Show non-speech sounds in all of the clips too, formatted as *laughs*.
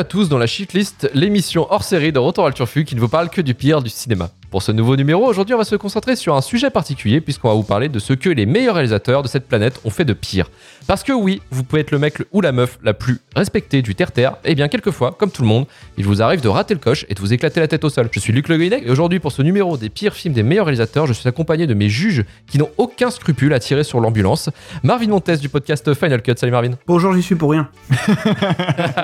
À tous dans la Shitlist, l'émission hors série de Retour à le Turfu qui ne vous parle que du pire du cinéma. Pour ce nouveau numéro, aujourd'hui on va se concentrer sur un sujet particulier puisqu'on va vous parler de ce que les meilleurs réalisateurs de cette planète ont fait de pire. Parce que oui, vous pouvez être le mec ou la meuf la plus respectée du terre-terre, et bien quelquefois, comme tout le monde, il vous arrive de rater le coche et de vous éclater la tête au sol. Je suis Luc Le Guinec et aujourd'hui pour ce numéro des pires films des meilleurs réalisateurs, je suis accompagné de mes juges qui n'ont aucun scrupule à tirer sur l'ambulance. Marvin Montes du podcast Final Cut, salut Marvin. Bonjour, j'y suis pour rien. *laughs*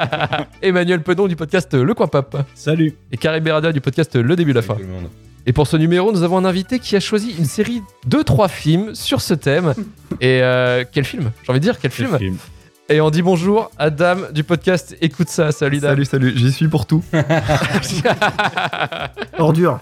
*laughs* Emmanuel Pedon du podcast Le Coin Pop. Salut. Et Karim Berada du podcast Le Début la Fin. Et pour ce numéro, nous avons un invité qui a choisi une série de trois films sur ce thème. *laughs* Et euh, quel film? J'ai envie de dire, quel film, Et on dit bonjour à Dame du podcast Écoute ça, salut Dame. Salut, salut, j'y suis pour tout. *laughs* Ordure.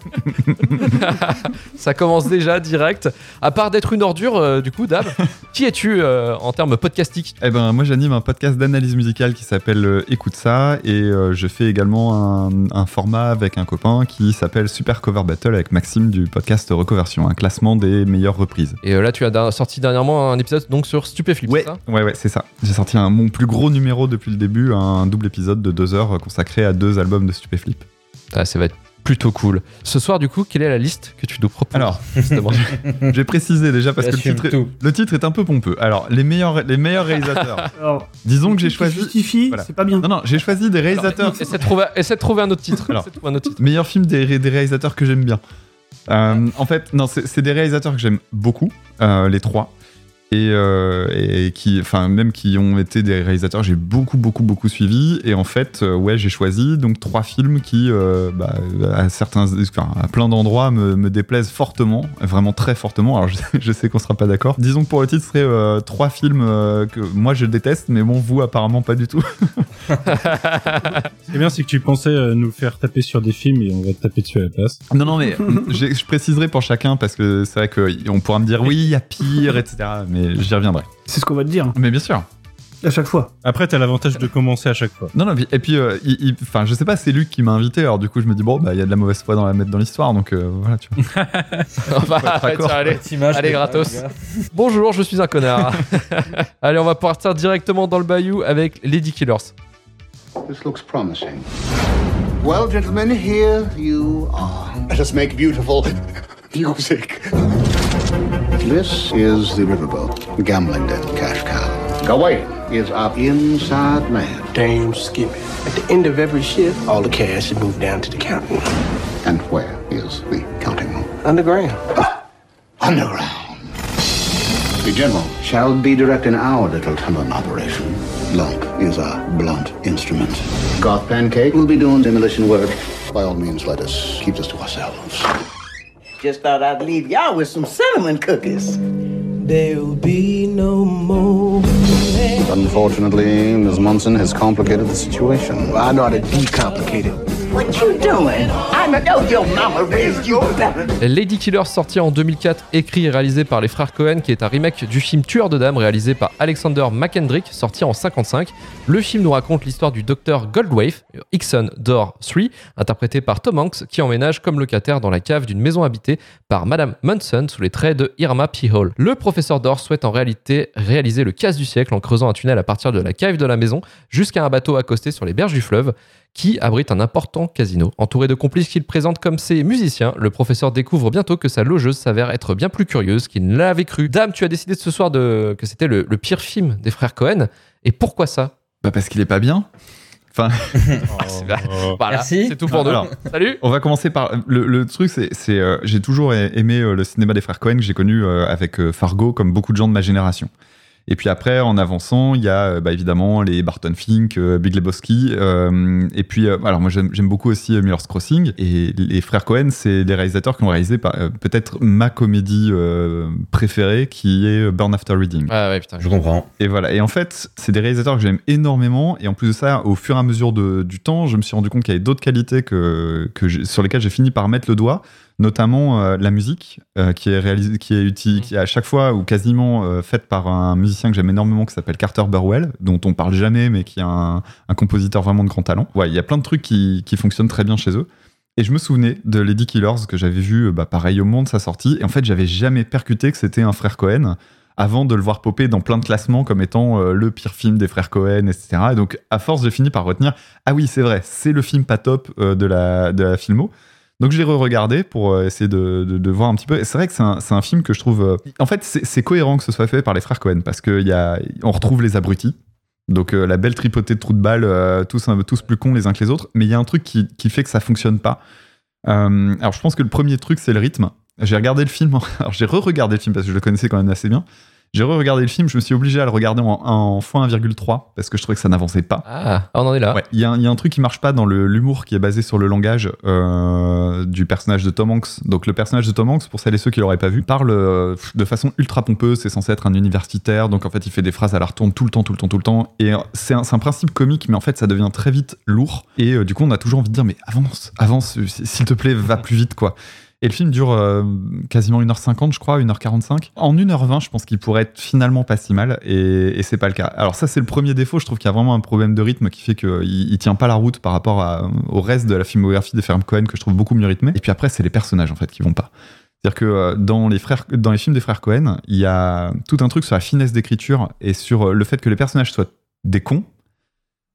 *laughs* ça commence déjà direct. À part d'être une ordure, euh, du coup, Dame, qui es-tu euh, en termes podcastiques? Eh ben, moi j'anime un podcast d'analyse musicale qui s'appelle euh, Écoute ça et euh, je fais également un, un format avec un copain qui s'appelle Super Cover Battle avec Maxime du podcast Recoversion, un classement des meilleures reprises. Et euh, là, tu as sorti dernièrement un épisode donc sur Stupéflip, Ouais, c'est ça? Ouais, ouais, c'est ça. J'ai sorti un, mon plus gros numéro depuis le début, un double épisode de deux heures consacré à deux albums de Stupéflip. Ah, Ça va être plutôt cool. Ce soir, du coup, quelle est la liste que tu nous proposes Alors, justement *laughs* j'ai précisé déjà parce que le titre, est, tout. le titre est un peu pompeux. Alors, les meilleurs, les meilleurs réalisateurs. *laughs* Alors, Disons que j'ai choisi. justifie, Voilà. c'est pas bien. Non, non, j'ai choisi des réalisateurs. Alors, essaie, de trouver, essaie de trouver un autre titre. Alors. Un autre titre. Meilleur film des, ré- des réalisateurs que j'aime bien. Euh, en fait, non, c'est c'est des réalisateurs que j'aime beaucoup, euh, les trois. Et, euh, et qui, enfin, même qui ont été des réalisateurs j'ai beaucoup, beaucoup, beaucoup suivis. Et en fait, euh, ouais, j'ai choisi donc trois films qui, euh, bah, à certains, enfin, à plein d'endroits, me, me déplaisent fortement, vraiment très fortement. Alors, *laughs* je, je sais qu'on sera pas d'accord. Disons que pour le titre, ce serait euh, trois films euh, que moi je déteste, mais bon, vous apparemment pas du tout. *laughs* Ce bien, c'est que tu pensais euh, nous faire taper sur des films et on va te taper dessus à la place. Non, non, mais *laughs* je préciserai pour chacun parce que c'est vrai qu'on pourra me dire oui, il y a pire, etc. Mais j'y reviendrai. C'est ce qu'on va te dire, Mais bien sûr. à chaque fois. Après, t'as l'avantage de commencer à chaque fois. Non, non, et puis, euh, il- il- enfin, je sais pas, c'est Luc qui m'a invité, alors du coup, je me dis, bon, bah, il y a de la mauvaise foi dans la mettre dans l'histoire, donc euh, voilà, tu vois. *laughs* On va être d'accord. tiens, allez. Image Allez, gratos. Bonjour, je suis un connard. *laughs* Allez, on va partir directement dans le bayou avec Lady Killers. This looks promising. Well, gentlemen, here you are. Let us make beautiful *laughs* music. This is the riverboat, gambling den, cash cow. Gawain is our inside man. Damn Skippy. At the end of every shift, all the cash is moved down to the counting room. And where is the counting room? Underground. Ah, underground. The general shall be directing our little tunnel operation. Lump is our blunt instrument. Goth Pancake will be doing demolition work. By all means, let us keep this to ourselves. Just thought I'd leave y'all with some cinnamon cookies. There'll be no more. Unfortunately, Ms. Munson has complicated the situation. I know how to decomplicate it. Lady Killers sorti en 2004, écrit et réalisé par les frères Cohen, qui est un remake du film Tueur de dames réalisé par Alexander McKendrick, sorti en 55. Le film nous raconte l'histoire du docteur Goldwave, Ixon Door 3, interprété par Tom Hanks, qui emménage comme locataire dans la cave d'une maison habitée par Madame Munson sous les traits de Irma P. Hall. Le professeur Door souhaite en réalité réaliser le casse du siècle en creusant un tunnel à partir de la cave de la maison jusqu'à un bateau accosté sur les berges du fleuve qui abrite un important casino. Entouré de complices qu'il présente comme ses musiciens, le professeur découvre bientôt que sa logeuse s'avère être bien plus curieuse qu'il ne l'avait cru. Dame, tu as décidé ce soir de... que c'était le, le pire film des frères Cohen. Et pourquoi ça? Bah, parce qu'il est pas bien. Enfin, *laughs* c'est vrai. Voilà, c'est tout pour nous. Alors. Salut on va commencer par. Le, le truc, c'est. c'est, euh, j'ai toujours aimé euh, le cinéma des frères Cohen que j'ai connu euh, avec euh, Fargo, comme beaucoup de gens de ma génération. Et puis après, en avançant, il y a euh, bah, évidemment les Barton Fink, euh, Big Lebowski. euh, et puis, euh, alors moi j'aime beaucoup aussi euh, Miller's Crossing. Et les frères Cohen, c'est des réalisateurs qui ont réalisé euh, peut-être ma comédie euh, préférée, qui est Burn After Reading. Ah ouais, putain. Je comprends. Et voilà. Et en fait, c'est des réalisateurs que j'aime énormément. Et en plus de ça, au fur et à mesure de- du temps, je me suis rendu compte qu'il y avait d'autres qualités que, sur lesquelles j'ai fini par mettre le doigt. Notamment euh, la musique, euh, qui est réalisée, qui est uti- qui est à chaque fois ou quasiment euh, faite par un musicien que j'aime énormément, qui s'appelle Carter Burwell, dont on parle jamais, mais qui est un, un compositeur vraiment de grand talent. Ouais, il y a plein de trucs qui, qui fonctionnent très bien chez eux. Et je me souvenais de Lady Killers que j'avais vu, bah, pareil au monde, sa sortie. Et en fait, j'avais jamais percuté que c'était un frère Cohen. avant de le voir popper dans plein de classements comme étant euh, le pire film des frères Cohen, etc. Et donc, à force, j'ai fini par retenir Ah oui, c'est vrai, c'est le film pas top euh, de, la, de la filmo. Donc, je re-regardé pour euh, essayer de, voir un petit peu. C'est vrai que c'est un, film que je trouve. euh, En fait, c'est cohérent que ce soit fait par les frères Cohen parce qu'on retrouve les abrutis. Donc, euh, la belle tripotée de trous de balles, euh, tous, tous plus cons les uns que les autres. Mais il y a un truc qui, fait que ça fonctionne pas. Alors, je pense que le premier truc, c'est le rythme. J'ai regardé le film, *laughs* alors j'ai re-regardé le film parce que je le connaissais quand même assez bien. J'ai re-regardé le film, je me suis obligé à le regarder en, en x1,3 parce que je trouvais que ça n'avançait pas. Ah, on en est là. Ouais, il y, a un- il y a un truc qui marche pas dans l'humour qui est basé sur le langage euh, du personnage de Tom Hanks. Donc le personnage de Tom Hanks, pour celles et ceux qui l'auraient pas vu, parle euh, de façon ultra pompeuse. C'est censé être un universitaire, donc en fait il fait des phrases à la retourne tout le temps, tout le temps, tout le temps. Et euh, c'est un, principe comique, mais en fait ça devient très vite lourd. Et euh, du coup on a toujours envie de dire mais avance, avance, s'il te plaît, va plus vite quoi. Et le film dure euh, quasiment 1h50, je crois, 1h45. En 1h20, je pense qu'il pourrait être finalement pas si mal, et, c'est pas le cas. Alors ça, c'est le premier défaut. Je trouve qu'il y a vraiment un problème de rythme qui fait qu'il il tient pas la route par rapport à- au reste de la filmographie des frères Cohen que je trouve beaucoup mieux rythmé. Et puis après, c'est les personnages en fait qui vont pas. C'est-à-dire que euh, dans les, frères, dans les films des frères Cohen, il y a tout un truc sur la finesse d'écriture et sur le fait que les personnages soient des cons.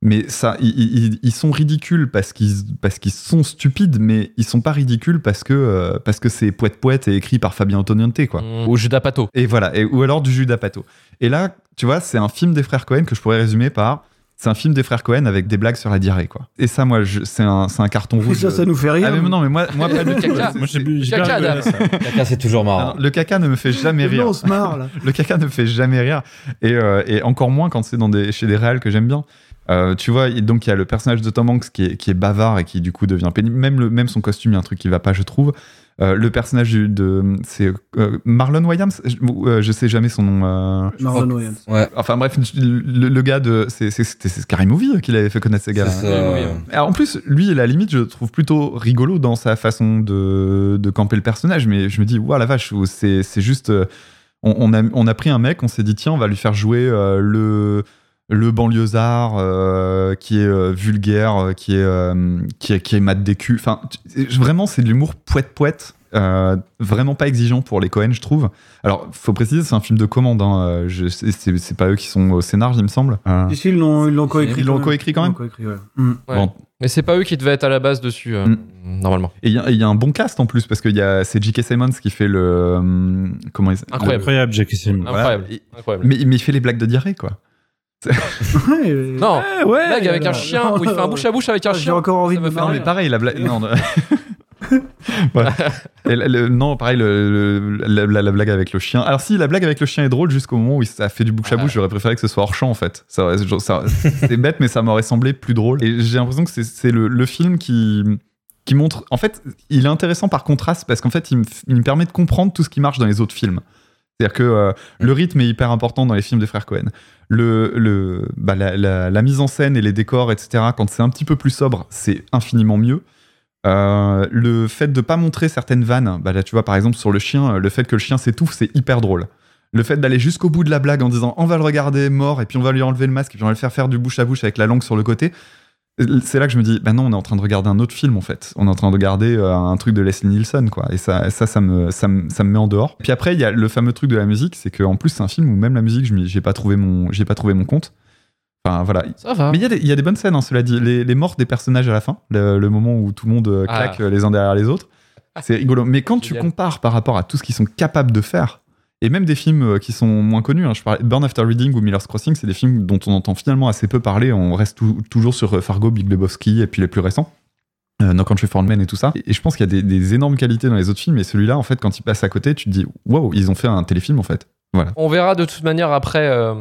Mais ça, ils, ils- ils sont ridicules parce qu'ils parce qu'ils sont stupides, mais ils sont pas ridicules parce que euh, parce que c'est poète poète et écrit par Fabien Antoniente quoi. Mmh. Ou Judas Pato. Et voilà, et, ou alors du Judas Pato. Et là, tu vois, c'est un film des frères Cohen que je pourrais résumer par c'est un film des frères Cohen avec des blagues sur la diarrhée quoi. Et ça, moi, je- c'est un c'est un carton rouge. ça, ça nous fait rire. Ah mais non, mais moi moi pas *laughs* Le du tout. caca. Moi, j'ai bu- j'ai Caca, pas rigolé à Adam. ça. Caca, c'est toujours marrant. Le caca ne me fait jamais Mais rire. non, on se marre là. Le caca ne fait jamais rire. Et, euh, et encore moins quand c'est dans des, chez des réals que j'aime bien. Euh, tu vois, donc il y a le personnage de Tom Hanks qui est, qui est bavard et qui du coup devient pénible. Même, le, même son costume, il y a un truc qui va pas, je trouve. Euh, le personnage de. C'est euh, Marlon Williams? Je, euh, je sais jamais son nom. euh, Marlon Williams. Ouais. Enfin bref, le, le gars de. C'est c'est- c'était c'est Scary Movie qui l'avait fait connaître ces gars C'est ça. alors, en plus, lui, à la limite, je le trouve plutôt rigolo dans sa façon de, de camper le personnage, mais je me dis, waouh, la vache, c'est c'est juste. On, on a, on a pris un mec, on s'est dit, tiens, on va lui faire jouer euh, le, le banlieusard euh, qui est euh, vulgaire, euh, qui est, euh, qui est, qui est mat des culs. Enfin, vraiment, c'est de l'humour poète-poète. euh, vraiment pas exigeant pour les Cohen, je trouve. Alors, faut préciser, c'est un film de commande. Hein. je- C'est pas eux qui sont au scénar, il me semble. Euh, Ici, ils l'ont ils l'ont coécrit. Ils l'ont coécrit quand même Ils l'ont coécrit, ouais. Mm. Ouais. bon, Mais c'est pas eux qui devaient être à la base dessus, euh, normalement. Et il y, a- il y a un bon cast en plus parce que c'est J.K. Simmons qui fait le comment il Incroyable. Incroyable, Jackie Simmons. Incroyable. Incroyable. Mais, mais il fait les blagues de diarrhée quoi. Ouais, Non, ouais, blague avec un chien où il fait un bouche à bouche avec un J'ai chien. encore envie ça de me fait Non mais pareil la blague. non, *laughs* le- le- pareil le- le- la, la- la blague avec le chien. Alors si la blague avec le chien est drôle jusqu'au moment où ça fait du bouche à Ah. bouche, j'aurais préféré que ce soit hors champ en fait. Ça, ça- c'est bête mais ça m'aurait semblé plus drôle. Et j'ai l'impression que c'est- le, le film qui qui montre. En fait, il est intéressant par contraste parce qu'en fait, il me, il me permet de comprendre tout ce qui marche dans les autres films. C'est-à-dire que euh, le rythme est hyper important dans les films des frères Cohen. Le, le, bah, la, la- la mise en scène et les décors, etc., quand c'est un petit peu plus sobre, c'est infiniment mieux. Euh, le fait de pas montrer certaines vannes, bah là tu vois par exemple sur le chien, le fait que le chien s'étouffe, c'est hyper drôle. Le fait d'aller jusqu'au bout de la blague en disant on va le regarder mort et puis on va lui enlever le masque et puis on va le faire faire du bouche à bouche avec la langue sur le côté, c'est là que je me dis bah non on est en train de regarder un autre film en fait. On est en train de regarder euh, un truc de Leslie Nielsen quoi et ça ça ça me ça me, ça me met en dehors. Puis après il y a le fameux truc de la musique, c'est qu'en plus c'est un film où même la musique j'ai pas trouvé mon j'ai pas trouvé mon compte. Enfin voilà, Ça va. mais il y, a des- il y a des bonnes scènes, hein, cela dit. Les, les morts des personnages à la fin, le, le moment où tout le monde euh, Ah. claque euh, les uns derrière les autres, *laughs* c'est rigolo. Mais quand tu compares par rapport à tout ce qu'ils sont capables de faire, et même des films euh, qui sont moins connus, hein, je parlais Burn After Reading ou Miller's Crossing, c'est des films dont on entend finalement assez peu parler. On reste tou- toujours sur euh, Fargo, Big Lebowski et puis les plus récents. Euh, no Country for Men et tout ça. Et, je pense qu'il y a des, énormes qualités dans les autres films, et celui-là, en fait, quand il passe à côté, tu te dis, wow, ils ont fait un téléfilm en fait. Voilà. On verra de toute manière après euh,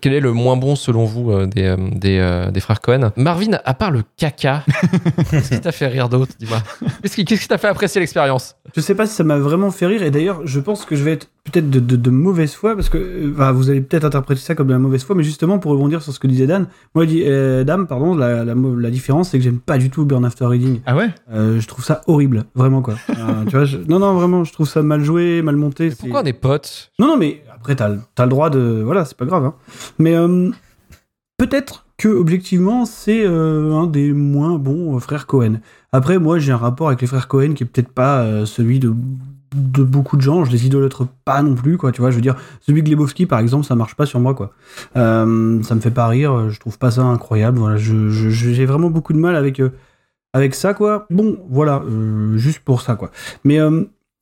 quel est le moins bon selon vous euh, des, euh, des, euh, des frères Cohen. Marvin, à part le caca, *laughs* qu'est-ce qui t'a fait rire d'autre Dis-moi? Qu'est-ce qui qu'est-ce qui t'a fait apprécier l'expérience? Je sais pas si ça m'a vraiment fait rire, et d'ailleurs, je pense que je vais être peut-être de, de- de mauvaise foi, parce que enfin, vous allez peut-être interpréter ça comme de la mauvaise foi, mais justement, pour rebondir sur ce que disait Dan, moi, il dit, euh, Dame, pardon, la, la, différence, c'est que j'aime pas du tout Burn After Reading. Ah ouais? Euh, je trouve ça horrible, vraiment, quoi. *laughs* Euh, tu vois, je- non, non, vraiment, je trouve ça mal joué, mal monté. c'est- Pourquoi on est potes? Non, non, mais après, t'as t'as le droit de. Voilà, c'est pas grave. hein. Mais euh, peut-être que, objectivement, c'est euh, un des moins bons euh, frères Cohen. Après, moi, j'ai un rapport avec les frères Cohen qui est peut-être pas celui de de beaucoup de gens. Je les idolâtre pas non plus, quoi. Tu vois, je veux dire, The Big Lebowski, par exemple, ça marche pas sur moi, quoi. Ça me fait pas rire. Je trouve pas ça incroyable. Voilà, je- je- j'ai vraiment beaucoup de mal avec avec ça, quoi. Bon, voilà, juste pour ça, quoi. Mais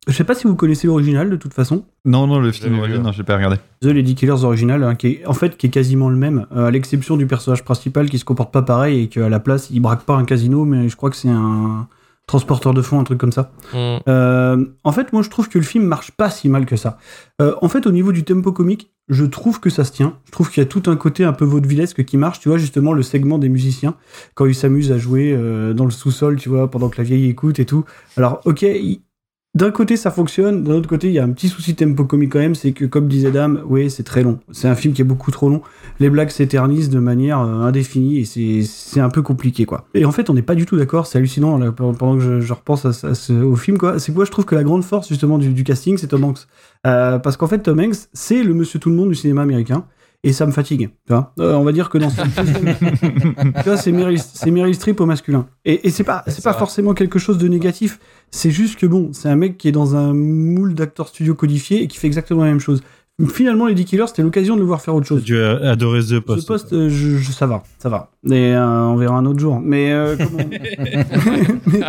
je sais pas si vous connaissez l'original de toute façon. Non, non, le film original, non, j'ai pas regardé. The Lady Killers original, hein, qui est, en fait, qui est quasiment le même, euh, à l'exception du personnage principal qui se comporte pas pareil et qu'à la place, il braque pas un casino, mais je crois que c'est un transporteur de fonds, un truc comme ça. Mm. Euh, en fait, moi, je trouve que le film marche pas si mal que ça. Euh, en fait, au niveau du tempo comique, je trouve que ça se tient. Je trouve qu'il y a tout un côté un peu vaudevillesque qui marche. Tu vois, justement, le segment des musiciens, quand ils s'amusent à jouer euh, dans le sous-sol, tu vois, pendant que la vieille écoute et tout. Alors, ok, il- d'un côté, ça fonctionne. D'un autre côté, il y a un petit souci tempo comique quand même. C'est que, comme disait Dame, oui, c'est très long. C'est un film qui est beaucoup trop long. Les blagues s'éternisent de manière euh, indéfinie et c'est- un peu compliqué, quoi. Et en fait, on n'est pas du tout d'accord. C'est hallucinant là, pendant que je, repense au film, quoi. C'est quoi, je trouve que la grande force, justement, du, du casting, c'est Tom Hanks. Euh, parce qu'en fait, Tom Hanks, c'est le monsieur tout le monde du cinéma américain. Et ça me fatigue, tu vois. Euh, on va dire que dans ce *laughs* tu vois, c'est Meryl, c'est Meryl Streep au masculin. Et, et c'est pas, c'est pas vrai. forcément quelque chose de négatif. C'est juste que bon, c'est un mec qui est dans un moule d'acteurs studio codifié et qui fait exactement la même chose. Finalement, Lady Killer, c'était l'occasion de le voir faire autre chose. Tu as adoré The Ce Post. poste, euh, je, je- ça va, ça va. Et euh, on verra un autre jour. Mais euh, *laughs* comment mais,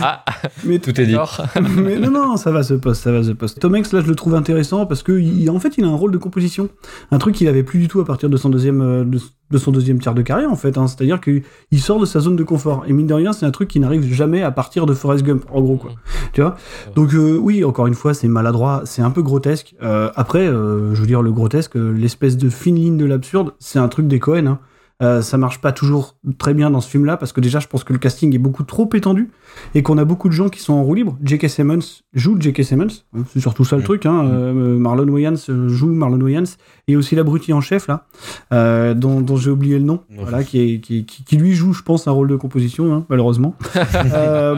Ah, mais- Tout est dit. d'accord. *laughs* mais non, non, ça va ce poste, ça va ce poste. Tom Hanks, là, je le trouve intéressant parce que, il- en fait, il a un rôle de composition. Un truc qu'il avait plus du tout à partir de son deuxième, euh, de, de son deuxième tiers de carrière, en fait. hein. C'est-à-dire qu'il il sort de sa zone de confort. Et mine de rien, c'est un truc qui n'arrive jamais à partir de Forrest Gump, en gros, quoi. Tu vois? Donc, euh, oui, encore une fois, c'est maladroit, c'est un peu grotesque. Euh, après, euh, je veux dire, le grotesque, l'espèce de fine ligne de l'absurde, c'est un truc des Cohen, hein. Ça marche pas toujours très bien dans ce film-là parce que déjà je pense que le casting est beaucoup trop étendu et qu'on a beaucoup de gens qui sont en roue libre. J.K. Simmons joue J.K. Simmons, hein, c'est surtout ça le truc. Hein. Euh, Marlon Wayans euh, joue Marlon Wayans et aussi l'abruti en chef là, euh, dont, dont j'ai oublié le nom, Ouais. voilà, qui, est, qui, qui- qui lui joue, je pense, un rôle de composition, hein, malheureusement. *laughs* Euh,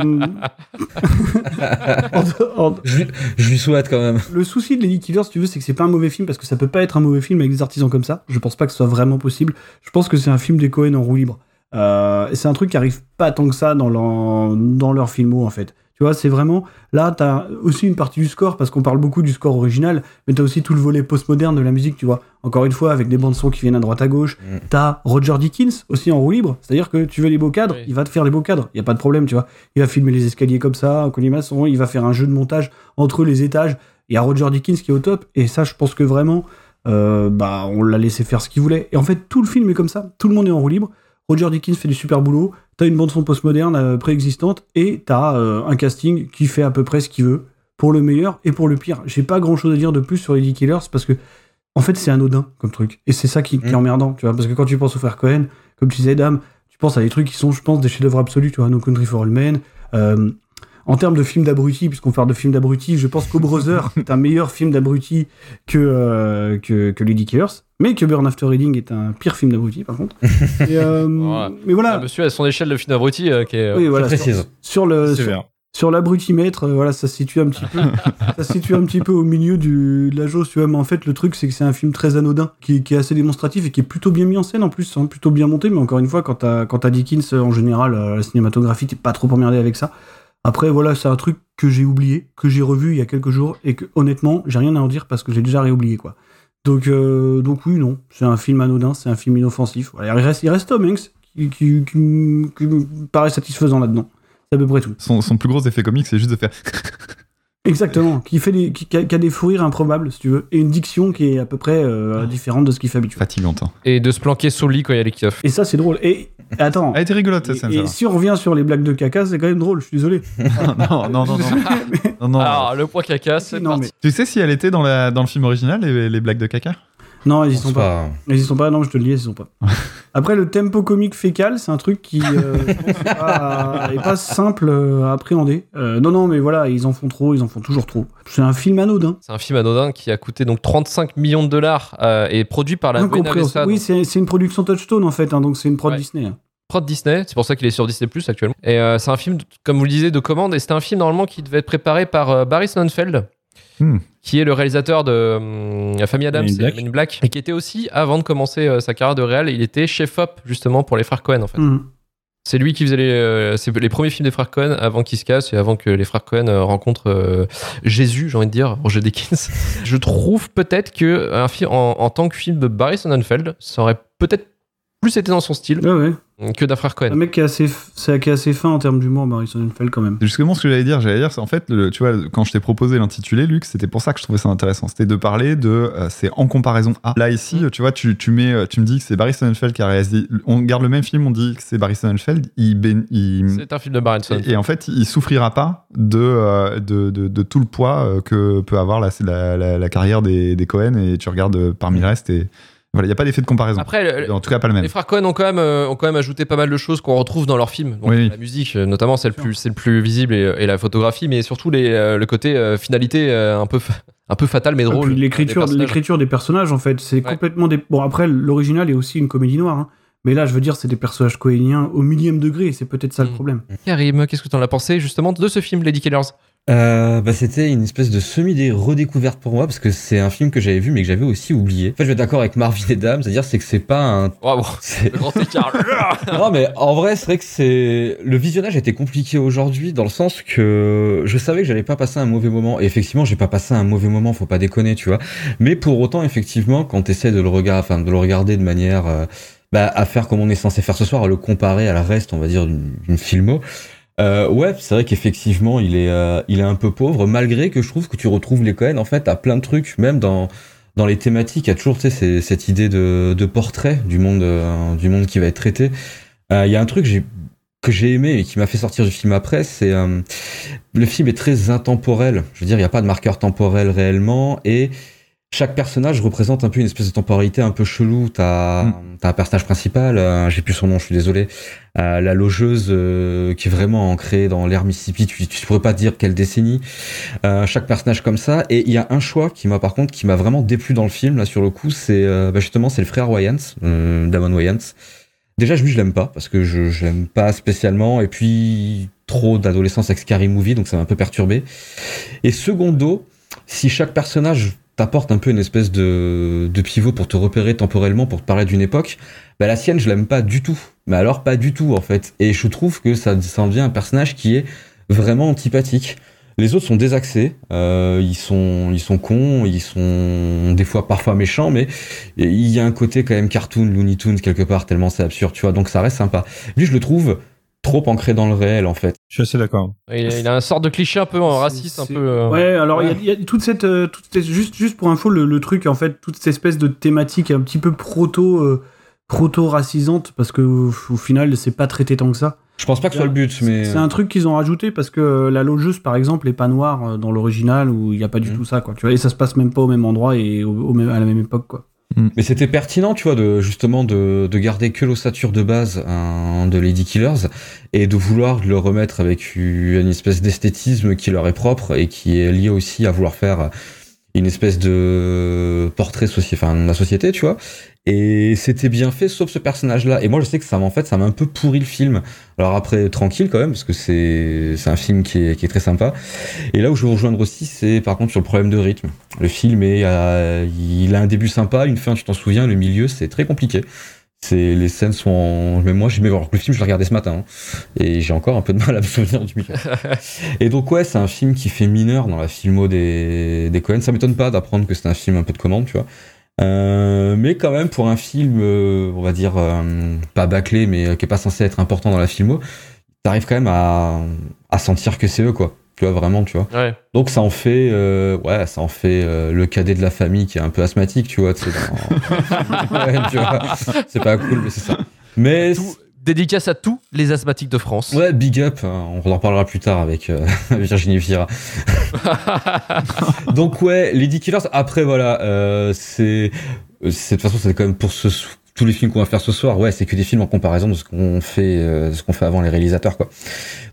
en- en- Je, je lui souhaite quand même. le souci de Lady Killer, si tu veux, c'est que c'est pas un mauvais film parce que ça peut pas être un mauvais film avec des artisans comme ça. Je pense pas que ce soit vraiment possible. Je pense que c'est un film des Cohen en roue libre. Euh, et c'est un truc qui arrive pas tant que ça dans leur, dans leur filmo en fait. Tu vois, c'est vraiment. Là, t'as aussi une partie du score parce qu'on parle beaucoup du score original, mais t'as aussi tout le volet postmoderne de la musique, tu vois. Encore une fois, avec des bandes son qui viennent à droite à gauche. Mm. T'as Roger Dickens aussi en roue libre, c'est-à-dire que tu veux les beaux cadres, Oui. il va te faire les beaux cadres, il y a pas de problème, tu vois. Il va filmer les escaliers comme ça, en colimaçon, il va faire un jeu de montage entre les étages. Il y a Roger Dickens qui est au top, et ça, je pense que vraiment, euh, bah, on l'a laissé faire ce qu'il voulait. Et en fait, tout le film est comme ça, tout le monde est en roue libre. Roger Dickens fait du super boulot, t'as une bande son postmoderne euh, préexistante, et t'as euh, un casting qui fait à peu près ce qu'il veut, pour le meilleur et pour le pire. J'ai pas grand chose à dire de plus sur Lady Killers, parce que, en fait, c'est anodin comme truc. Et c'est ça qui, qui est Mm. emmerdant, tu vois, parce que quand tu penses aux frères Cohen, comme tu disais, Dame, tu penses à des trucs qui sont, je pense, des chefs-d'œuvre absolus, tu vois, No Country for All Men. Euh, en termes de film d'abrutis, puisqu'on parle de film d'abrutis, je pense qu'O Brother *laughs* est un meilleur film d'abrutis que, euh, que, que Lady Killers, mais que Burn After Reading est un pire film d'abrutis, par contre. *laughs* Et, euh, Voilà. Mais voilà, Ah, monsieur a son échelle de film abruti euh, qui est. euh, oui, voilà Je sur, précise. sur le, sur, sur l'abrutimètre, euh, voilà, ça se situe un petit peu, *laughs* ça se situe un petit peu au milieu du, de la jauge, tu vois. Mais en fait, le truc, c'est que c'est un film très anodin, qui, est- qui est assez démonstratif et qui est plutôt bien mis en scène en plus, hein, plutôt bien monté. Mais encore une fois, quand t'as, quand Dickens, en général, euh, la cinématographie, t'es pas trop emmerdé avec ça. Après, voilà, c'est un truc que j'ai oublié, que j'ai revu il y a quelques jours et que, honnêtement, j'ai rien à en dire parce que j'ai déjà réoublié, quoi. Donc, euh, donc oui, non, c'est un film anodin, c'est un film inoffensif. Voilà, il reste, il reste Tom Hanks qui, qui, qui me- qui me paraît satisfaisant là-dedans. C'est à peu près tout. Son, son plus gros effet comique, c'est juste de faire. *laughs* Exactement, qui, fait des, qui, qui a, qui a des fous rires improbables, si tu veux, et une diction qui est à peu près euh, différente de ce qu'il fait habituellement. fatigante. hein. Et de se planquer sous le lit quand il y a les keufs. Et ça, c'est drôle. Et attends, Elle était rigolote cette et, scène. et si on revient sur les blagues de caca, c'est quand même drôle, je suis désolé. *laughs* non, non, non, non. non, *laughs* non. Alors, le poids caca, c'est parti. Tu sais si elle était dans, la, dans le film original, les, les blagues de caca non, ils y sont pas. Ils y sont pas, non, je te le dis, ils y sont pas. *laughs* Après, le tempo comique fécal, c'est un truc qui euh, je pense, est, pas, est pas simple euh, à appréhender. Euh, non, non, mais voilà, ils en font trop, ils en font toujours trop. C'est un film anodin. C'est un film anodin qui a coûté donc 35 millions de dollars euh, et produit par la Buena. Vista, Oui, c'est c'est une production Touchstone en fait, hein, donc c'est une prod Ouais. Disney. hein. prod Disney. C'est pour ça qu'il est sur Disney Plus actuellement. Et euh, c'est un film, comme vous le disiez, de commande. Et c'était un film normalement qui devait être préparé par euh, Barry Sonnenfeld, Hmm. qui est le réalisateur de hum, La Famille Adams et Black. Men in Black, et qui était aussi, avant de commencer euh, sa carrière de réal, il était chef-op justement pour les frères Cohen en fait. Mhm. C'est lui qui faisait les, euh, les premiers films des frères Cohen avant qu'ils se cassent et avant que les frères Cohen euh, rencontrent euh, Jésus, j'ai envie de dire, Roger Dickens. *laughs* Je trouve peut-être que un film en, en tant que film de Barry Sonnenfeld, ça aurait peut-être plus été dans son style Ouais, ouais. Que d'un frère Un Cohen. mec qui est assez, c'est- qui est assez fin en termes d'humour, Barry Sonnenfeld quand même. C'est justement ce que j'allais dire. J'allais dire, c'est en fait, le- tu vois, quand je t'ai proposé l'intitulé, Luc, c'était pour ça que je trouvais ça intéressant. C'était de parler de, euh, c'est en comparaison à. Là ici, Mm. tu vois, tu, tu mets, euh, tu me dis que c'est Barry Sonnenfeld qui a réalisé. On garde le même film, on dit que c'est Barry Sonnenfeld. Il, baigne- il- C'est un film de Barry Sonnenfeld. et, et en fait, il souffrira pas de, euh, de, de, de tout le poids que peut avoir la, la, la, la carrière des, des Cohen. Et tu regardes parmi le reste et voilà, il n'y a pas d'effet de comparaison. Après, le- en tout cas, pas le même. Les frères Cohen ont quand même, euh, ont quand même ajouté pas mal de choses qu'on retrouve dans leurs films. Donc, Oui. La musique, euh, notamment, c'est le plus, c'est le plus visible et, et la photographie, mais surtout les, euh, le côté euh, finalité euh, un peu, fa- un peu fatal mais Et drôle. des l'écriture, des personnages, en fait, c'est Ouais. complètement des. Bon, après, l'original est aussi une comédie noire. hein. Mais là, je veux dire, c'est des personnages cohéniens au millième degré, et c'est peut-être ça le Mm. problème. Karim, qu'est-ce que tu en as pensé justement de ce film, Lady Killers? Euh, bah, c'était une espèce de semi-redécouverte pour moi parce que c'est un film que j'avais vu mais que j'avais aussi oublié. En fait, je vais être d'accord avec Marvin et Dame, c'est-à-dire c'est que c'est pas un. C'est- le grand écart. *laughs* non mais en vrai c'est vrai que c'est le visionnage était compliqué aujourd'hui dans le sens que je savais que j'allais pas passer un mauvais moment et effectivement j'ai pas passé un mauvais moment faut pas déconner tu vois mais pour autant effectivement quand t'essaies de le regarder enfin de le regarder de manière euh, bah, à faire comme on est censé faire ce soir à le comparer à la reste on va dire d'une filmo euh, ouais c'est vrai qu'effectivement il est euh, il est un peu pauvre malgré que je trouve que tu retrouves les Cohen en fait à plein de trucs même dans dans les thématiques, il y a toujours tu sais, cette idée de, de portrait du monde, euh, du monde qui va être traité. Euh, Il y a un truc que j'ai- que j'ai aimé et qui m'a fait sortir du film après, c'est euh, le film est très intemporel. Je veux dire, il n'y a pas de marqueur temporel réellement et chaque personnage représente un peu une espèce de temporalité un peu chelou. T'as Mm. un personnage principal, euh, j'ai plus son nom, je suis désolé, euh, la logeuse euh, qui est vraiment ancrée dans l'ère Mississippi. Tu, tu pourrais pas dire quelle décennie. Euh, chaque personnage comme ça. Et il y a un choix qui m'a par contre qui m'a vraiment déplu dans le film là sur le coup, c'est bah, justement c'est le frère Wayans, Damon Wayans. Déjà, lui, je l'aime pas parce que je, je l'aime pas spécialement. Et puis trop d'adolescence avec Scary Movie, donc ça m'a un peu perturbé. Et secondo, si chaque personnage t'apporte un peu une espèce de, pivot pour te repérer temporellement, pour te parler d'une époque, bah la sienne, je l'aime pas du tout. Mais alors pas du tout en fait. Et je trouve que ça, ça en devient un personnage qui est vraiment antipathique. Les autres sont désaxés, euh, ils sont ils sont cons, ils sont des fois parfois méchants, mais il y a un côté quand même cartoon, Looney Tunes quelque part tellement c'est absurde, tu vois. Donc ça reste sympa. Lui, je le trouve trop ancré dans le réel en fait. Je suis assez d'accord. il, a, il a un sort de cliché un peu en raciste, un peu. euh, Ouais, alors il y a- ouais. il y, a toute cette, euh, toute cette- juste, juste pour info, le, le truc, en fait, toute cette espèce de thématique un petit peu proto, euh, proto-racisante, parce que au, au final, c'est pas traité tant que ça. Je pense pas que ce soit le but, mais C'est un truc qu'ils ont rajouté parce que euh, la logeuse, par exemple, est pas noire dans l'original où il n'y a pas du Mhm. tout ça, quoi. Tu vois, et ça se passe même pas au même endroit et au, au même- à la même époque, quoi. Mais c'était pertinent, tu vois, de justement de, de garder que l'ossature de base hein, de Lady Killers et de vouloir le remettre avec une espèce d'esthétisme qui leur est propre et qui est lié aussi à vouloir faire une espèce de portrait de la société, tu vois. Et c'était bien fait, sauf ce personnage-là. Et moi, je sais que ça en fait, ça m'a un peu pourri le film. Alors après, tranquille quand même, parce que c'est un film qui est, qui est très sympa. Et là où je veux vous rejoindre aussi, c'est par contre sur le problème de rythme. Le film est, euh, il a un début sympa, une fin, tu t'en souviens, le milieu, c'est très compliqué. C'est les scènes sont, en... mais moi, j'ai alors le film, je l'ai regardé ce matin, hein, et j'ai encore un peu de mal à me *laughs* souvenir du milieu. et donc ouais, c'est un film qui fait mineur dans la filmo des des Cohen. Ça m'étonne pas d'apprendre que c'est un film un peu de commande, tu vois. Euh, mais quand même pour un film, euh, on va dire euh, pas bâclé, mais qui est pas censé être important dans la filmo, t'arrives quand même à, à sentir que c'est eux quoi. Tu vois vraiment, tu vois. Ouais. Donc ça en fait, euh, ouais, ça en fait euh, le cadet de la famille qui est un peu asthmatique, tu vois. tu sais, dans- *laughs* Ouais, tu vois. C'est pas cool, mais c'est ça. Mais Tout- dédicace à tous les asthmatiques de France. ouais, big up. hein, on en reparlera plus tard avec euh, *laughs* Virginie Fira. *laughs* Donc ouais, Lady Killers. Après voilà, euh, c'est, c'est de toute façon c'est quand même pour ce tous les films qu'on va faire ce soir, ouais, c'est que des films en comparaison de ce qu'on fait, euh, ce qu'on fait avant les réalisateurs, quoi.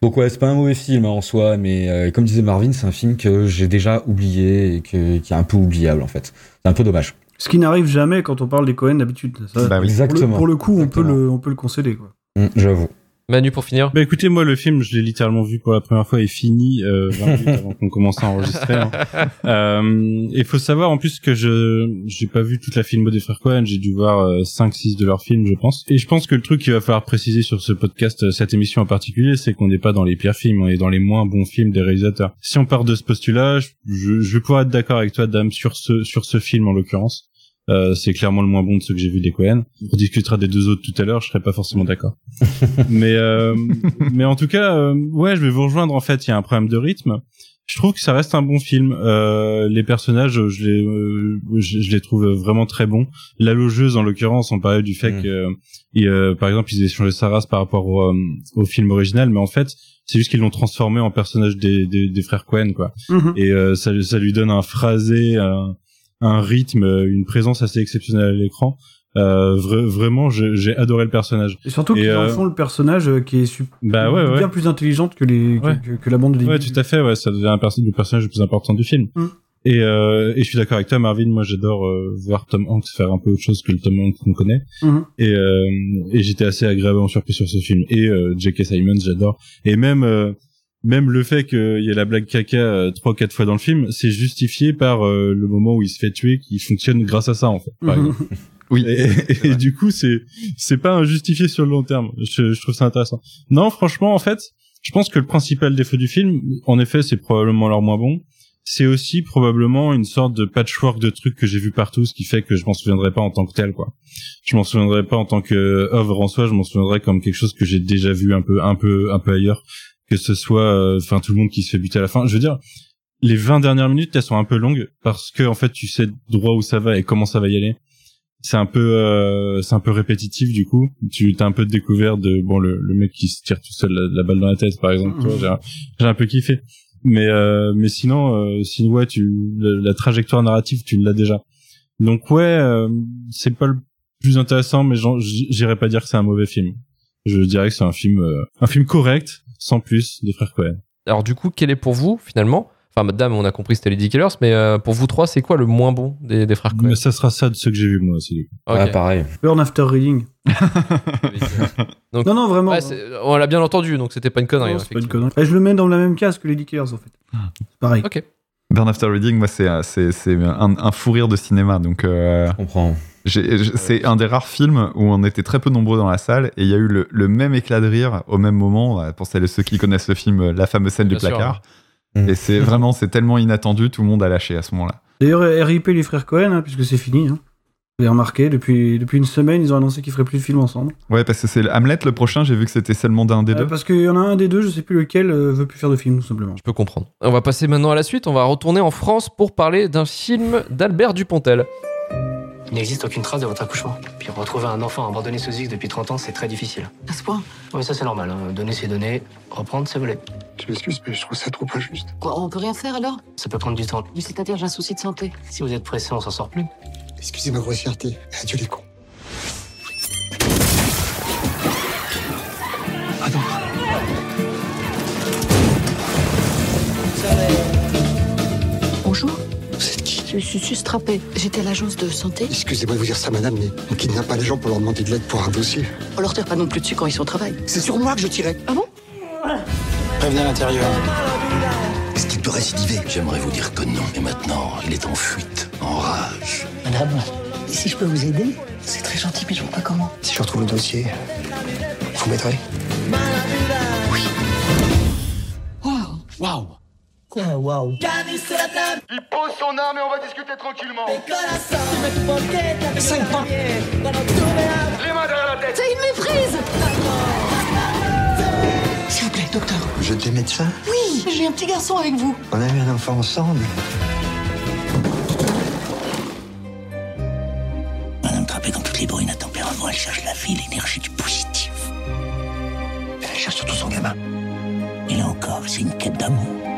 Donc ouais, c'est pas un mauvais film hein, en soi, mais euh, comme disait Marvin, c'est un film que j'ai déjà oublié et que, qui est un peu oubliable en fait. C'est un peu dommage. Ce qui n'arrive jamais quand on parle des Cohen d'habitude. Bah oui. pour, le, Exactement. pour le coup, on peut le, on peut le concéder, quoi. Mm, J'avoue. Manu pour finir. Bah écoutez, moi le film, je l'ai littéralement vu pour la première fois et fini euh, 20 minutes *laughs* avant qu'on commence à enregistrer. hein. Euh, Il faut savoir en plus que je j'ai pas vu toute la filmo des frères Cohen, j'ai dû voir 5-6 de leurs films, je pense. Et je pense que le truc qu'il va falloir préciser sur ce podcast, euh, cette émission en particulier, c'est qu'on n'est pas dans les pires films, on est dans les moins bons films des réalisateurs. Si on part de ce postulat, je, je, je vais pouvoir être d'accord avec toi, Dame, sur ce sur ce film en l'occurrence. Euh, c'est clairement le moins bon de ceux que j'ai vu des Cohen. On discutera des deux autres tout à l'heure, je serais pas forcément d'accord. *laughs* mais euh, mais en tout cas, euh, ouais, je vais vous rejoindre. En fait, il y a un problème de rythme. Je trouve que ça reste un bon film. Euh, les personnages, je les euh, je, je les trouve vraiment très bons. La logeuse, en l'occurrence, on parlait du fait Mm. que, euh, par exemple, ils échangeaient sa race par rapport au, au film original, mais en fait, c'est juste qu'ils l'ont transformé en personnage des, des, des frères Cohen, quoi Mhm. et euh, ça, ça lui donne un phrasé, un, un rythme, une présence assez exceptionnelle à l'écran. Euh, vra- vraiment, j'ai adoré le personnage. Et surtout qu'ils en euh, font le personnage euh, qui est Bah ouais, ouais. bien plus intelligente que, les, que- Ouais. que, que la bande de. Ouais, tout à fait. Ouais, ça devient un le personnage le plus important du film. Mm. Et, euh, et je suis d'accord avec toi, Marvin. Moi, j'adore euh, voir Tom Hanks faire un peu autre chose que le Tom Hanks qu'on connaît. Mhm. Et, euh, et j'étais assez agréablement surpris sur ce film. Et euh, J.K. Simons, j'adore. Et même euh, même le fait qu'il y ait la blague caca euh, trois quatre fois dans le film, c'est justifié par euh, le moment où il se fait tuer, qui fonctionne grâce à ça en fait. par Mhm. *laughs* Oui. Et, et du coup, c'est c'est pas injustifié sur le long terme. Je, je trouve ça intéressant. Non, franchement, en fait, je pense que le principal défaut du film, en effet, c'est probablement leur moins bon. C'est aussi probablement une sorte de patchwork de trucs que j'ai vu partout, ce qui fait que je m'en souviendrai pas en tant que tel, quoi. Je m'en souviendrai pas en tant que œuvre en soi, je m'en souviendrai comme quelque chose que j'ai déjà vu un peu, un peu, un peu ailleurs. Que ce soit, euh, enfin, tout le monde qui se fait buter à la fin. Je veux dire, les 20 dernières minutes, elles sont un peu longues parce que, en fait, tu sais droit où ça va et comment ça va y aller. C'est un peu euh, c'est un peu répétitif du coup. Tu t'as un peu découvert de bon le, le mec qui se tire tout seul la, la balle dans la tête par exemple vois, j'ai un- peu kiffé. Mais euh, mais sinon euh, sinon ouais tu la, la trajectoire narrative tu l'as déjà. Donc ouais euh, c'est pas le plus intéressant mais j'irais pas dire que c'est un mauvais film. Je dirais que c'est un film euh, un film correct sans plus des frères Cohen Alors du coup, quel est pour vous finalement? Enfin, madame, on a compris c'était Lady Killers, mais euh, pour vous trois, c'est quoi le moins bon des, des frères Coen mais ça sera ça de ceux que j'ai vu moi aussi du coup. Ok. Ouais, pareil. Burn after reading. *laughs* Donc- Non, non, vraiment. Ouais, on l'a bien entendu, donc c'était pas une connerie. Non, pas une connerie. Et je le mets dans la même case que Lady Killers, en fait. C'est pareil. Ok. Burn After Reading, moi, c'est, c'est, c'est un, un fou rire de cinéma. Donc, euh, Je comprends. C'est un des rares films où on était très peu nombreux dans la salle et il y a eu le, le même éclat de rire au même moment. euh, Pour celles et ceux qui connaissent le film, euh, la fameuse scène Bien du sûr. placard. Mm. Et c'est vraiment, c'est tellement inattendu, tout le monde a lâché à ce moment-là. D'ailleurs, RIP les frères Cohen, hein, puisque c'est fini. Hein. Vous avez remarqué, depuis, depuis une semaine, ils ont annoncé qu'ils feraient plus de films ensemble. Ouais, parce que c'est le Hamlet le prochain, j'ai vu que c'était seulement d'un des Euh, deux. parce qu'il y en a un des deux, je sais plus lequel, euh, veut plus faire de film, tout simplement. Je peux comprendre. On va passer maintenant à la suite. On va retourner en France pour parler d'un film d'Albert Dupontel. Il n'existe aucune trace de votre accouchement. Puis retrouver un enfant abandonné sous X depuis 30 ans, c'est très difficile. À ce point Oui, ça c'est normal. hein. Donner c'est donner, reprendre c'est voler. Je m'excuse, mais je trouve ça trop injuste. Quoi, on peut rien faire alors? Ça peut prendre du temps. Oui, c'est-à-dire j'ai un souci de santé. Si vous êtes pressé, on s'en sort plus. Excusez ma grossièreté. Adieu les cons. Bonjour, Je suis sustrapée. J'étais à l'agence de santé. Excusez-moi de vous dire ça, madame, mais on kidnappe pas les gens pour leur demander de l'aide pour un dossier. On leur tire pas non plus dessus quand ils sont au travail. C'est sur moi que je tirais. Ah bon Prévenez à l'intérieur. Est-ce qu'il peut récidiver J'aimerais vous dire que non. Et maintenant, il est en fuite, en rage. Madame, si je peux vous aider? C'est très gentil, mais je vois pas comment. Si je retrouve le dossier, vous m'aiderez? Waouh Waouh Quoi, waouh Il pose son arme et on va discuter tranquillement. Cinq pas Les mains derrière la tête C'est une méprise S'il vous plaît, docteur. Vous êtes médecin Oui, j'ai un petit garçon avec vous. On a eu un enfant ensemble. Madame Trappé, dans toutes les bruines à tempérament, elle cherche la vie, l'énergie du positif. Elle cherche surtout son gamin. Et là encore, c'est une quête d'amour.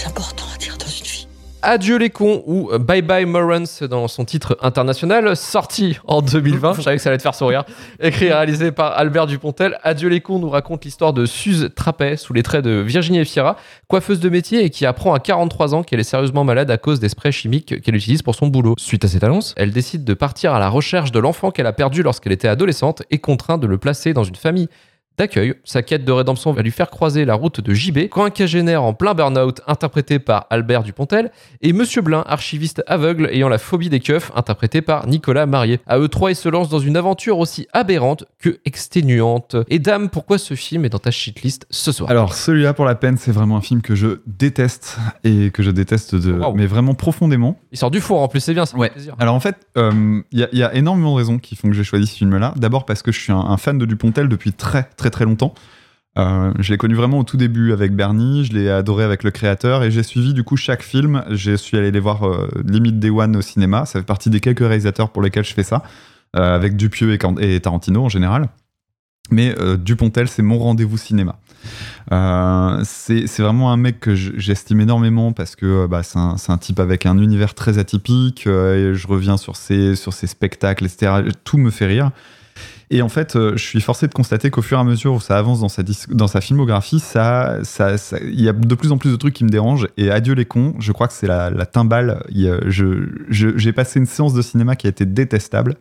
Plus importants à dire dans une vie. Adieu les cons ou Bye Bye Morons dans son titre international, sorti en 2020. Je que ça allait te faire sourire. Écrit et réalisé par Albert Dupontel. Adieu les cons nous raconte l'histoire de Suze Trappet sous les traits de Virginie Efira, coiffeuse de métier et qui apprend à 43 ans qu'elle est sérieusement malade à cause des sprays chimiques qu'elle utilise pour son boulot. Suite à cette annonce, elle décide de partir à la recherche de l'enfant qu'elle a perdu lorsqu'elle était adolescente et contraint de le placer dans une famille d'accueil. Sa quête de rédemption va lui faire croiser la route de JB, quinquagénaire en plein burn-out, interprété par Albert Dupontel, et Monsieur Blin, archiviste aveugle ayant la phobie des keufs, interprété par Nicolas Marié. À eux trois, ils se lancent dans une aventure aussi aberrante que exténuante. Et dame, pourquoi ce film est dans ta shitlist ce soir? Alors, celui-là, pour la peine, c'est vraiment un film que je déteste et que je déteste de, Wow. mais vraiment profondément. Il sort du four en plus, c'est bien, ça fait Ouais. plaisir. Alors en fait, il y, a- y a énormément de raisons qui font que j'ai choisi ce film-là. D'abord parce que je suis un, un fan de Dupontel depuis très très très longtemps. Euh, je l'ai connu vraiment au tout début avec Bernie, je l'ai adoré avec le créateur et j'ai suivi du coup chaque film. Je suis allé les voir euh, limite Day One au cinéma. Ça fait partie des quelques réalisateurs pour lesquels je fais ça, euh, avec Dupieux et, Tarantino en général. Mais euh, Dupontel, c'est mon rendez-vous cinéma. C'est vraiment un mec que je- j'estime énormément parce que bah, c'est un, type avec un univers très atypique. et je reviens sur ses, sur ses spectacles, etc. Tout me fait rire. Et en fait, euh, je suis forcé de constater qu'au fur et à mesure où ça avance dans sa, dans sa filmographie, ça, ça, ça- il y a de plus en plus de trucs qui me dérangent. Et adieu les cons, je crois que c'est la, la timbale. Il J'ai passé une séance de cinéma qui a été détestable.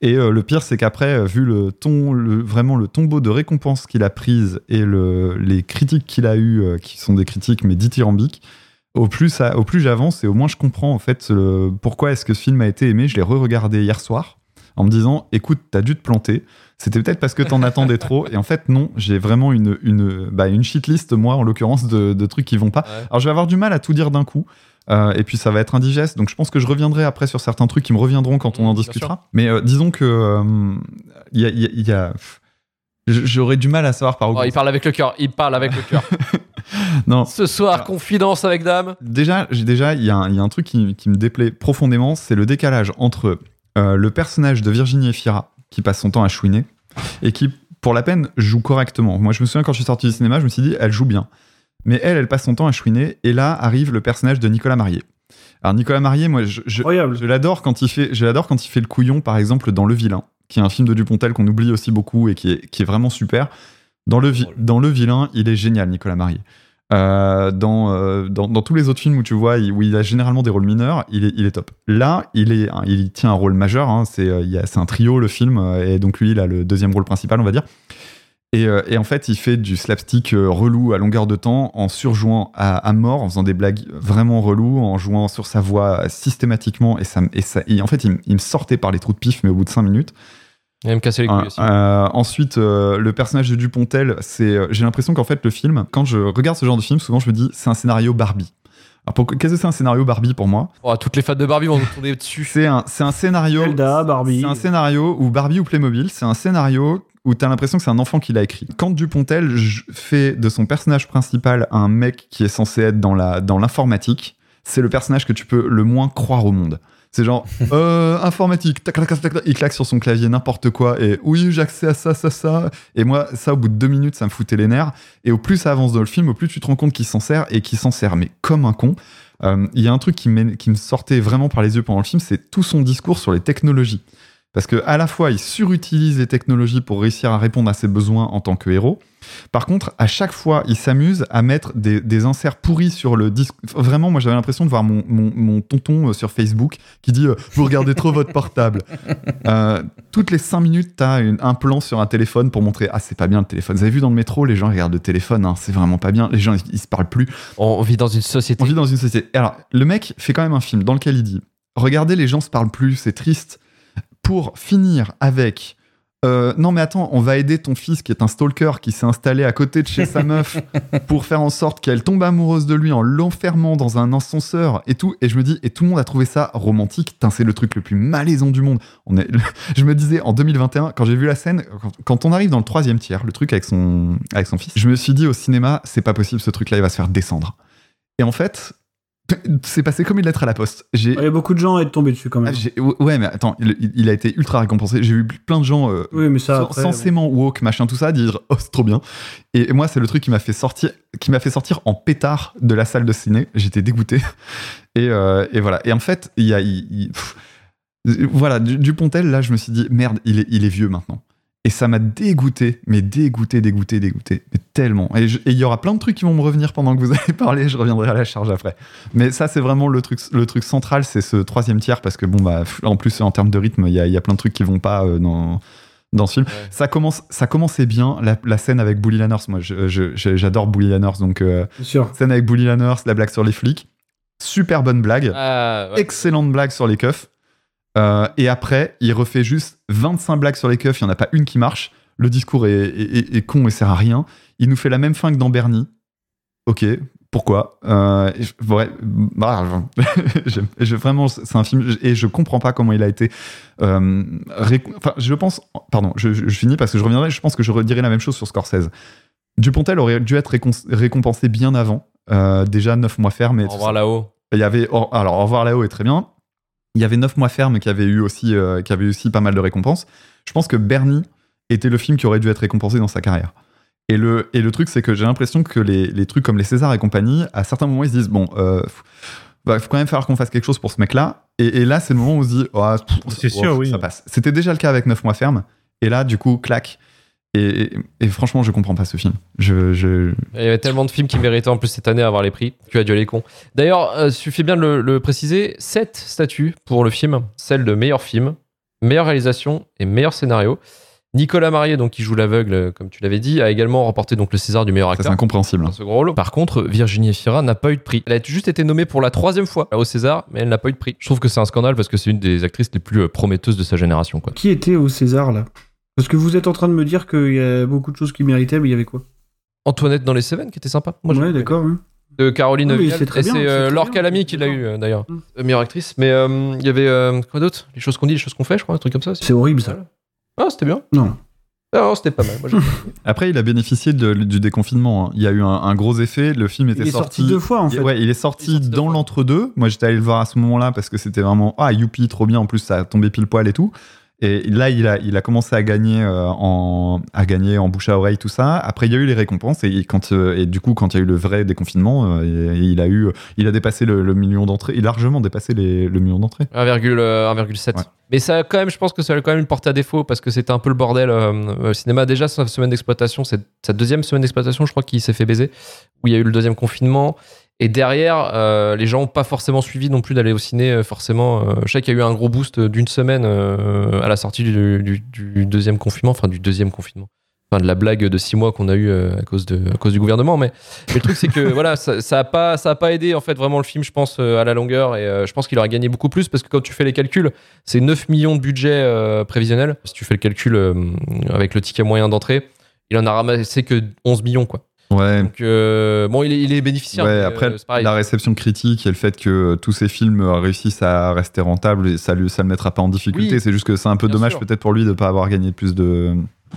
Et euh, le pire, c'est qu'après, euh, vu le ton, vraiment le tombeau de récompenses qu'il a prise et le, les critiques qu'il a eues, qui sont des critiques mais dithyrambiques, au plus, ça, au plus j'avance et au moins je comprends en fait pourquoi est-ce que ce film a été aimé. Je l'ai re-regardé hier soir en me disant, écoute, t'as dû te planter. C'était peut-être parce que t'en attendais trop. Et en fait, non, j'ai vraiment une, une, bah, une shitlist, moi, en l'occurrence, de, de trucs qui vont pas. Ouais. Alors, je vais avoir du mal à tout dire d'un coup. euh, et puis ça va être indigeste, donc je pense que je reviendrai après sur certains trucs qui me reviendront quand on en Mmh, bien discutera. Mais euh, disons que euh, il y a, il y a- il y a- pff, j'aurais du mal à savoir par où. Oh, il parle avec le cœur, il parle avec le cœur. *laughs* non, Ce soir, confidence avec dame. déjà, j'ai déjà, il y, a un- il y a un truc qui, qui me déplaît profondément, c'est le décalage entre euh, le personnage de Virginie Efira, qui passe son temps à chouiner, et qui, pour la peine, joue correctement. Moi, je me souviens quand je suis sorti du cinéma, je me suis dit, elle joue bien. Mais elle, elle passe son temps à chouiner, et là arrive le personnage de Nicolas Marié. Alors Nicolas Marié, moi, je, je- Incroyable. je l'adore quand il fait, je l'adore quand il fait le couillon, par exemple, dans Le Vilain, qui est un film de Dupontel qu'on oublie aussi beaucoup et qui est, qui est vraiment super. Dans le, dans le Vilain, il est génial, Nicolas Marié. Euh, dans, euh, dans, dans tous les autres films où tu vois, où il a généralement des rôles mineurs, il est, il est top. Là, il, est, il tient un rôle majeur. hein, c'est euh, un trio, le film, et donc lui, il a le deuxième rôle principal, on va dire. Et, et en fait, il fait du slapstick relou à longueur de temps, en surjouant à, mort, en faisant des blagues vraiment reloues, en jouant sur sa voix systématiquement. Et, ça, et, ça, et en fait, il, il me sortait par les trous de pif, mais au bout de 5 minutes. Il va me casser les couilles aussi. Euh, ensuite, euh, le personnage de Dupontel, c'est, euh, j'ai l'impression qu'en fait, le film, quand je regarde ce genre de film, souvent je me dis, c'est un scénario Barbie. Alors, qu'est-ce que c'est un scénario Barbie pour moi? Oh, toutes les fans de Barbie vont nous tourner dessus. C'est un, c'est un scénario. Zelda, Barbie. C'est un scénario où Barbie ou Playmobil, c'est un scénario où t'as l'impression que c'est un enfant qui l'a écrit. Quand Dupontel fait de son personnage principal un mec qui est censé être dans la dans l'informatique, c'est le personnage que tu peux le moins croire au monde. C'est genre *laughs* euh, informatique, tac, tac, tac, tac, il claque sur son clavier n'importe quoi et oui j'ai à ça ça ça et moi ça au bout de deux minutes ça me foutait les nerfs et au plus ça avance dans le film au plus tu te rends compte qu'il s'en sert et qu'il s'en sert mais comme un con. Euh, Il y a un truc qui me sortait vraiment par les yeux pendant le film, c'est tout son discours sur les technologies. Parce que à la fois, il surutilise les technologies pour réussir à répondre à ses besoins en tant que héros. Par contre, à chaque fois, il s'amuse à mettre des, des inserts pourris sur le disque. Vraiment, moi, j'avais l'impression de voir mon, mon- mon tonton euh, sur Facebook qui dit euh, Vous regardez trop votre portable. *laughs* Euh, toutes les 5 minutes, tu as un plan sur un téléphone pour montrer Ah, c'est pas bien le téléphone. Vous avez vu dans le métro, les gens regardent le téléphone, hein, c'est vraiment pas bien. Les gens, ils, ils se parlent plus. On vit dans une société. On vit dans une société. Alors, le mec fait quand même un film dans lequel il dit Regardez, les gens se parlent plus, c'est triste. Pour finir avec euh, Non, mais attends, on va aider ton fils qui est un stalker qui s'est installé à côté de chez sa meuf *laughs* pour faire en sorte qu'elle tombe amoureuse de lui en l'enfermant dans un ascenseur et tout. Et je me dis, et tout le monde a trouvé ça romantique. C'est le truc le plus malaisant du monde. On est, *laughs* je me disais en 2021, quand j'ai vu la scène, quand, quand on arrive dans le troisième tiers, le truc avec son, avec son fils, je me suis dit au cinéma, c'est pas possible, ce truc-là, il va se faire descendre. Et en fait, c'est passé comme une lettre à la poste. J'ai, Il y a beaucoup de gens à être tombés dessus quand même. j'ai- ouais, mais attends, il, il a été ultra récompensé. J'ai vu plein de gens euh, Oui, mais ça, sen- après, censément woke, machin, tout ça, dire oh, c'est trop bien. Et, moi, c'est le truc qui m'a fait sortir, qui m'a fait sortir en pétard de la salle de ciné. J'étais dégoûté. *laughs* Et, euh, et voilà. Et en fait, il y a, il- il- pff, voilà, du, Dupontel, là, je me suis dit merde, il est, il est vieux maintenant. Et ça m'a dégoûté, mais dégoûté, dégoûté, dégoûté, mais tellement. Et il y aura plein de trucs qui vont me revenir pendant que vous *laughs* allez parler. Je reviendrai à la charge après. Mais ça, c'est vraiment le truc, le truc central, c'est ce troisième tiers parce que bon bah, en plus en termes de rythme, il y a, il y a plein de trucs qui vont pas euh, dans dans ce film. Ça commence, ça commençait bien la, la scène avec Bully Lanners. Moi, j'adore Bully Lanners, donc euh, scène avec Bully Lanners, la blague sur les flics, super bonne blague, Ah, ouais. excellente blague sur les keufs. Euh, et après, il refait juste 25 blagues sur les keufs, il n'y en a pas une qui marche. Le discours est, est- est- est con et sert à rien. Il nous fait la même fin que dans Bernie. Ok, pourquoi? Euh, et je- ouais, bah, *laughs* je- Vraiment, c'est un film et je comprends pas comment il a été. euh, enfin, je pense. Pardon, je, finis parce que je reviendrai. Je pense que je redirai la même chose sur Scorsese. Dupontel aurait dû être récompensé bien avant. Euh, déjà 9 mois ferme. Et Au revoir là-haut. Il y avait, or- alors, au revoir là-haut est très bien. Il y avait 9 mois ferme qui avait eu aussi, euh, qui avait eu aussi pas mal de récompenses. Je pense que Bernie était le film qui aurait dû être récompensé dans sa carrière. Et le, et le truc, c'est que j'ai l'impression que les, les trucs comme les Césars et compagnie, à certains moments, ils se disent bon, euh, faut, bah, faut quand même falloir qu'on fasse quelque chose pour ce mec-là. Et, et là, c'est le moment où on se dit oh, pff, C'est oh, sûr, oui. ça passe. C'était déjà le cas avec 9 mois ferme. Et là, du coup, clac. Et, et- et franchement, je comprends pas ce film. Je, je... Il y avait tellement de films qui méritaient en plus cette année à avoir les prix. Tu as Dieu les cons. D'ailleurs, euh, tu fais bien de le, le préciser, 7 statues pour le film, celle de meilleur film, meilleure réalisation et meilleur scénario. Nicolas Marié, donc qui joue l'aveugle, euh, comme tu l'avais dit, a également remporté donc le César du meilleur Ça, c'est acteur. incompréhensible. dans ce gros rôle. Par contre, Virginie Efira n'a pas eu de prix. Elle a juste été nommée pour la troisième fois au César, mais elle n'a pas eu de prix. Je trouve que c'est un scandale parce que c'est une des actrices les plus euh, prometteuses de sa génération. Quoi. Qui était au César là? Parce que vous êtes en train de me dire qu'il y a beaucoup de choses qui méritaient, mais il y avait quoi Antoinette dans les Cévennes, qui était sympa. Moi, j'ai Ouais, d'accord. hein. de Caroline Oui, Vial. c'est très Et bien, c'est c'est euh, très Laure Calamy qui l'a eu euh, d'ailleurs, Mm. Euh, meilleure actrice. Mais euh, il y avait euh, quoi d'autre? Les choses qu'on dit, les choses qu'on fait, je crois, un truc comme ça. aussi. C'est horrible ça. Ah, c'était bien. Non. Ah, non, c'était pas mal. Moi, *laughs* Après, il a bénéficié de- du déconfinement. hein. Il y a eu un, un gros effet. Le film était Il est sorti deux fois en fait. Ouais, il est sorti, Il est sorti dans l'entre-deux. Moi, j'étais allé le voir à ce moment-là parce que c'était vraiment ah youpi, trop bien. En plus, ça a tombé pile poil et tout. Et là, il a, il a commencé à gagner euh, en à gagner en bouche à oreille tout ça. Après, il y a eu les récompenses et quand euh, et du coup, quand il y a eu le vrai déconfinement, euh, il a eu, il a dépassé le, le million d'entrées. Il a largement dépassé les- le million d'entrées. 1,7. euh, 1,7. Ouais. Mais ça, a quand même, je pense que ça a quand même une porte à défaut parce que c'était un peu le bordel au cinéma. Déjà, sa semaine d'exploitation, sa deuxième semaine d'exploitation, je crois, qu'il s'est fait baiser, où il y a eu le deuxième confinement. Et derrière, euh, les gens n'ont pas forcément suivi non plus d'aller au ciné, euh, forcément. Euh, je sais qu'il y a eu un gros boost d'une semaine à la sortie du, deuxième confinement, enfin du deuxième confinement. Enfin, de la blague de six mois qu'on a eu à, cause de, à cause du gouvernement. Mais, le truc, c'est que *laughs* voilà, ça, ça a pas, pas aidé en fait vraiment le film, je pense, à la longueur. Et je pense qu'il aurait gagné beaucoup plus parce que quand tu fais les calculs, c'est 9 millions de budget prévisionnel. Si tu fais le calcul avec le ticket moyen d'entrée, il en a ramassé que 11 millions, quoi. Ouais. Donc, euh, bon, il est, il est bénéficiaire. Ouais, après, euh, la réception critique et le fait que euh, tous ces films réussissent à rester rentables, ça ne ça le mettra pas en difficulté. Oui. c'est juste que c'est un peu dommage peut-être pour lui de ne pas avoir gagné plus de.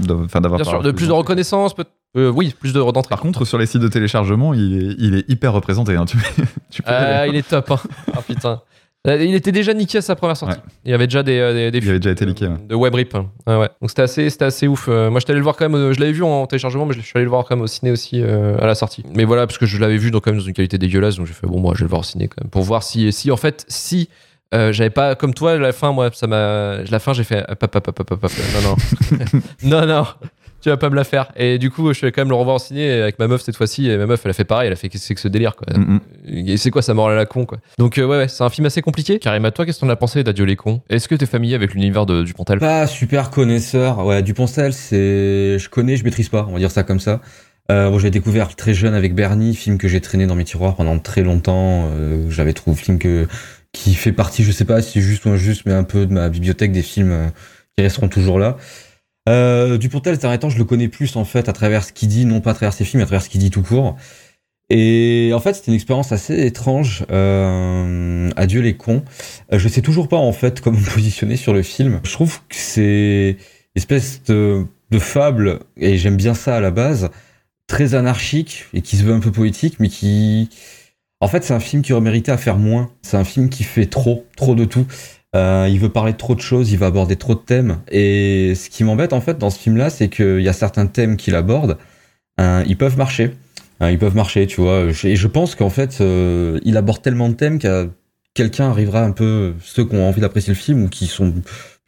Enfin, d'avoir Bien sûr, de plus de reconnaissance, peut euh, oui, plus de d'entrée. Par contre, sur les sites de téléchargement, il est, il est hyper représenté. hein. Tu, *laughs* tu peux y Ah, il est top. Hein. Ah, putain. Euh, Il était déjà niqué à sa première sortie. Ouais. Il y avait déjà des, euh, des, des Il avait déjà été ouais. de web rip. hein. Ouais. Donc c'était assez, c'était assez ouf. Euh, moi, j'étais allé le voir quand même. Je l'avais vu en téléchargement, mais je suis allé le voir quand même au ciné aussi euh, à la sortie. Mais voilà, parce que je l'avais vu donc, quand même dans une qualité dégueulasse. Donc j'ai fait bon, moi, je vais le voir au ciné quand même pour voir si, si en fait, si euh, j'avais pas comme toi la fin, moi, ça m'a. La fin, j'ai fait hop, hop, hop. non, non, *laughs* non, non. Tu vas pas me la faire. Et du coup, je vais quand même le revoir au ciné avec ma meuf cette fois-ci. Et ma meuf, elle a fait pareil. Elle a fait qu'est-ce que c'est que ce délire, quoi? Mm, mm. Et c'est quoi sa morale à la con quoi? Donc euh, ouais, ouais c'est un film assez compliqué. Karim, à toi, qu'est-ce que t'en as pensé d'Adieu les cons? Est-ce que t'es familier avec l'univers de Dupontel? Pas super connaisseur. Ouais, Dupontel, c'est, je connais, je maîtrise pas. On va dire ça comme ça. Euh, bon, j'ai découvert très jeune avec Bernie, film que j'ai traîné dans mes tiroirs pendant très longtemps. Euh, J'avais trouvé film que qui fait partie, je sais pas si c'est juste ou injuste, mais un peu de ma bibliothèque des films euh, qui resteront toujours là. Euh, Dupontel, ces temps, je le connais plus en fait à travers ce qu'il dit, non pas à travers ses films, à travers ce qu'il dit tout court. Et en fait, c'était une expérience assez étrange. Euh, adieu les cons. Euh, je sais toujours pas en fait comment me positionner sur le film. Je trouve que c'est espèce de, de fable et j'aime bien ça à la base, très anarchique et qui se veut un peu poétique, mais qui En fait, c'est un film qui aurait mérité à faire moins. C'est un film qui fait trop, trop de tout. Euh, il veut parler de trop de choses, il va aborder trop de thèmes. Et ce qui m'embête en fait dans ce film-là, c'est qu'il y a certains thèmes qu'il aborde, euh, ils peuvent marcher. Euh, ils peuvent marcher, tu vois. Et je pense qu'en fait, il aborde tellement de thèmes qu'à quelqu'un arrivera un peu, ceux qui ont envie d'apprécier le film ou qui sont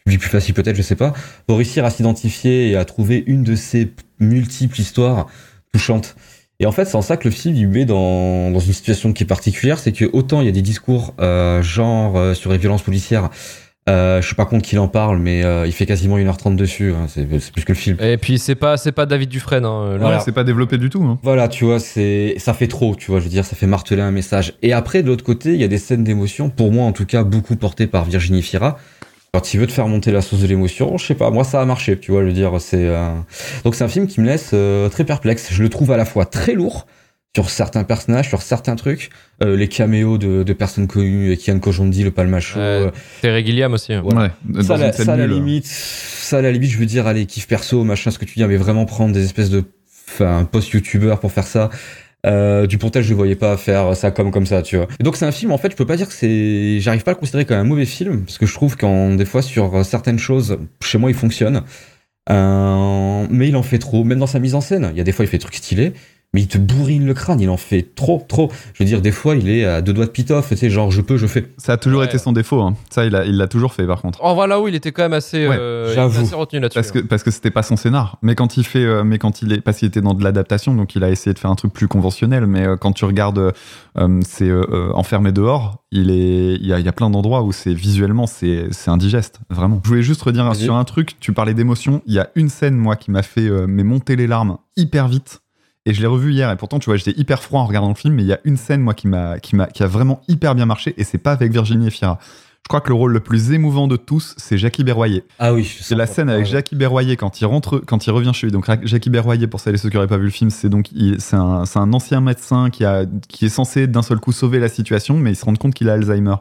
plus facile peut-être, je sais pas, pour réussir à s'identifier et à trouver une de ces multiples histoires touchantes. Et en fait, c'est en ça que le film il met dans, dans une situation qui est particulière, c'est que autant il y a des discours euh, genre euh, sur les violences policières, euh, je suis pas contre qu'il en parle, mais euh, il fait quasiment 1h30 dessus, hein, c'est c'est plus que le film. Et puis c'est pas c'est pas David Dufresne. Hein, Voilà. C'est pas développé du tout. Hein. Voilà, tu vois, c'est ça fait trop, tu vois, je veux dire, ça fait marteler un message. Et après, de l'autre côté, il y a des scènes d'émotion, pour moi en tout cas, beaucoup portées par Virginie Fira. Quand il veut te faire monter la sauce de l'émotion, je sais pas, moi ça a marché, tu vois, je veux dire, c'est euh, donc c'est un film qui me laisse euh, très perplexe. Je le trouve à la fois très lourd sur certains personnages, sur certains trucs, Euh, les caméos de, de personnes connues, Kian Kojandi, le Palmacho, Ouais, euh, Terry Gilliam aussi. hein. Voilà. Ouais, ça, la, ça, à la limite, ça, à la limite, je veux dire, allez, kiff perso, machin, ce que tu dis, mais vraiment prendre des espèces de, enfin, post-youtubeur pour faire ça. Euh, Dupontel, je ne voyais pas faire ça comme comme ça, tu vois. Et donc c'est un film, en fait, je peux pas dire que c'est, j'arrive pas à le considérer comme un mauvais film, parce que je trouve qu'en des fois sur certaines choses, chez moi, il fonctionne. Euh, mais il en fait trop, même dans sa mise en scène. Il y a des fois, il fait des trucs stylés, mais il te bourrine le crâne, il en fait trop, trop. Je veux dire, des fois, il est à deux doigts de pitoff, tu sais, genre, je peux, je fais. Ça a toujours Ouais. été son défaut. hein. Ça, il l'a il l'a toujours fait, par contre. En voilà où il était quand même assez, Ouais, euh, assez retenu là-dessus. Parce que parce que c'était pas son scénar. Mais quand il fait, euh, mais quand il est, parce qu'il était dans de l'adaptation, donc il a essayé de faire un truc plus conventionnel. Mais euh, quand tu regardes, euh, c'est enfermé dehors. Il est, il y a, il y a plein d'endroits où c'est visuellement c'est c'est indigeste, vraiment. Je voulais juste redire sur un truc. Tu parlais d'émotion. Il y a une scène moi qui m'a fait euh, mais monter les larmes hyper vite. Et je l'ai revu hier. Et pourtant, tu vois, j'étais hyper froid en regardant le film. Mais il y a une scène moi qui m'a qui m'a qui a vraiment hyper bien marché. Et c'est pas avec Virginie Efira. Je crois que le rôle le plus émouvant de tous, c'est Jackie Berroyer. Ah oui, C'est la scène avec Jackie Berroyer quand il rentre, quand il revient chez lui. Donc Jackie Berroyer, pour celles et ceux qui n'auraient pas vu le film, c'est donc c'est un, c'est un ancien médecin qui a qui est censé d'un seul coup sauver la situation, mais il se rend compte qu'il a Alzheimer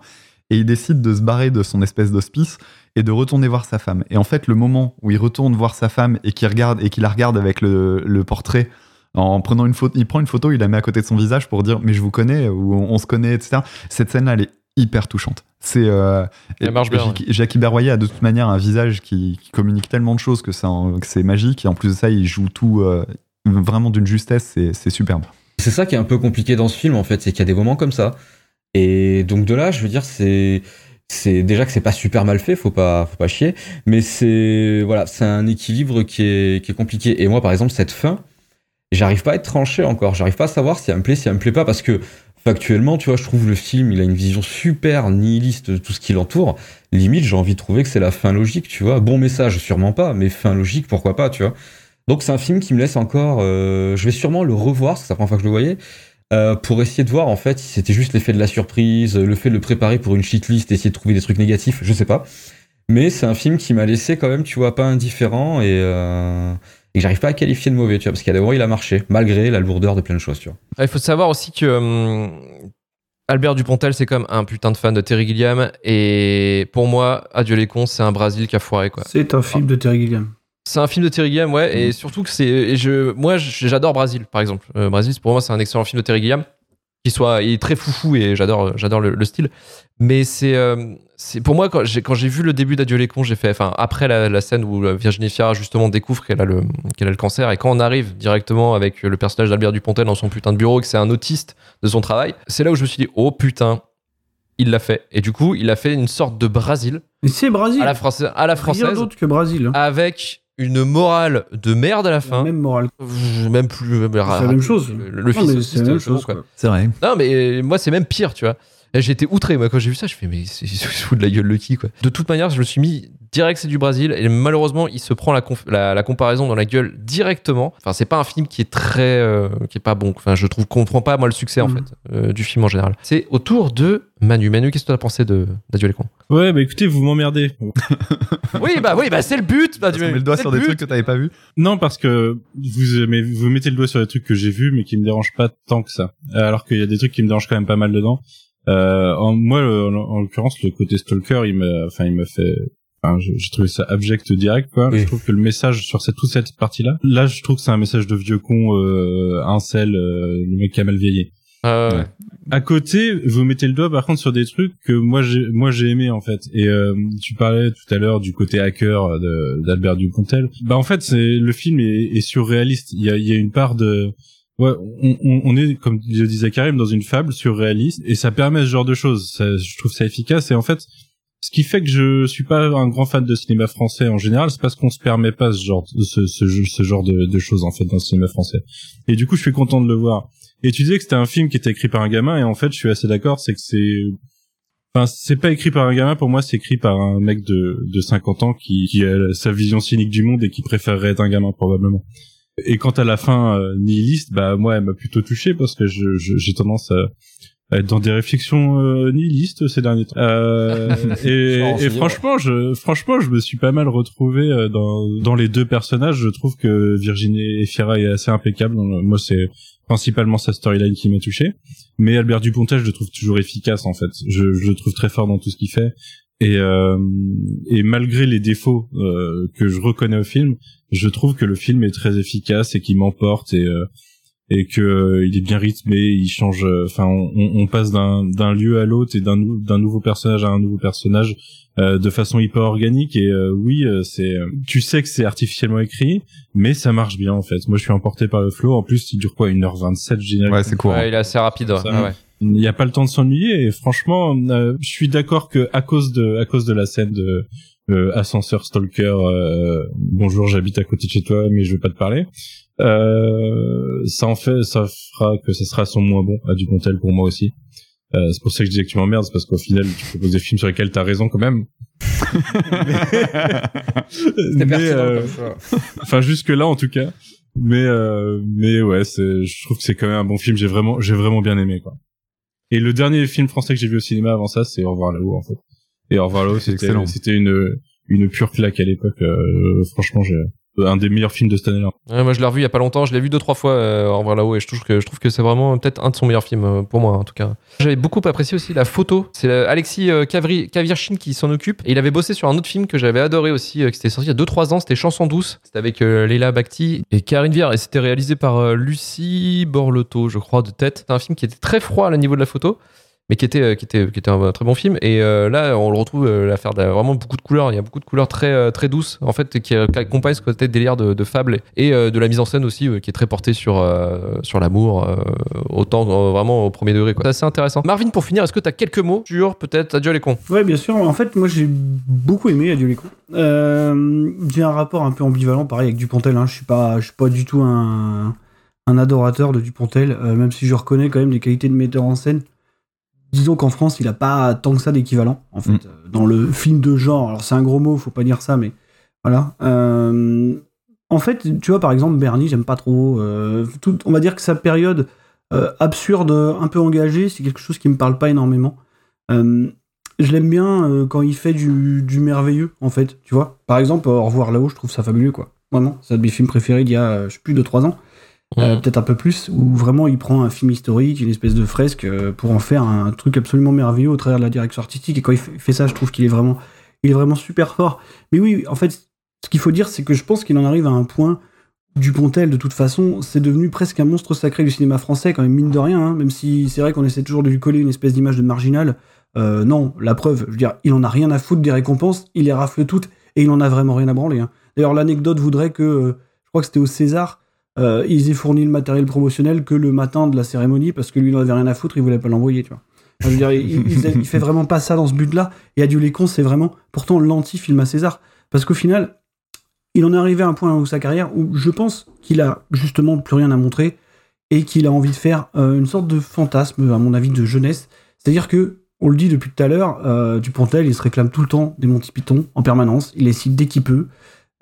et il décide de se barrer de son espèce d'hospice et de retourner voir sa femme. Et en fait, le moment où il retourne voir sa femme et qu'il regarde et qu'il la regarde avec le, le portrait en prenant une photo, il prend une photo, il la met à côté de son visage pour dire mais je vous connais ou on, on se connaît, etc. Cette scène-là, elle est hyper touchante. C'est euh, Elle marche bien, Jackie, Jackie Berroyer a de toute manière un visage qui, qui communique tellement de choses que, c'est magique et en plus de ça, il joue tout euh, vraiment d'une justesse, c'est c'est superbe. C'est ça qui est un peu compliqué dans ce film en fait, c'est qu'il y a des moments comme ça. Et donc de là, je veux dire, c'est c'est déjà que c'est pas super mal fait, faut pas faut pas chier, mais c'est voilà, c'est un équilibre qui est qui est compliqué. Et moi, par exemple, cette fin, j'arrive pas à être tranché encore, j'arrive pas à savoir si elle me plaît, si elle me plaît pas, parce que factuellement, tu vois, je trouve le film, il a une vision super nihiliste de tout ce qui l'entoure. Limite, j'ai envie de trouver que c'est la fin logique, tu vois. Bon message, sûrement pas, mais fin logique, pourquoi pas, tu vois. Donc c'est un film qui me laisse encore. euh, je vais sûrement le revoir, c'est la première fois que je le voyais, euh, pour essayer de voir en fait si c'était juste l'effet de la surprise, le fait de le préparer pour une shitlist, essayer de trouver des trucs négatifs, je sais pas. Mais c'est un film qui m'a laissé quand même, tu vois, pas indifférent et, euh, et que j'arrive pas à qualifier de mauvais, tu vois, parce a des moments il a marché, malgré la lourdeur de plein de choses, tu vois. Ah, Il faut savoir aussi que hum, Albert Dupontel, c'est comme un putain de fan de Terry Gilliam. Et pour moi, Adieu les cons, c'est un Brésil qui a foiré. quoi. C'est un film de Terry Gilliam. C'est un film de Terry Gilliam, ouais. Mm. Et surtout que c'est. je, moi, j'adore Brésil, par exemple. Euh, Brésil, pour moi, c'est un excellent film de Terry Gilliam. Qui soit, il est très foufou et j'adore, j'adore le, le style. Mais c'est, euh, c'est pour moi quand j'ai quand j'ai vu le début d'Adieu les cons, j'ai fait, enfin après la, la scène où Virginie Fira justement découvre qu'elle a le qu'elle a le cancer et quand on arrive directement avec le personnage d'Albert Dupontel dans son putain de bureau et que c'est un autiste de son travail, c'est là où je me suis dit oh putain, il l'a fait. Et du coup, il a fait une sorte de Brésil c'est Brésil. à la française, à la Rien française d'autre que Brésil. hein. avec une morale de merde à la fin. Même morale. Même plus. C'est la même chose. Le, le Non, fils c'est la même chose. quoi. quoi. C'est vrai. Non, mais moi, c'est même pire, tu vois. Été outré, moi, quand j'ai vu ça. Je fais, mais c'est- *laughs* fout de la gueule le qui, quoi. De toute manière, je me suis mis direct, c'est du Brésil. Et malheureusement, il se prend la, conf- la, la comparaison dans la gueule directement. Enfin, c'est pas un film qui est très. euh, qui est pas bon. Enfin, je trouve qu'on comprend pas, moi, le succès, en Mhm. fait, euh, du film en général. C'est autour de Manu. Manu, qu'est-ce que tu as pensé de- d'Adieu les cons Ouais, bah écoutez, vous m'emmerdez. *laughs* Oui, bah oui, bah c'est le but. Bah, Parce qu'on met le doigt sur le des but. trucs que t'avais pas vu. Non, parce que vous, mais vous mettez le doigt sur des trucs que j'ai vus, mais qui me dérangent pas tant que ça. Alors qu'il y a des trucs qui me dérangent quand même pas mal dedans. Euh, en, moi, le- en, en l'occurrence, le côté stalker, il me, enfin, il me fait, enfin, je- j'ai trouvé ça abject direct, quoi. Oui. Je trouve que le message sur cette, toute cette partie-là, là, je trouve que c'est un message de vieux con, euh, incel, euh, le mec qui a mal vieilli. Euh, Ouais. à côté, vous mettez le doigt par contre sur des trucs que moi j'ai moi j'ai aimé en fait. Et euh, tu parlais tout à l'heure du côté hacker de- d'Albert Dupontel. Bah en fait, c'est le film est, est surréaliste. Il y a, il y a une part de Ouais, on, on, on est, comme le disait Karim, dans une fable surréaliste, et ça permet ce genre de choses. Ça, je trouve ça efficace, et en fait, ce qui fait que je suis pas un grand fan de cinéma français en général, c'est parce qu'on se permet pas ce genre, ce, genre de, choses en fait dans le cinéma français. Et du coup, je suis content de le voir. Et tu disais que c'était un film qui était écrit par un gamin, et en fait, je suis assez d'accord, c'est que c'est, enfin, c'est pas écrit par un gamin, pour moi, c'est écrit par un mec de, de 50 ans qui, a sa vision cynique du monde et qui préférerait être un gamin probablement. Et quant à la fin euh, nihiliste, bah moi, elle m'a plutôt touché parce que j'ai tendance à, dans des réflexions euh, nihilistes ces derniers temps. Euh, et, *laughs* et franchement, je, franchement, je me suis pas mal retrouvé euh, dans, dans les deux personnages. Je trouve que Virginie Efira est assez impeccable. Moi, c'est principalement sa storyline qui m'a touché. Mais Albert Dupontel, je le trouve toujours efficace en fait. Je, je le trouve très fort dans tout ce qu'il fait. Et, euh, et malgré les défauts euh, que je reconnais au film, je trouve que le film est très efficace et qu'il m'emporte et euh, et que euh, il est bien rythmé, il change. euh, Enfin, on, on- on passe d'un d'un lieu à l'autre et d'un d'un nouveau personnage à un nouveau personnage euh, de façon hyper organique. Et euh, oui, euh, c'est. euh, Tu sais que c'est artificiellement écrit, mais ça marche bien en fait. Moi, je suis emporté par le flow. En plus, il dure quoi 1h27 général. Ouais, c'est court. Ouais, il est assez rapide. ouais. Ça, Ouais, ouais. Il n'y a pas le temps de s'ennuyer et franchement, euh, je suis d'accord que à cause de à cause de la scène de euh, ascenseur stalker, euh, bonjour, j'habite à côté de chez toi, mais je veux pas te parler. Euh, ça en fait, ça fera que ça sera son moins bon à Dupontel pour moi aussi. Euh, c'est pour ça que je disais que tu m'emmerdes, parce qu'au final, tu proposes des films sur lesquels t'as raison quand même. Mais, euh, comme enfin jusque là en tout cas. Mais euh, mais ouais c'est je trouve que c'est quand même un bon film. J'ai vraiment j'ai vraiment bien aimé quoi. Et le dernier film français que j'ai vu au cinéma avant ça c'est Au revoir là-haut en fait. Et Au revoir là-haut c'était c'était une une pure claque à l'époque. Euh, franchement j'ai un des meilleurs films de cette Ouais, moi, je l'ai revu il y a pas longtemps. Je l'ai vu deux trois fois. Euh, au revoir là-haut, et je trouve que je trouve que c'est vraiment peut-être un de son meilleurs films euh, pour moi en tout cas. J'avais beaucoup apprécié aussi la photo. C'est euh, Alexis euh, Kavri- Kavirchin qui s'en occupe. Et il avait bossé sur un autre film que j'avais adoré aussi, euh, qui était sorti il y a 2-3 ans. C'était Chanson douce. C'était avec euh, Leila Bakhti et Karine Viard. Et c'était réalisé par euh, Lucie Borlotto, je crois, de tête. C'est un film qui était très froid à niveau de la photo. Mais qui était, euh, qui, était, qui était un très bon film. Et euh, là, on le retrouve euh, l'affaire de vraiment beaucoup de couleurs. Il y a beaucoup de couleurs très, très douces, en fait, qui, accompagnent ce côté délire de, de fable et de la mise en scène aussi, qui est très portée sur, sur l'amour, autant vraiment au premier degré. C'est assez intéressant. Marvin, pour finir, est-ce que tu as quelques mots sur peut-être Adieu les cons? Ouais, bien sûr. En fait, moi, j'ai beaucoup aimé Adieu les cons. J'ai un rapport un peu ambivalent, pareil, avec Dupontel. Hein. Je suis pas, je suis pas du tout un, un adorateur de Dupontel, même si je reconnais quand même des qualités de metteur en scène. Disons qu'en France, il a pas tant que ça d'équivalent, en fait, Mm. euh, dans le film de genre. Alors, c'est un gros mot, faut pas dire ça, mais voilà. Euh, en fait, tu vois, par exemple, Bernie, j'aime pas trop. euh, tout, on va dire que sa période euh, absurde, un peu engagée, c'est quelque chose qui me parle pas énormément. Je l'aime bien quand il fait du, du merveilleux, en fait, tu vois. Par exemple, Au revoir là-haut, je trouve ça fabuleux, quoi. Vraiment, c'est un de mes films préférés d'il y a, je sais plus, de 3 Euh, peut-être un peu plus, où vraiment il prend un film historique, une espèce de fresque, euh, pour en faire un truc absolument merveilleux au travers de la direction artistique. Et quand il fait, ça, je trouve qu'il est vraiment, il est vraiment super fort. Mais oui, en fait, ce qu'il faut dire, c'est que je pense qu'il en arrive à un point. Dupontel, de toute façon, c'est devenu presque un monstre sacré du cinéma français, quand même, mine de rien, hein, même si c'est vrai qu'on essaie toujours de lui coller une espèce d'image de marginal. Euh, non, la preuve, je veux dire, il en a rien à foutre des récompenses, il les rafle toutes, et il en a vraiment rien à branler. hein. D'ailleurs, l'anecdote voudrait que, je crois que c'était au César, euh, ils aient fourni le matériel promotionnel que le matin de la cérémonie, parce que lui, il avait rien à foutre, il voulait pas l'envoyer, tu vois. Je veux dire, il, il- fait vraiment pas ça dans ce but-là, et Adieu les cons, c'est vraiment pourtant l'anti-film à César. Parce qu'au final, il en est arrivé à un point dans sa carrière où je pense qu'il a justement plus rien à montrer et qu'il a envie de faire euh, une sorte de fantasme, à mon avis, de jeunesse. C'est-à-dire que, on le dit depuis tout à l'heure, euh, Dupontel, il se réclame tout le temps des Monty Python en permanence. Il les cite dès qu'il peut.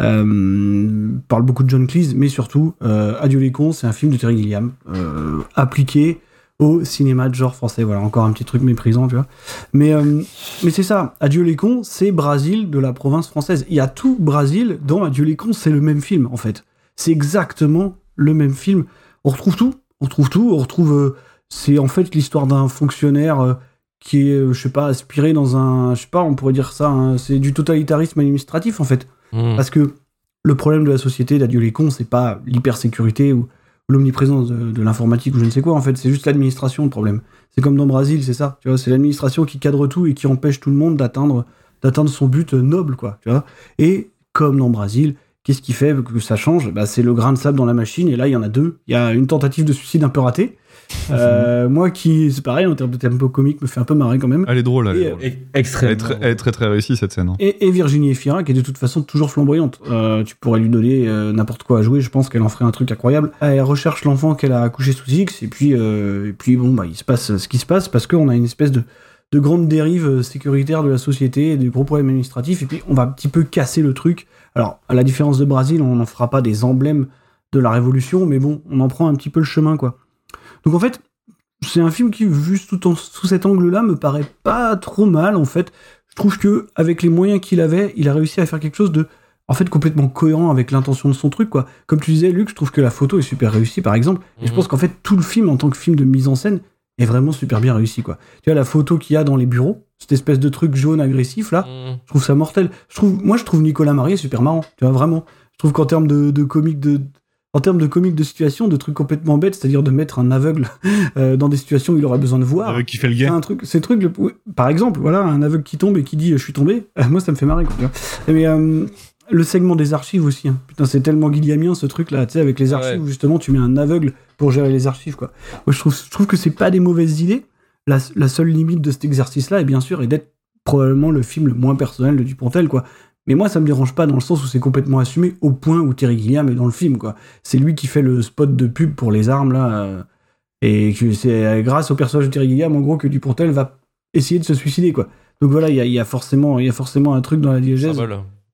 Euh, parle beaucoup de John Cleese, mais surtout, euh, Adieu les cons, c'est un film de Terry Gilliam euh, appliqué au cinéma de genre français. Voilà, encore un petit truc méprisant, tu vois. Mais, mais c'est ça, Adieu les cons, c'est Brasil de la province française. Il y a tout Brasil dans Adieu les cons, c'est le même film, en fait. C'est exactement le même film. On retrouve tout, on retrouve tout, on retrouve... c'est en fait l'histoire d'un fonctionnaire qui est, je sais pas, aspiré dans un... Je sais pas, on pourrait dire ça, hein, c'est du totalitarisme administratif, en fait. Mhm. Parce que le problème de la société d'Adieu les cons, c'est pas l'hypersécurité ou, l'omniprésence de, l'informatique ou je ne sais quoi. En fait, c'est juste l'administration le problème. C'est comme dans Brésil, c'est ça. Tu vois, c'est l'administration qui cadre tout et qui empêche tout le monde d'atteindre d'atteindre son but noble, quoi. Tu vois. Et comme dans Brésil, qu'est-ce qui fait que ça change? Bah, C'est le grain de sable dans la machine. Et là, il y en a deux. Il y a une tentative de suicide un peu ratée. *laughs* Euh, moi qui, c'est pareil, en termes de tempo comique, me fait un peu marrer quand même. Elle est drôle, elle est Et, drôle. euh, Extrêmement. Elle est très, elle est très très réussie cette scène. hein. et, et Virginie Efira, qui est de toute façon toujours flamboyante. Euh, tu pourrais lui donner euh, n'importe quoi à jouer, je pense qu'elle en ferait un truc incroyable. Elle recherche l'enfant qu'elle a accouché sous X, et puis, euh, et puis bon, bah, il se passe ce qui se passe parce qu'on a une espèce de, de grande dérive euh, sécuritaire de la société, des gros problèmes administratifs, et puis on va un petit peu casser le truc. Alors, à la différence de Brésil, on n'en fera pas des emblèmes de la révolution, mais bon, on en prend un petit peu le chemin, quoi. Donc en fait, c'est un film qui, vu sous, en- sous cet angle-là, me paraît pas trop mal, en fait. Je trouve que avec les moyens qu'il avait, il a réussi à faire quelque chose de, en fait, complètement cohérent avec l'intention de son truc, quoi. Comme tu disais, Luc, je trouve que la photo est super réussie, par exemple. Et je Mhm. pense qu'en fait, tout le film, en tant que film de mise en scène, est vraiment super bien réussi, quoi. Tu vois, la photo qu'il y a dans les bureaux, cette espèce de truc jaune agressif, là, Mm. je trouve ça mortel. Je trouve, moi, je trouve Nicolas Marié super marrant, tu vois, vraiment. Je trouve qu'en termes de, de comique de. En termes de comique de situation, de trucs complètement bêtes, c'est-à-dire de mettre un aveugle *laughs* euh, dans des situations où il aurait besoin de voir. Avec qui fait le C'est gay. un truc, c'est le truc, le- par exemple, voilà, un aveugle qui tombe et qui dit je suis tombé, euh, *laughs* moi ça me fait marrer. Quoi, tu vois. Mais euh, le segment des archives aussi, hein. putain, c'est tellement guillemien ce truc là, tu sais, avec les archives Ouais. où justement tu mets un aveugle pour gérer les archives, quoi. Moi je trouve, je trouve que c'est pas des mauvaises idées. La, la seule limite de cet exercice-là, est bien sûr, est d'être probablement le film le moins personnel de Dupontel, quoi. Mais moi, ça me dérange pas dans le sens où c'est complètement assumé au point où Terry Gilliam est dans le film, quoi. C'est lui qui fait le spot de pub pour les armes, là. euh, et que c'est euh, grâce au personnage de Terry Gilliam, en gros, que Dupontel va essayer de se suicider, quoi. Donc voilà, il y a, il y a forcément, il y a forcément un truc dans la diégèse.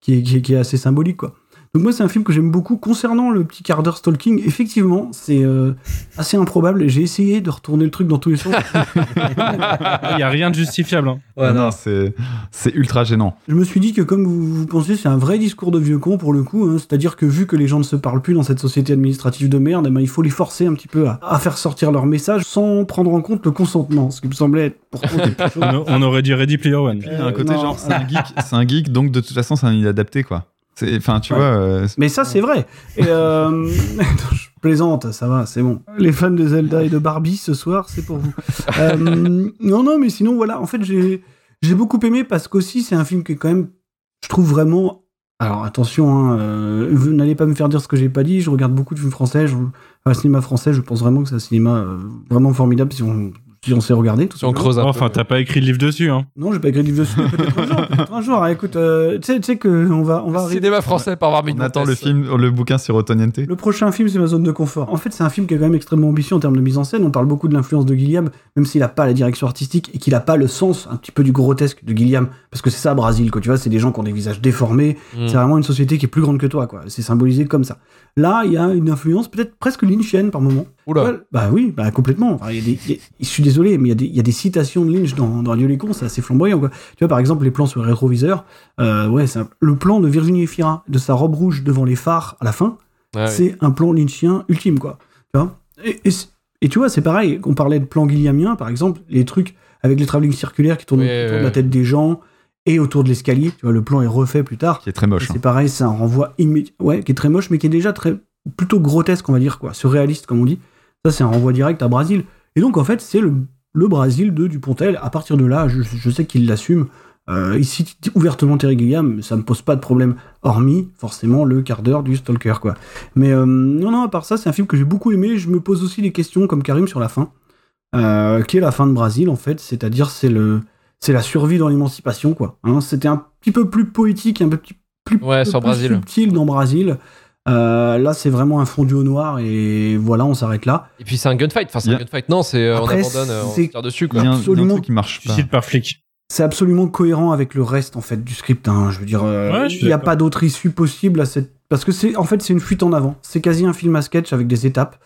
Qui est, qui, est, assez symbolique, quoi. Donc moi, c'est un film que j'aime beaucoup. Concernant le petit quart d'heure stalking, effectivement, c'est euh, assez improbable. J'ai essayé de retourner le truc dans tous les sens. Il y a rien de justifiable. hein. Ouais, non, non. non, c'est c'est ultra gênant. Je me suis dit que comme vous, vous pensiez, c'est un vrai discours de vieux con pour le coup. hein. C'est-à-dire que vu que les gens ne se parlent plus dans cette société administrative de merde, eh ben, il faut les forcer un petit peu à, à faire sortir leur message sans prendre en compte le consentement. Ce qui me semblait être pourtant quelque chose. On, on aurait dit Ready Player One. A un côté non, genre, c'est un geek, c'est un geek, donc de toute façon, c'est un inadapté, quoi. C'est- Enfin, tu Ouais. vois, euh, Mais ça, c'est vrai. Et euh... *laughs* je plaisante, ça va, c'est bon. Les fans de Zelda et de Barbie ce soir, c'est pour vous. Euh, non, non, mais sinon, voilà. En fait, j'ai j'ai beaucoup aimé parce qu'aussi, c'est un film qui est quand même, je trouve vraiment. Alors attention, hein, euh, vous n'allez pas me faire dire ce que j'ai pas dit. Je regarde beaucoup de films français. Je, enfin, cinéma français, je pense vraiment que c'est un cinéma vraiment formidable si on, si on sait regarder. Tout on creuse un Enfin, t'as pas écrit de livre dessus, hein. Non, j'ai pas écrit de livre dessus. Peut-être un jour. peut-être un jour. Ah, écoute, euh, tu sais, tu sais que on va, on va arriver. Cinéma français par Barbie on attend le film, le bouquin sur Otoniente. Le prochain film, c'est ma zone de confort. En fait, c'est un film qui est quand même extrêmement ambitieux en termes de mise en scène. On parle beaucoup de l'influence de Gilliam, même s'il n'a pas la direction artistique et qu'il n'a pas le sens un petit peu du grotesque de Gilliam. Parce que c'est ça, Brésil, quoi. Tu vois, c'est des gens qui ont des visages déformés. Mm. C'est vraiment une société qui est plus grande que toi, quoi. C'est symbolisé comme ça. Là, il y a une influence peut-être presque lynchienne par moment. Oula. Ouais, bah oui, bah complètement. Enfin, il y a des- il y a- je suis désolé, mais il y, a des- il y a des citations de Lynch dans, dans Dieu les cons, c'est assez flamboyant. Quoi. Tu vois, par exemple, les plans sur le rétroviseur, euh, ouais, c'est un- le plan de Virginie Efira, de sa robe rouge devant les phares à la fin, ouais. c'est un plan lynchien ultime, quoi. Tu vois? Et, et, c'est- et tu vois, c'est pareil, on parlait de plan guilliamien, par exemple, les trucs avec les travelling circulaires qui tournent Oui, autour oui, de la tête des gens et autour de l'escalier, tu vois, le plan est refait plus tard. Qui est très moche. Et hein. C'est pareil, c'est un renvoi immédiat, ouais, qui est très moche, mais qui est déjà très plutôt grotesque, on va dire, quoi, surréaliste, comme on dit. Ça, c'est un renvoi direct à Brésil. Et donc, en fait, c'est le, le Brésil de Dupontel. À partir de là, je, je sais qu'il l'assume. Euh, il cite ouvertement Terry Gilliam, ça me pose pas de problème, hormis forcément le quart d'heure du Stalker, quoi. Mais euh, non, non, à part ça, c'est un film que j'ai beaucoup aimé. Je me pose aussi des questions, comme Karim, sur la fin, euh, qui est la fin de Brésil, en fait? C'est-à-dire, c'est le, c'est la survie dans l'émancipation, quoi. Hein, C'était un petit peu plus poétique, un peu petit- plus, Ouais, sur plus subtil dans Brésil. Euh, là, c'est vraiment un fondu au noir et voilà, on s'arrête là. Et puis c'est un gunfight. Enfin, c'est un gunfight. Non, c'est euh, on abandonne, euh, on se tire dessus, Il quoi. absolument- truc qui marche pas. Par flic. C'est absolument cohérent avec le reste en fait du script. hein. Je veux dire, euh, Ouais, il n'y a pas d'autre issue possible à cette parce que c'est en fait c'est une fuite en avant. C'est quasi un film à sketch avec des étapes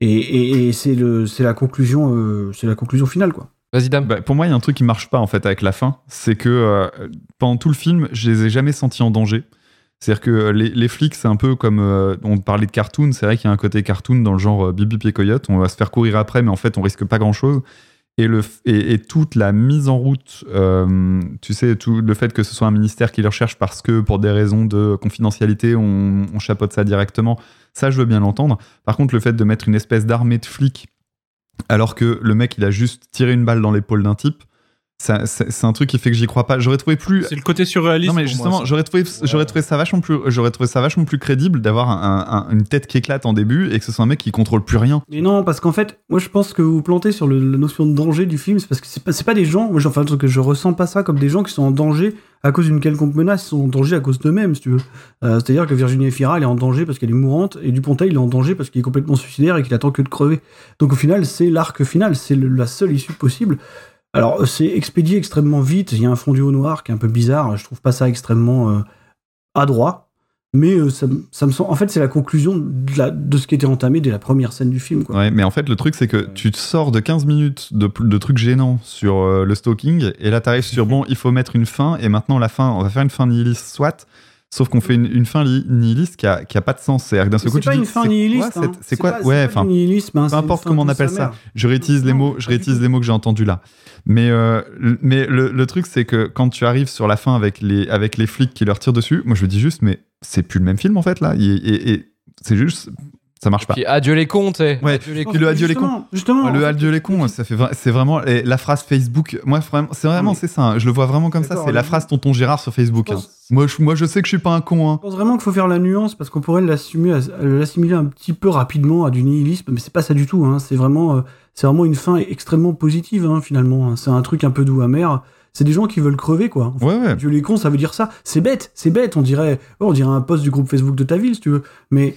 et, et- et c'est le c'est la conclusion euh, c'est la conclusion finale quoi. Vas-y, dame. Bah, pour moi, il y a un truc qui marche pas en fait avec la fin, c'est que euh, pendant tout le film, je les ai jamais sentis en danger. C'est-à-dire que les, les flics, c'est un peu comme euh, on parlait de cartoon. C'est vrai qu'il y a un côté cartoon dans le genre euh, Bibi et Coyote. On va se faire courir après, mais en fait, on risque pas grand-chose. Et, et, toute la mise en route, euh, tu sais, le fait que ce soit un ministère qui le recherche parce que pour des raisons de confidentialité, on, on chapeaute ça directement. Ça, je veux bien l'entendre. Par contre, le fait de mettre une espèce d'armée de flics alors que le mec, il a juste tiré une balle dans l'épaule d'un type, c'est un truc qui fait que j'y crois pas. J'aurais trouvé plus. C'est le côté surréaliste. Non mais justement, j'aurais trouvé, j'aurais trouvé ça vachement plus, j'aurais trouvé ça vachement plus crédible d'avoir un- un- une tête qui éclate en début et que ce soit un mec qui contrôle plus rien. Mais non, parce qu'en fait, moi je pense que vous vous plantez sur le- la notion de danger du film, c'est parce que c'est pas, pas des gens, moi, je- enfin, que je ressens pas ça comme des gens qui sont en danger à cause d'une quelconque menace, ils sont en danger à cause d'eux-mêmes, si tu veux. Euh, C'est-à-dire que Virginie Efira, elle est en danger parce qu'elle est mourante, et Dupontel, il est en danger parce qu'il est complètement suicidaire et qu'il attend que de crever. Donc au final, c'est l'arc final, c'est la seule issue possible. Alors, c'est expédié extrêmement vite, il y a un fondu au noir qui est un peu bizarre, je trouve pas ça extrêmement euh, adroit. Mais euh, ça, me- ça me semble. En fait, c'est la conclusion de, la- de ce qui était entamé dès la première scène du film. Quoi. Ouais, mais en fait, le truc, c'est que tu te sors de 15 minutes de, de trucs gênants sur euh, le stalking, et là, t'arrives sur *laughs* bon, il faut mettre une fin, et maintenant, la fin, on va faire une fin nihiliste, soit. Sauf qu'on fait une, une fin li- nihiliste qui a, qui a pas de sens. C'est-à-dire que d'un seul coup, tu pas dis, une fin c'est- nihiliste. ouais, hein. c'est- quoi pas- Ouais, c'est pas enfin, hein, peu importe comment on appelle ça. Je réutilise les mots, je réutilise les mots que j'ai entendus là. Mais, euh, le- mais le, le truc, c'est que quand tu arrives sur la fin avec les, avec les flics qui leur tirent dessus, moi je me dis juste, mais c'est plus le même film en fait là. Et, et- et c'est juste, ça marche pas. Puis adieu les cons, tu sais. Ouais, Adieu les le adieu les cons. Justement, Ouais, le fait, adieu les cons, ça fait c'est vraiment et la phrase Facebook. Moi, vraiment, c'est vraiment Oui. c'est ça. hein. Je le vois vraiment comme ça. C'est la phrase tonton Gérard sur Facebook. Je hein. Moi, je, moi, je sais que je suis pas un con. Hein. Je pense vraiment qu'il faut faire la nuance parce qu'on pourrait l'assumer, l'assimiler un petit peu rapidement à du nihilisme, mais c'est pas ça du tout. Hein. C'est vraiment, euh, c'est vraiment une fin extrêmement positive hein, finalement. C'est un truc un peu doux amer. C'est des gens qui veulent crever quoi. En fait, Ouais, ouais. Dieu les cons, ça veut dire ça. C'est bête, c'est bête. On dirait, ouais, on dirait un post du groupe Facebook de ta ville si tu veux. Mais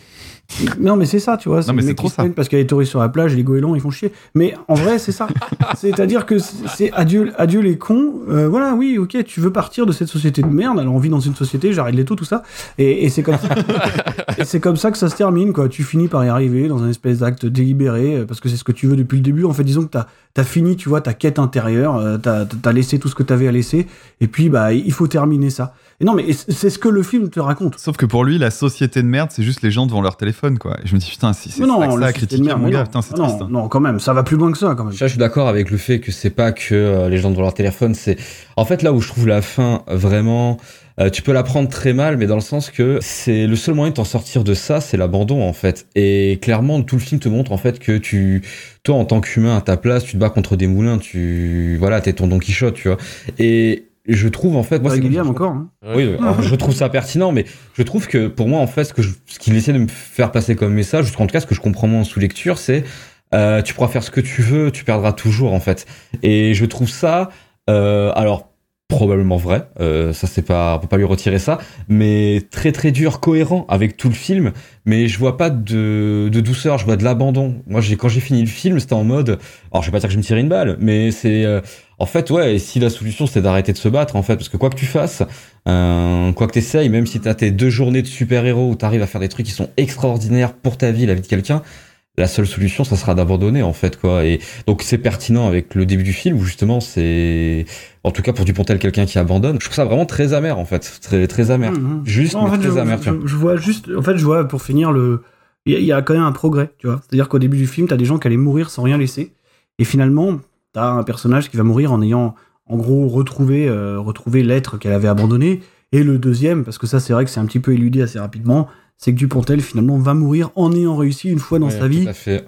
non, mais c'est ça, tu vois. Non, mais c'est trop ça. parce qu'il y a des touristes sur la plage les goélands ils font chier. Mais en vrai, c'est ça. *laughs* C'est-à-dire que c'est adieu, adieu les cons. Euh, voilà, oui, ok, tu veux partir de cette société de merde. Alors on vit dans une société, j'arrête les taux, tout ça. Et, et c'est comme *laughs* c'est comme ça que ça se termine, quoi. Tu finis par y arriver dans un espèce d'acte délibéré euh, parce que c'est ce que tu veux depuis le début. En fait, disons que t'as as fini, tu vois, ta quête intérieure. euh, t'as as laissé tout ce que t'avais à laisser. Et puis, bah, il faut terminer ça. Et non, mais c'est ce que le film te raconte. Sauf que pour lui, la société de merde, c'est juste les gens devant leur téléphone, quoi. Et je me dis putain, si c'est ça ça critiquer, merde, mon gars, non. putain, c'est non, triste. hein. Non, quand même, ça va plus loin que ça, quand même. Ça, je suis d'accord avec le fait que c'est pas que euh, les gens devant leur téléphone, c'est en fait là où je trouve la fin vraiment euh, tu peux la prendre très mal mais dans le sens que c'est le seul moyen de t'en sortir de ça, c'est l'abandon en fait. Et clairement tout le film te montre en fait que tu toi en tant qu'humain à ta place, tu te bats contre des moulins, tu voilà, t'es ton Don Quichotte, tu vois. Et je trouve en fait moi c'est encore. hein. oui, alors, je trouve ça pertinent, mais je trouve que pour moi, en fait, ce que je- ce qu'il essaie de me faire passer comme message, en tout cas, ce que je comprends moi en sous-lecture, c'est euh, tu pourras faire ce que tu veux, tu perdras toujours, en fait. Et je trouve ça, euh, alors probablement vrai, euh, ça c'est pas, on peut pas lui retirer ça, mais très très dur, cohérent avec tout le film. Mais je vois pas de, de douceur, je vois de l'abandon. Moi, j'ai quand j'ai fini le film, c'était en mode, alors je vais pas dire que je me tirais une balle, mais c'est euh, en fait ouais. Et si la solution c'était d'arrêter de se battre, en fait, parce que quoi que tu fasses, euh, quoi que t'essayes, même si t'as tes deux journées de super-héros où t'arrives à faire des trucs qui sont extraordinaires pour ta vie, la vie de quelqu'un, la seule solution, ça sera d'abandonner, en fait, quoi. Et donc, c'est pertinent avec le début du film où justement, c'est, en tout cas, pour Dupontel, quelqu'un qui abandonne. Je trouve ça vraiment très amer, en fait. Très, très amer. Juste, Non, en mais fait, très je, amer, je- tu vois. je vois juste, en fait, je vois pour finir le, il y, a- il y a quand même un progrès, tu vois. C'est-à-dire qu'au début du film, t'as des gens qui allaient mourir sans rien laisser, et finalement, t'as un personnage qui va mourir en ayant, en gros, retrouvé, euh, retrouvé l'être qu'elle avait abandonné. Et le deuxième, parce que ça, c'est vrai que c'est un petit peu éludé assez rapidement, c'est que Dupontel finalement va mourir en ayant réussi une fois dans Ouais, sa vie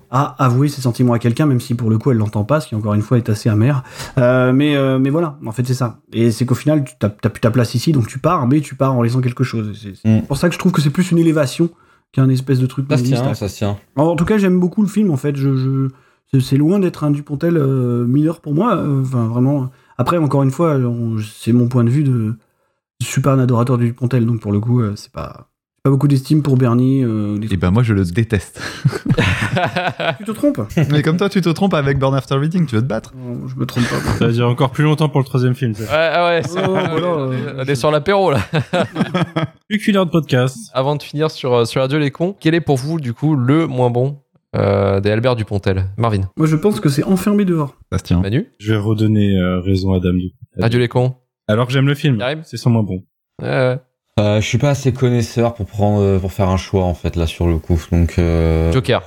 à avouer ses sentiments à quelqu'un, même si pour le coup elle l'entend pas, ce qui encore une fois est assez amer. Euh, mais, euh, mais voilà, en fait c'est ça. Et c'est qu'au final, tu t'as t'as plus ta place ici, donc tu pars, mais tu pars en laissant quelque chose. C'est Mm. pour ça que je trouve que c'est plus une élévation qu'un espèce de truc. Ça se tient, ça se tient. En, en tout cas, j'aime beaucoup le film, en fait. Je, je- c'est- loin d'être un Dupontel euh, mineur pour moi. Enfin, vraiment. Après, encore une fois, c'est mon point de vue de je suis pas un adorateur du Dupontel, donc pour le coup, c'est pas, pas beaucoup d'estime pour Bernie. euh, des Et ben moi je le déteste. *laughs* Tu te trompes Mais comme toi tu te trompes avec Burn After Reading, tu veux te battre. Non, Je me trompe pas. Ça va dire encore plus longtemps pour le troisième film. ça. Ouais, ah ouais, c'est- Oh, voilà, euh, on est sur l'apéro là. *laughs* Plus qu'une heure de podcast. Avant de finir sur, euh, sur Adieu les cons, quel est pour vous du coup le moins bon euh, des Albert Dupontel? Marvin, Moi, je pense que c'est enfermé dehors. Bastien. Manu, Je vais redonner euh, raison à Dame du coup. Adieu les cons. Alors que j'aime le film. C'est son moins bon. Ouais, ouais. Euh, je suis pas assez connaisseur pour prendre, euh, pour faire un choix, en fait, là, sur le coup. Donc, euh... Joker.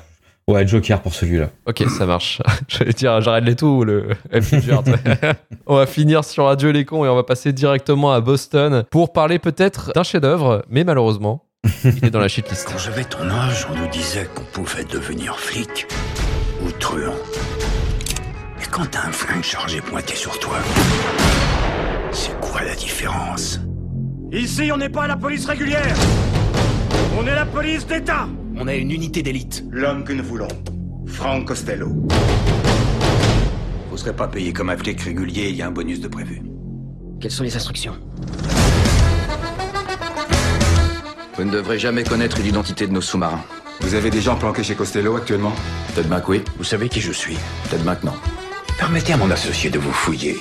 ouais, Joker pour celui-là. Ok, ça marche. *laughs* J'allais dire, j'arrête les tout ou le. *laughs* On va finir sur Adieu les cons et on va passer directement à Boston pour parler peut-être d'un chef-d'œuvre, mais malheureusement, *laughs* Il est dans la shitlist. Quand j'avais ton âge, on nous disait qu'on pouvait devenir flic ou truand. Mais quand t'as un flingue chargé pointé sur toi, c'est quoi la différence? Ici, on n'est pas la police régulière. On est la police d'État. On est une unité d'élite. L'homme que nous voulons, Frank Costello. Vous serez pas payé comme un flic régulier, il y a un bonus de prévu. Quelles sont les instructions Vous ne devrez jamais connaître l'identité de nos sous-marins. Vous avez des gens planqués chez Costello actuellement Peut-être bien que oui. Vous savez qui je suis. Peut-être maintenant. Permettez à mon associé de vous fouiller.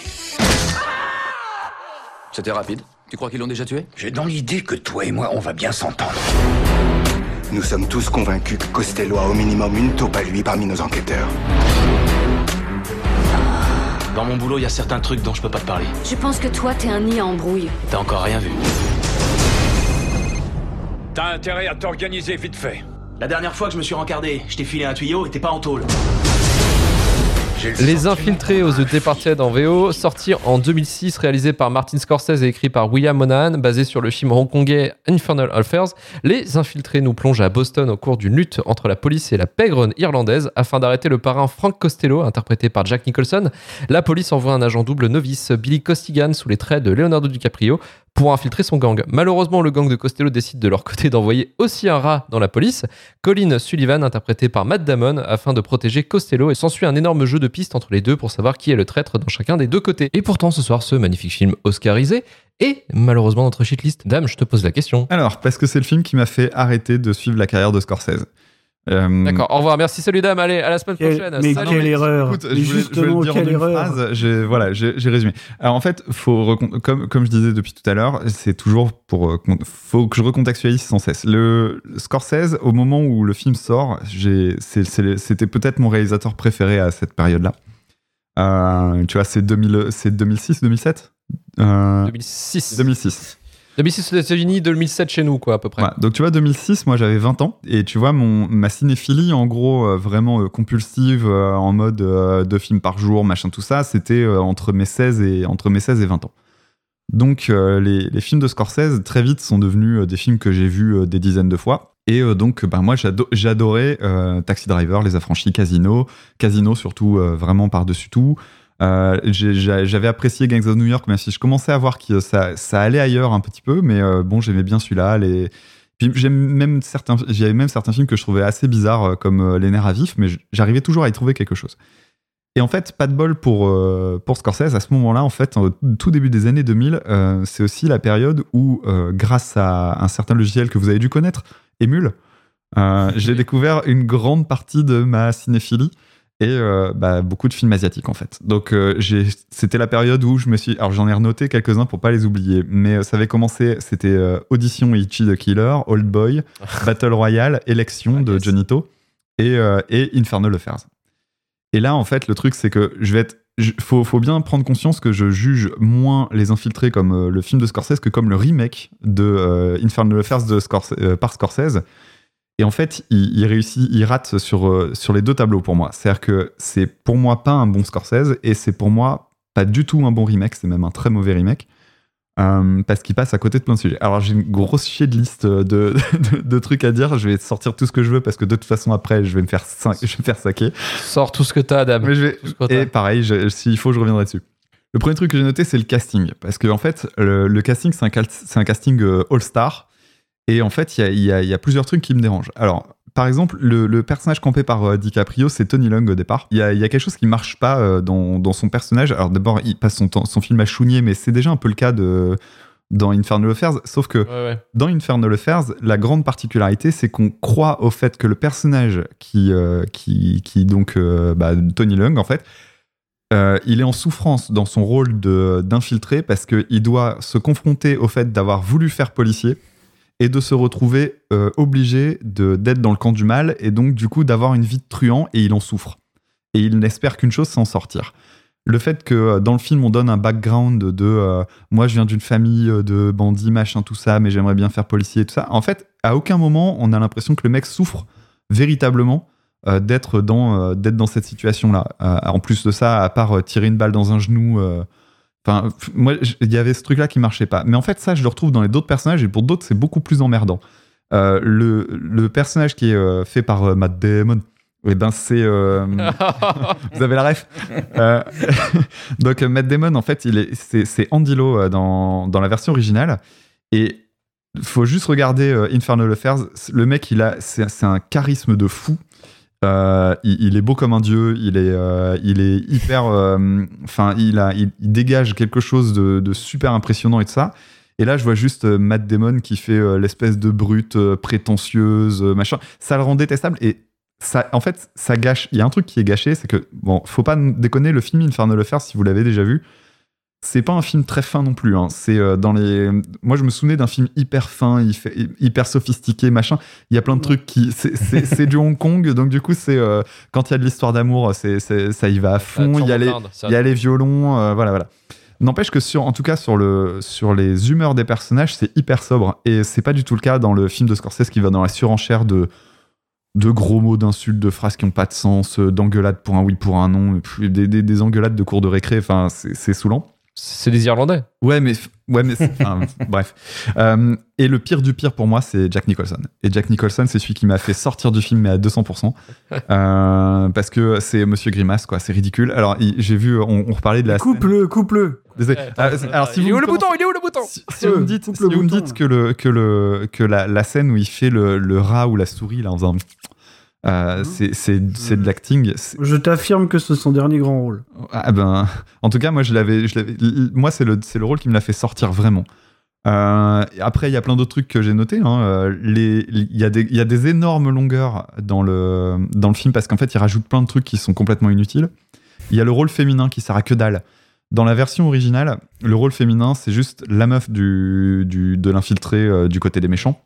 C'était rapide. Tu crois qu'ils l'ont déjà tué? J'ai dans l'idée que toi et moi, on va bien s'entendre. Nous sommes tous convaincus que Costello a au minimum une taupe à lui parmi nos enquêteurs. Dans mon boulot, il y a certains trucs dont je peux pas te parler. Je pense que toi, t'es un nid à embrouille. T'as encore rien vu. T'as intérêt à t'organiser vite fait. La dernière fois que je me suis rencardé, je t'ai filé un tuyau et t'es pas en tôle. Les Infiltrés aux The Departed en VO, sorti en 2006, réalisé par Martin Scorsese et écrit par William Monahan, basé sur le film hongkongais Infernal Affairs. Les Infiltrés nous plongent à Boston au cours d'une lutte entre la police et la pègre irlandaise afin d'arrêter le parrain Frank Costello, interprété par Jack Nicholson. La police envoie un agent double novice, Billy Costigan, sous les traits de Leonardo DiCaprio, pour infiltrer son gang. Malheureusement, le gang de Costello décide de leur côté d'envoyer aussi un rat dans la police, Colin Sullivan, interprété par Matt Damon, afin de protéger Costello, et s'ensuit un énorme jeu de pistes entre les deux pour savoir qui est le traître dans chacun des deux côtés. Et pourtant, ce soir, ce magnifique film oscarisé est malheureusement notre shitlist. Dame, je te pose la question. Alors, parce que c'est le film qui m'a fait arrêter de suivre la carrière de Scorsese. Euh, D'accord, au revoir, merci, salut dame, allez, à la semaine prochaine. mais Salut. quelle erreur Écoute, Mais je voulais, je voulais justement, le dire en quelle une erreur phrase. J'ai voilà, j'ai résumé. Alors en fait, faut comme comme je disais depuis tout à l'heure, c'est toujours pour euh, faut que je recontextualise sans cesse. Le le Scorsese, au moment où le film sort, j'ai c'était peut-être mon réalisateur préféré à cette période-là. Euh, tu vois, c'est 2000 c'est 2006, 2007. Euh, 2006. 2006. 2006 aux États-Unis, 2007 chez nous, quoi, à peu près. Donc tu vois, 2006, moi j'avais 20 ans, et tu vois, mon, ma cinéphilie, en gros, euh, vraiment euh, compulsive, euh, en mode deux films par jour, machin, tout ça, c'était entre, mes 16 et, entre mes 16 et 20 ans. Donc les, les films de Scorsese, très vite, sont devenus des films que j'ai vus des dizaines de fois. Et donc, bah, moi, j'ado- j'adorais Taxi Driver, Les Affranchis, Casino, Casino surtout, vraiment par-dessus tout. Euh, J'avais apprécié Gangs of New York, même si je commençais à voir que ça, ça allait ailleurs un petit peu, mais euh, bon, j'aimais bien celui-là. Les... Puis j'aime même certains, j'avais même certains films que je trouvais assez bizarres, euh, comme Les Nerfs à vif, mais j'arrivais toujours à y trouver quelque chose. Et en fait, pas de bol pour, euh, pour Scorsese, à ce moment-là, en fait, au tout début des années 2000, euh, c'est aussi la période où, euh, grâce à un certain logiciel que vous avez dû connaître, Emule, j'ai *laughs* découvert une grande partie de ma cinéphilie et euh, bah, beaucoup de films asiatiques en fait. Donc euh, c'était la période où je me suis, alors j'en ai renoté quelques-uns pour pas les oublier, mais euh, ça avait commencé, c'était euh, Audition Ichi the Killer, Old Boy, *laughs* Battle Royale, Élection de Jonito et, et Infernal Affairs. Et là en fait le truc c'est que je vais être faut, faut bien prendre conscience que je juge moins Les Infiltrés comme le film de Scorsese que comme le remake de Infernal Affairs de Scorse- euh, par Scorsese. Et en fait, il, il réussit, il rate sur, euh, sur les deux tableaux pour moi. C'est-à-dire que c'est pour moi pas un bon Scorsese et c'est pour moi pas du tout un bon remake, c'est même un très mauvais remake. euh, parce qu'il passe à côté de plein de sujets. Alors j'ai une grosse chier de liste de, *laughs* de, de trucs à dire. Je vais sortir tout ce que je veux parce que de toute façon après je vais me faire, je vais me faire saquer. Sors tout ce que t'as, dame. Mais je vais-. Et pareil, s'il faut, je reviendrai dessus. Le premier truc que j'ai noté, c'est le casting. Parce que, en fait, le, le casting, c'est un, cal- c'est un casting euh, all-star. Et en fait, il y a, y y plusieurs trucs qui me dérangent. Alors, par exemple, le, le personnage campé par euh, DiCaprio, c'est Tony Long au départ. Il y a, il y a quelque chose qui marche pas euh, dans, dans son personnage. Alors, d'abord, il passe son, temps- son film à chougner, mais c'est déjà un peu le cas de, dans Infernal Affairs. Sauf que Ouais, ouais. dans Infernal Affairs, la grande particularité, c'est qu'on croit au fait que le personnage qui, euh, qui, qui donc, euh, bah, Tony Leung, en fait, euh, il est en souffrance dans son rôle d'infiltré parce qu'il doit se confronter au fait d'avoir voulu faire policier et de se retrouver euh, obligé d'être dans le camp du mal et donc du coup d'avoir une vie de truand et il en souffre. Et il n'espère qu'une chose, s'en sortir. Le fait que euh, dans le film on donne un background de euh, moi je viens d'une famille euh, de bandits machin tout ça mais j'aimerais bien faire policier tout ça. En fait, à aucun moment on a l'impression que le mec souffre véritablement d'être dans dans cette situation là. en plus de ça, à part tirer une balle dans un genou. Enfin, moi, il y avait ce truc-là qui marchait pas. Mais en fait, ça, je le retrouve dans les d'autres personnages et pour d'autres, c'est beaucoup plus emmerdant. Euh, le, le personnage qui est euh, fait par euh, Matt Damon, eh ben c'est. *laughs* vous avez la ref *laughs* Donc Matt Damon, en fait, il est, c'est, c'est Andy euh, dans, dans la version originale. Et faut juste regarder Infernal Affairs. Le mec, il a, c'est, c'est un charisme de fou. Euh, il, est beau comme un dieu. Il est, euh, il est hyper. euh, Enfin, il il, dégage quelque chose de, super impressionnant et de ça. Et là, je vois juste Matt Damon qui fait l'espèce de brute prétentieuse, machin. Ça le rend détestable et ça, en fait, ça gâche. Il y a un truc qui est gâché, c'est que bon, faut pas déconner. Le film Infernal Affairs, si vous l'avez déjà vu, c'est pas un film très fin non plus. hein. C'est euh, dans les. Moi, je me souvenais d'un film hyper fin, hyper sophistiqué, machin. Il y a plein de trucs qui. C'est- du Hong Kong, donc du coup, c'est euh, quand il y a de l'histoire d'amour, c'est ça y va à fond. Ah, Il y a les, Turbo Blonde, ça- il y a les violons, euh, voilà, voilà. N'empêche que sur, en tout cas sur le sur les humeurs des personnages, c'est hyper sobre et c'est pas du tout le cas dans le film de Scorsese qui va dans la surenchère de de gros mots, d'insultes, de phrases qui ont pas de sens, d'engueulades pour un oui, pour un non, des, des, des engueulades de cours de récré. Enfin, c'est saoulant. C'est des Irlandais. Ouais, mais ouais, mais enfin, *laughs* bref. Euh, et le pire du pire pour moi, c'est Jack Nicholson. Et Jack Nicholson, c'est celui qui m'a fait sortir du film mais à 200%, *laughs* Euh, parce que c'est Monsieur Grimace, quoi. C'est ridicule. Alors, j'ai vu, on, on reparlait de la. scène- Coupe-le, coupe-le. Ah, alors, si il est vous où le bouton? Il est où le bouton? Si vous me dites, coupe si le vous me bouton, dites là. que, le, que, le, que la, la scène où il fait le, le rat ou la souris là, en faisant. Euh, c'est, c'est, de l'acting. c'est- Je t'affirme que c'est son dernier grand rôle. Ah ben, en tout cas, moi, je l'avais, moi, c'est le, rôle qui me l'a fait sortir vraiment. Euh, après, il y a plein d'autres trucs que j'ai notés. hein. Euh, Il y, a des- il y a des énormes longueurs dans le, dans le film parce qu'en fait, il rajoute plein de trucs qui sont complètement inutiles. Il y a le rôle féminin qui sert à que dalle. Dans la version originale, le rôle féminin, c'est juste la meuf du, du- de l'infiltré euh, du côté des méchants.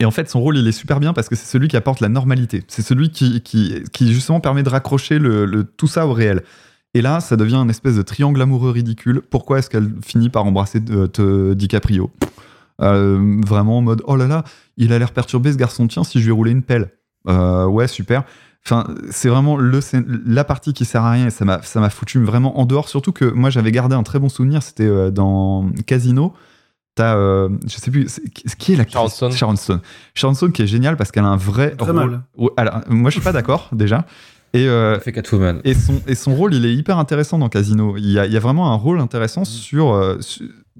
Et en fait, son rôle, il est super bien parce que c'est celui qui apporte la normalité. C'est celui qui, justement permet de raccrocher le, tout ça au réel. Et là, ça devient un espèce de triangle amoureux ridicule. Pourquoi est-ce qu'elle finit par embrasser euh, te- DiCaprio? Euh, Vraiment en mode oh là là, il a l'air perturbé ce garçon. Tiens, si je lui roulais une pelle. Euh, ouais, super. Enfin, c'est vraiment le, la partie qui sert à rien et ça m'a, foutu vraiment en dehors. Surtout que moi, j'avais gardé un très bon souvenir. C'était dans Casino. T'as, euh, je sais plus, c'est- qui est l'actrice Sharon Stone. Sharon Stone. Sharon Stone qui est géniale parce qu'elle a un vrai Très rôle. mal. Alors, moi, je suis pas d'accord *laughs* déjà. Et, euh, Elle fait Catwoman. et son, et son rôle, il est hyper intéressant dans Casino. Il y a, il y a vraiment un rôle intéressant sur, euh,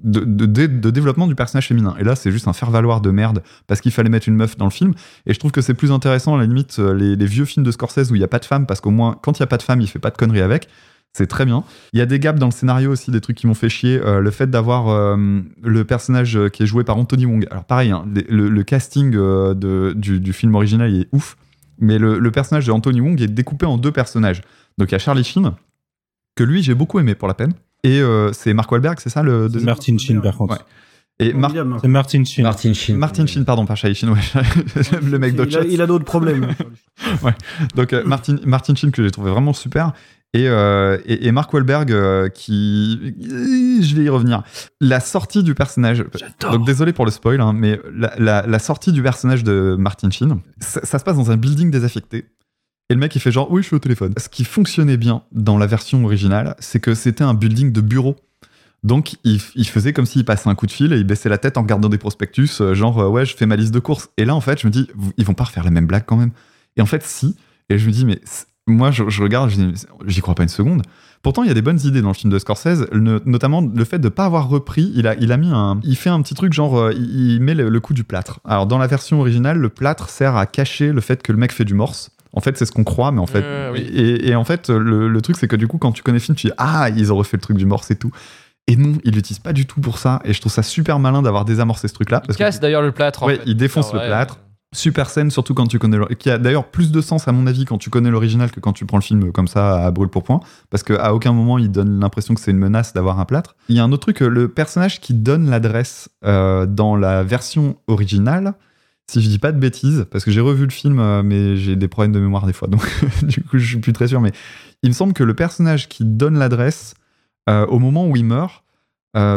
de, de- de- de développement du personnage féminin. Et là, c'est juste un faire-valoir de merde parce qu'il fallait mettre une meuf dans le film. Et je trouve que c'est plus intéressant, à la limite, euh, les, les vieux films de Scorsese où il n'y a pas de femme, parce qu'au moins, quand il n'y a pas de femme, il fait pas de conneries avec. C'est très bien. Il y a des gaps dans le scénario aussi, des trucs qui m'ont fait chier. Euh, le fait d'avoir euh, le personnage euh, qui est joué par Anthony Wong. Alors pareil, hein, le, le casting euh, de- du, du film original il est ouf, mais le, le personnage de Anthony Wong est découpé en deux personnages. Donc il y a Charlie Sheen, que lui j'ai beaucoup aimé pour la peine, et euh, c'est Mark Wahlberg, c'est ça le C'est deuxième Martin Sheen, par contre. Ouais. Et Mar- William. C'est Martin Sheen. Martin Sheen. Martin Sheen, pardon, pas Charlie Sheen, ouais, *laughs* le mec il d'Hot a, Shots. il a d'autres problèmes. *laughs* Donc euh, Martin, Martin Sheen que j'ai trouvé vraiment super. Et, euh, et, et Mark Wahlberg euh, qui... Je vais y revenir. La sortie du personnage... Donc désolé pour le spoil, hein, mais la, la- la sortie du personnage de Martin Sheen, ça, ça se passe dans un building désaffecté. Et le mec il fait genre oui je suis au téléphone. Ce qui fonctionnait bien dans la version originale, c'est que c'était un building de bureau. Donc il, il faisait comme s'il passait un coup de fil et il baissait la tête en regardant des prospectus, euh, genre ouais je fais ma liste de courses. Et là en fait je me dis ils vont pas refaire la même blague quand même. Et en fait si. Et je me dis mais moi je, je regarde, j'y crois pas une seconde. Pourtant il y a des bonnes idées dans le film de Scorsese, le- notamment le fait de pas avoir repris. Il a, il a mis un, il fait un petit truc genre euh, il, il met le, le coup du plâtre. Alors dans la version originale le plâtre sert à cacher le fait que le mec fait du morse. En fait, c'est ce qu'on croit, mais en fait, Euh, oui. et, et en fait, le, le truc, c'est que du coup, quand tu connais le film, tu dis ah, ils ont refait le truc du morse et tout. Et non, ils l'utilisent pas du tout pour ça. Et je trouve ça super malin d'avoir désamorcé ce truc-là. Il parce que- casse d'ailleurs le plâtre. fait. il défonce le plâtre. Super scène, surtout quand tu connais qui a d'ailleurs plus de sens à mon avis quand tu connais l'original que quand tu prends le film comme ça à brûle pour point, parce qu'à aucun moment il donne l'impression que c'est une menace d'avoir un plâtre. Il y a un autre truc, euh, le personnage qui donne l'adresse euh, dans la version originale, si je dis pas de bêtises, parce que j'ai revu le film, euh, mais j'ai des problèmes de mémoire des fois, donc *laughs* du coup je suis plus très sûr, mais il me semble que le personnage qui donne l'adresse au moment où il meurt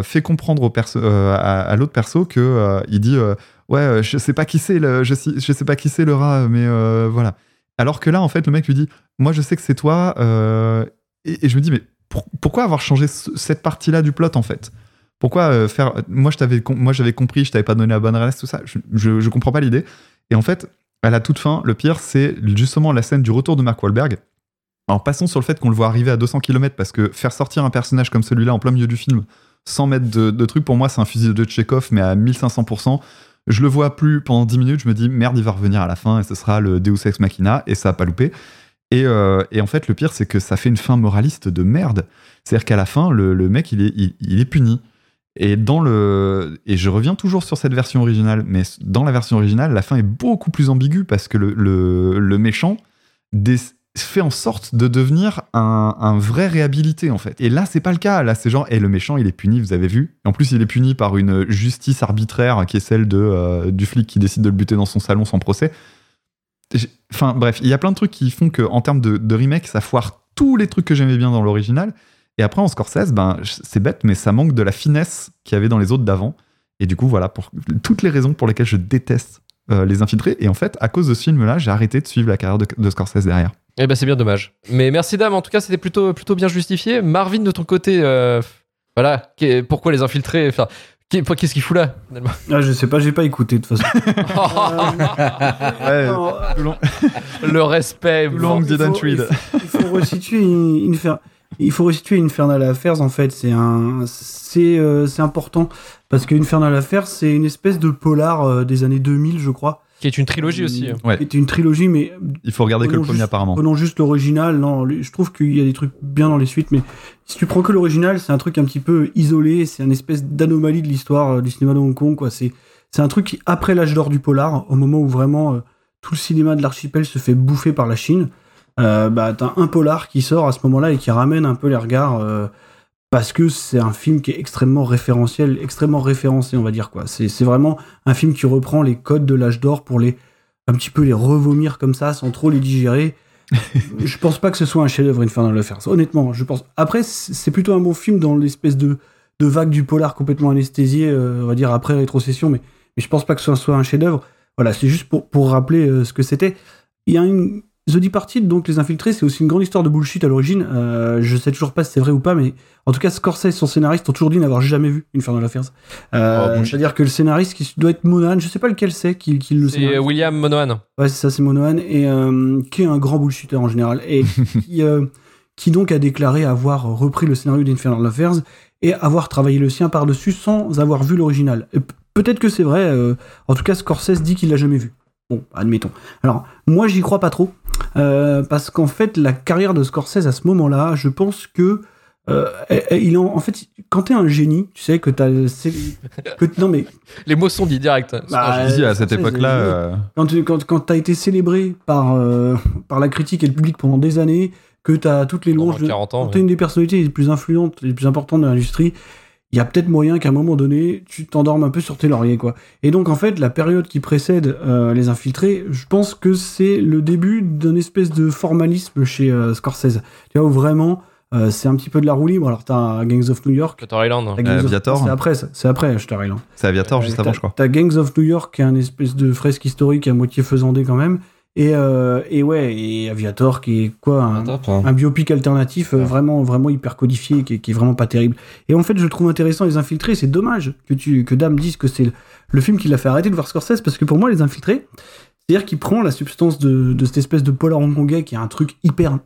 fait comprendre à, l'autre perso que il dit ouais euh, je sais pas qui c'est le je sais, je sais pas qui c'est le rat mais euh, voilà alors que là en fait le mec lui dit moi je sais que c'est toi euh, et, je me dis mais pour- pourquoi avoir changé ce- cette partie là du plot en fait? Pourquoi faire. Moi, je t'avais moi, j'avais compris, je t'avais pas donné la bonne adresse, tout ça. Je, je, comprends pas l'idée. Et en fait, à la toute fin, le pire, c'est justement la scène du retour de Mark Wahlberg. Alors, passons sur le fait qu'on le voit arriver à 200 km parce que faire sortir un personnage comme celui-là en plein milieu du film sans mettre de, de trucs, pour moi, c'est un fusil de Chekhov, mais à 1500%. Je le vois plus pendant 10 minutes, je me dis merde, il va revenir à la fin et ce sera le Deus Ex Machina et ça a pas loupé. Et, euh, en fait, le pire, c'est que ça fait une fin moraliste de merde. C'est-à-dire qu'à la fin, le, mec, il est, puni. Et dans le et je reviens toujours sur cette version originale, mais dans la version originale, la fin est beaucoup plus ambiguë parce que le, le, méchant fait en sorte de devenir un, un vrai réhabilité en fait. Et là, c'est pas le cas. Là, c'est genre, et le méchant, il est puni, vous avez vu. En plus, il est puni par une justice arbitraire qui est celle de euh, du flic qui décide de le buter dans son salon sans procès. Enfin bref, il y a plein de trucs qui font que en termes de, remake, ça foire tous les trucs que j'aimais bien dans l'original. Et après en Scorsese, ben c'est bête, mais ça manque de la finesse qu'il y avait dans les autres d'avant. Et du coup, voilà pour toutes les raisons pour lesquelles je déteste euh, les infiltrés. Et en fait, à cause de ce film-là, j'ai arrêté de suivre la carrière de Scorsese derrière. Eh ben c'est bien dommage. Mais merci dame, en tout cas c'était plutôt, plutôt bien justifié. Marvin de ton côté, euh, voilà, pourquoi les infiltrer? Enfin, qu'est- qu'est-ce qu'il fout là finalement? Ah, je sais pas, j'ai pas écouté de toute façon. *laughs* *laughs* Ouais, *laughs* Le respect. long il didn't faut- read. il faut resituer une, il faut resituer Infernal Affairs en fait c'est un c'est euh, c'est important parce que Infernal Affairs c'est une espèce de polar euh, des années 2000 je crois Qui est une trilogie aussi. hein. Une trilogie mais Il faut regarder que le premier juste- apparemment. prenons juste l'original non je trouve qu'il y a des trucs bien dans les suites mais si tu prends que l'original c'est un truc un petit peu isolé c'est une espèce d'anomalie de l'histoire euh, du cinéma de Hong Kong quoi c'est c'est un truc qui après l'âge d'or du polar au moment où vraiment euh, tout le cinéma de l'archipel se fait bouffer par la Chine euh, bah, t'as un polar qui sort à ce moment-là et qui ramène un peu les regards euh, parce que c'est un film qui est extrêmement référentiel, extrêmement référencé, on va dire quoi. C'est vraiment un film qui reprend les codes de l'âge d'or pour les un petit peu les revomir comme ça sans trop les digérer. *laughs* je pense pas que ce soit un chef-d'œuvre Infernal Affairs. Honnêtement, je pense. Après, c'est c'est plutôt un bon film dans l'espèce de de vague du polar complètement anesthésié, euh, on va dire après rétrocession, mais mais je pense pas que ce soit un chef-d'œuvre. Voilà, c'est juste pour pour rappeler euh, ce que c'était. Il y a une The Departed, donc Les Infiltrés, c'est aussi une grande histoire de bullshit à l'origine. Euh, je sais toujours pas si c'est vrai ou pas, mais en tout cas, Scorsese, son scénariste, ont toujours dit n'avoir jamais vu Infernal Affairs. Euh, Oh. C'est-à-dire que le scénariste, qui doit être Monahan, je sais pas lequel c'est, qui, qui le C'est. William Monohan. Ouais, c'est ça, c'est Monohan, et euh, qui est un grand bullshitter en général, et *laughs* qui, euh, qui donc a déclaré avoir repris le scénario d'Infernal Affairs et avoir travaillé le sien par-dessus sans avoir vu l'original. Peut-être que c'est vrai, euh, en tout cas, Scorsese dit qu'il l'a jamais vu. Bon, admettons. Alors, moi, j'y crois pas trop, euh, parce qu'en fait, la carrière de Scorsese à ce moment-là, je pense que. euh, il en, en fait, quand t'es un génie, tu sais que t'as. que- Non, mais *laughs* Les mots sont dits direct. Bah, Je dis à cette époque-là, euh, quand tu quand, quand t'as été célébré par, euh, par la critique et le public pendant des années, que t'as toutes les louanges, Pendant de- 40 ans, quand ouais. t'es une des personnalités les plus influentes, les plus importantes de l'industrie, il y a peut-être moyen qu'à un moment donné, tu t'endormes un peu sur tes lauriers, quoi. Et donc, en fait, la période qui précède euh, Les Infiltrés, je pense que c'est le début d'un espèce de formalisme chez euh, Scorsese. Tu vois, où vraiment, euh, c'est un petit peu de la roue libre. Alors, t'as Gangs of New York. Shutter Island. Gangs of- Aviator. C'est après, c'est après Shutter Island. c'est Aviator juste avant, je crois. T'as Gangs of New York, qui est un espèce de fresque historique à moitié faisandé quand même. Et, euh, et ouais, et Aviator, qui est quoi un, Top, hein. un biopic alternatif euh, vraiment, vraiment hyper codifié, qui est, qui est vraiment pas terrible. Et en fait, je trouve intéressant Les Infiltrés. C'est dommage que, tu, que Dame dise que c'est le, le film qui l'a fait arrêter de voir Scorsese, parce que pour moi, Les Infiltrés, c'est-à-dire qu'il prend la substance de, de cette espèce de polar hongkongais qui est un truc hyper.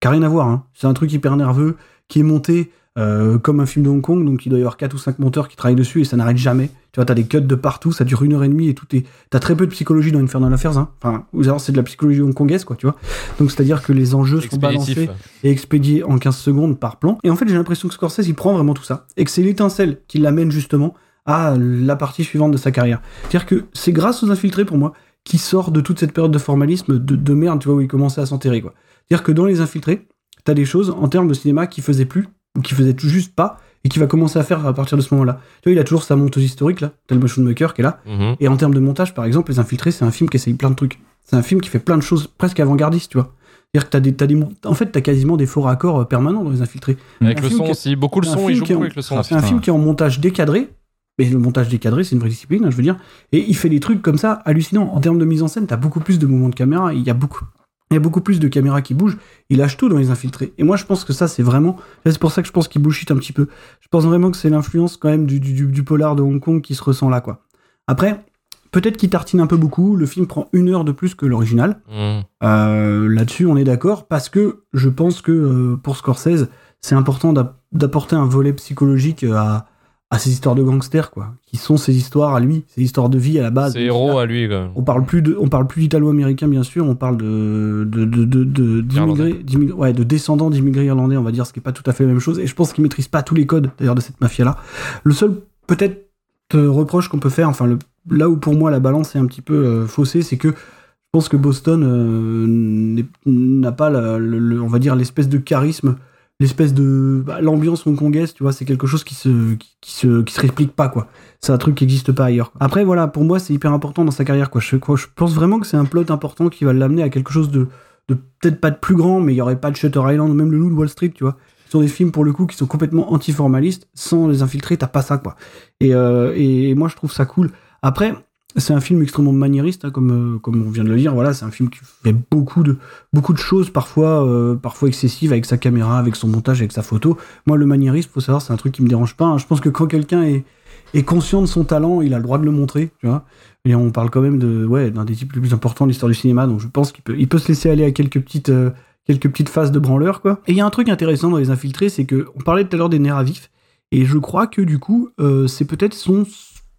qui a rien à voir, hein. C'est un truc hyper nerveux, qui est monté euh, comme un film de Hong Kong, donc il doit y avoir 4 ou 5 monteurs qui travaillent dessus et ça n'arrête jamais. Tu vois, t'as des cuts de partout, ça dure une heure et demie et tout est. T'as très peu de psychologie dans Infernal Affairs, hein. Enfin, ou alors c'est de la psychologie hongkongaise, quoi, tu vois. Donc c'est-à-dire que les enjeux sont balancés et expédiés en 15 secondes par plan. Et en fait, j'ai l'impression que Scorsese, il prend vraiment tout ça. Et que c'est l'étincelle qui l'amène justement à la partie suivante de sa carrière. C'est-à-dire que c'est grâce aux infiltrés, pour moi, qui sort de toute cette période de formalisme, de, de merde, tu vois, où il commençait à s'enterrer, quoi. C'est-à-dire que dans les infiltrés, t'as des choses en termes de cinéma qui faisaient plus, ou qui faisaient tout juste pas, et qui va commencer à faire à partir de ce moment-là. Tu vois, il a toujours sa monteuse historique, là, tel Motion Maker qui est là. Mhm. Et en termes de montage, par exemple, Les Infiltrés, c'est un film qui essaye plein de trucs. C'est un film qui fait plein de choses presque avant-gardistes, tu vois. C'est-à-dire que t'as des, t'as des, en fait, t'as quasiment des faux raccords euh, permanents dans Les Infiltrés. Avec Un le son qui- aussi. Beaucoup le c'est un son, il film joue beaucoup en- avec le son. Ah, C'est un film qui est en montage décadré. Mais le montage décadré, c'est une vraie discipline, hein, je veux dire. Et il fait des trucs comme ça hallucinants. En termes de mise en scène, t'as beaucoup plus de mouvements de caméra. Il y a beaucoup, Il y a beaucoup plus de caméras qui bougent. Il lâche tout dans les infiltrés. Et moi, je pense que ça, c'est vraiment. C'est pour ça que je pense qu'il bullshit un petit peu. Je pense vraiment que c'est l'influence quand même du, du, du, polar de Hong Kong qui se ressent là, quoi. Après, peut-être qu'il tartine un peu beaucoup. Le film prend une heure de plus que l'original. Mmh. Euh, Là-dessus, on est d'accord parce que je pense que euh, pour Scorsese, c'est important d'apporter un volet psychologique à, à ces histoires de gangsters, quoi, qui sont ces histoires à lui, ces histoires de vie à la base. Ces héros à lui, quoi. On parle plus de, on parle plus d'italo-américain, bien sûr, on parle de, de, de, ouais, de descendants d'immigrés irlandais, on va dire, ce qui est pas tout à fait la même chose. Et je pense qu'il maîtrise pas tous les codes, d'ailleurs, de cette mafia-là. Le seul, peut-être, reproche qu'on peut faire, enfin, le, là où pour moi la balance est un petit peu euh, faussée, c'est que je pense que Boston euh, n'a pas, la, le, on va dire, l'espèce de charisme l'espèce de bah, l'ambiance hongkongaise tu vois c'est quelque chose qui se qui, se qui se réplique pas quoi. C'est un truc qui existe pas ailleurs. Après voilà pour moi c'est hyper important dans sa carrière quoi. Je, je pense vraiment que c'est un plot important qui va l'amener à quelque chose de, de peut-être pas de plus grand mais il y aurait pas de Shutter Island ou même le loup de Wall Street tu vois. Ce sont des films pour le coup qui sont complètement anti-formalistes sans les infiltrer t'as pas ça quoi. Et, euh, et moi je trouve ça cool. Après c'est un film extrêmement maniériste, hein, comme, euh, comme on vient de le dire. Voilà, c'est un film qui fait beaucoup de, beaucoup de choses, parfois, euh, parfois excessives, avec sa caméra, avec son montage, avec sa photo. Moi, le maniérisme, faut savoir, c'est un truc qui me dérange pas. hein. Je pense que quand quelqu'un est, conscient de son talent, il a le droit de le montrer, tu vois. Et on parle quand même de, ouais, d'un des types les plus importants de l'histoire du cinéma, donc je pense qu'il peut, il peut se laisser aller à quelques petites, euh, quelques petites phases de branleur, quoi. Et il y a un truc intéressant dans les infiltrés, c'est que on parlait tout à l'heure des nerfs à vif, et je crois que du coup, c'est peut-être son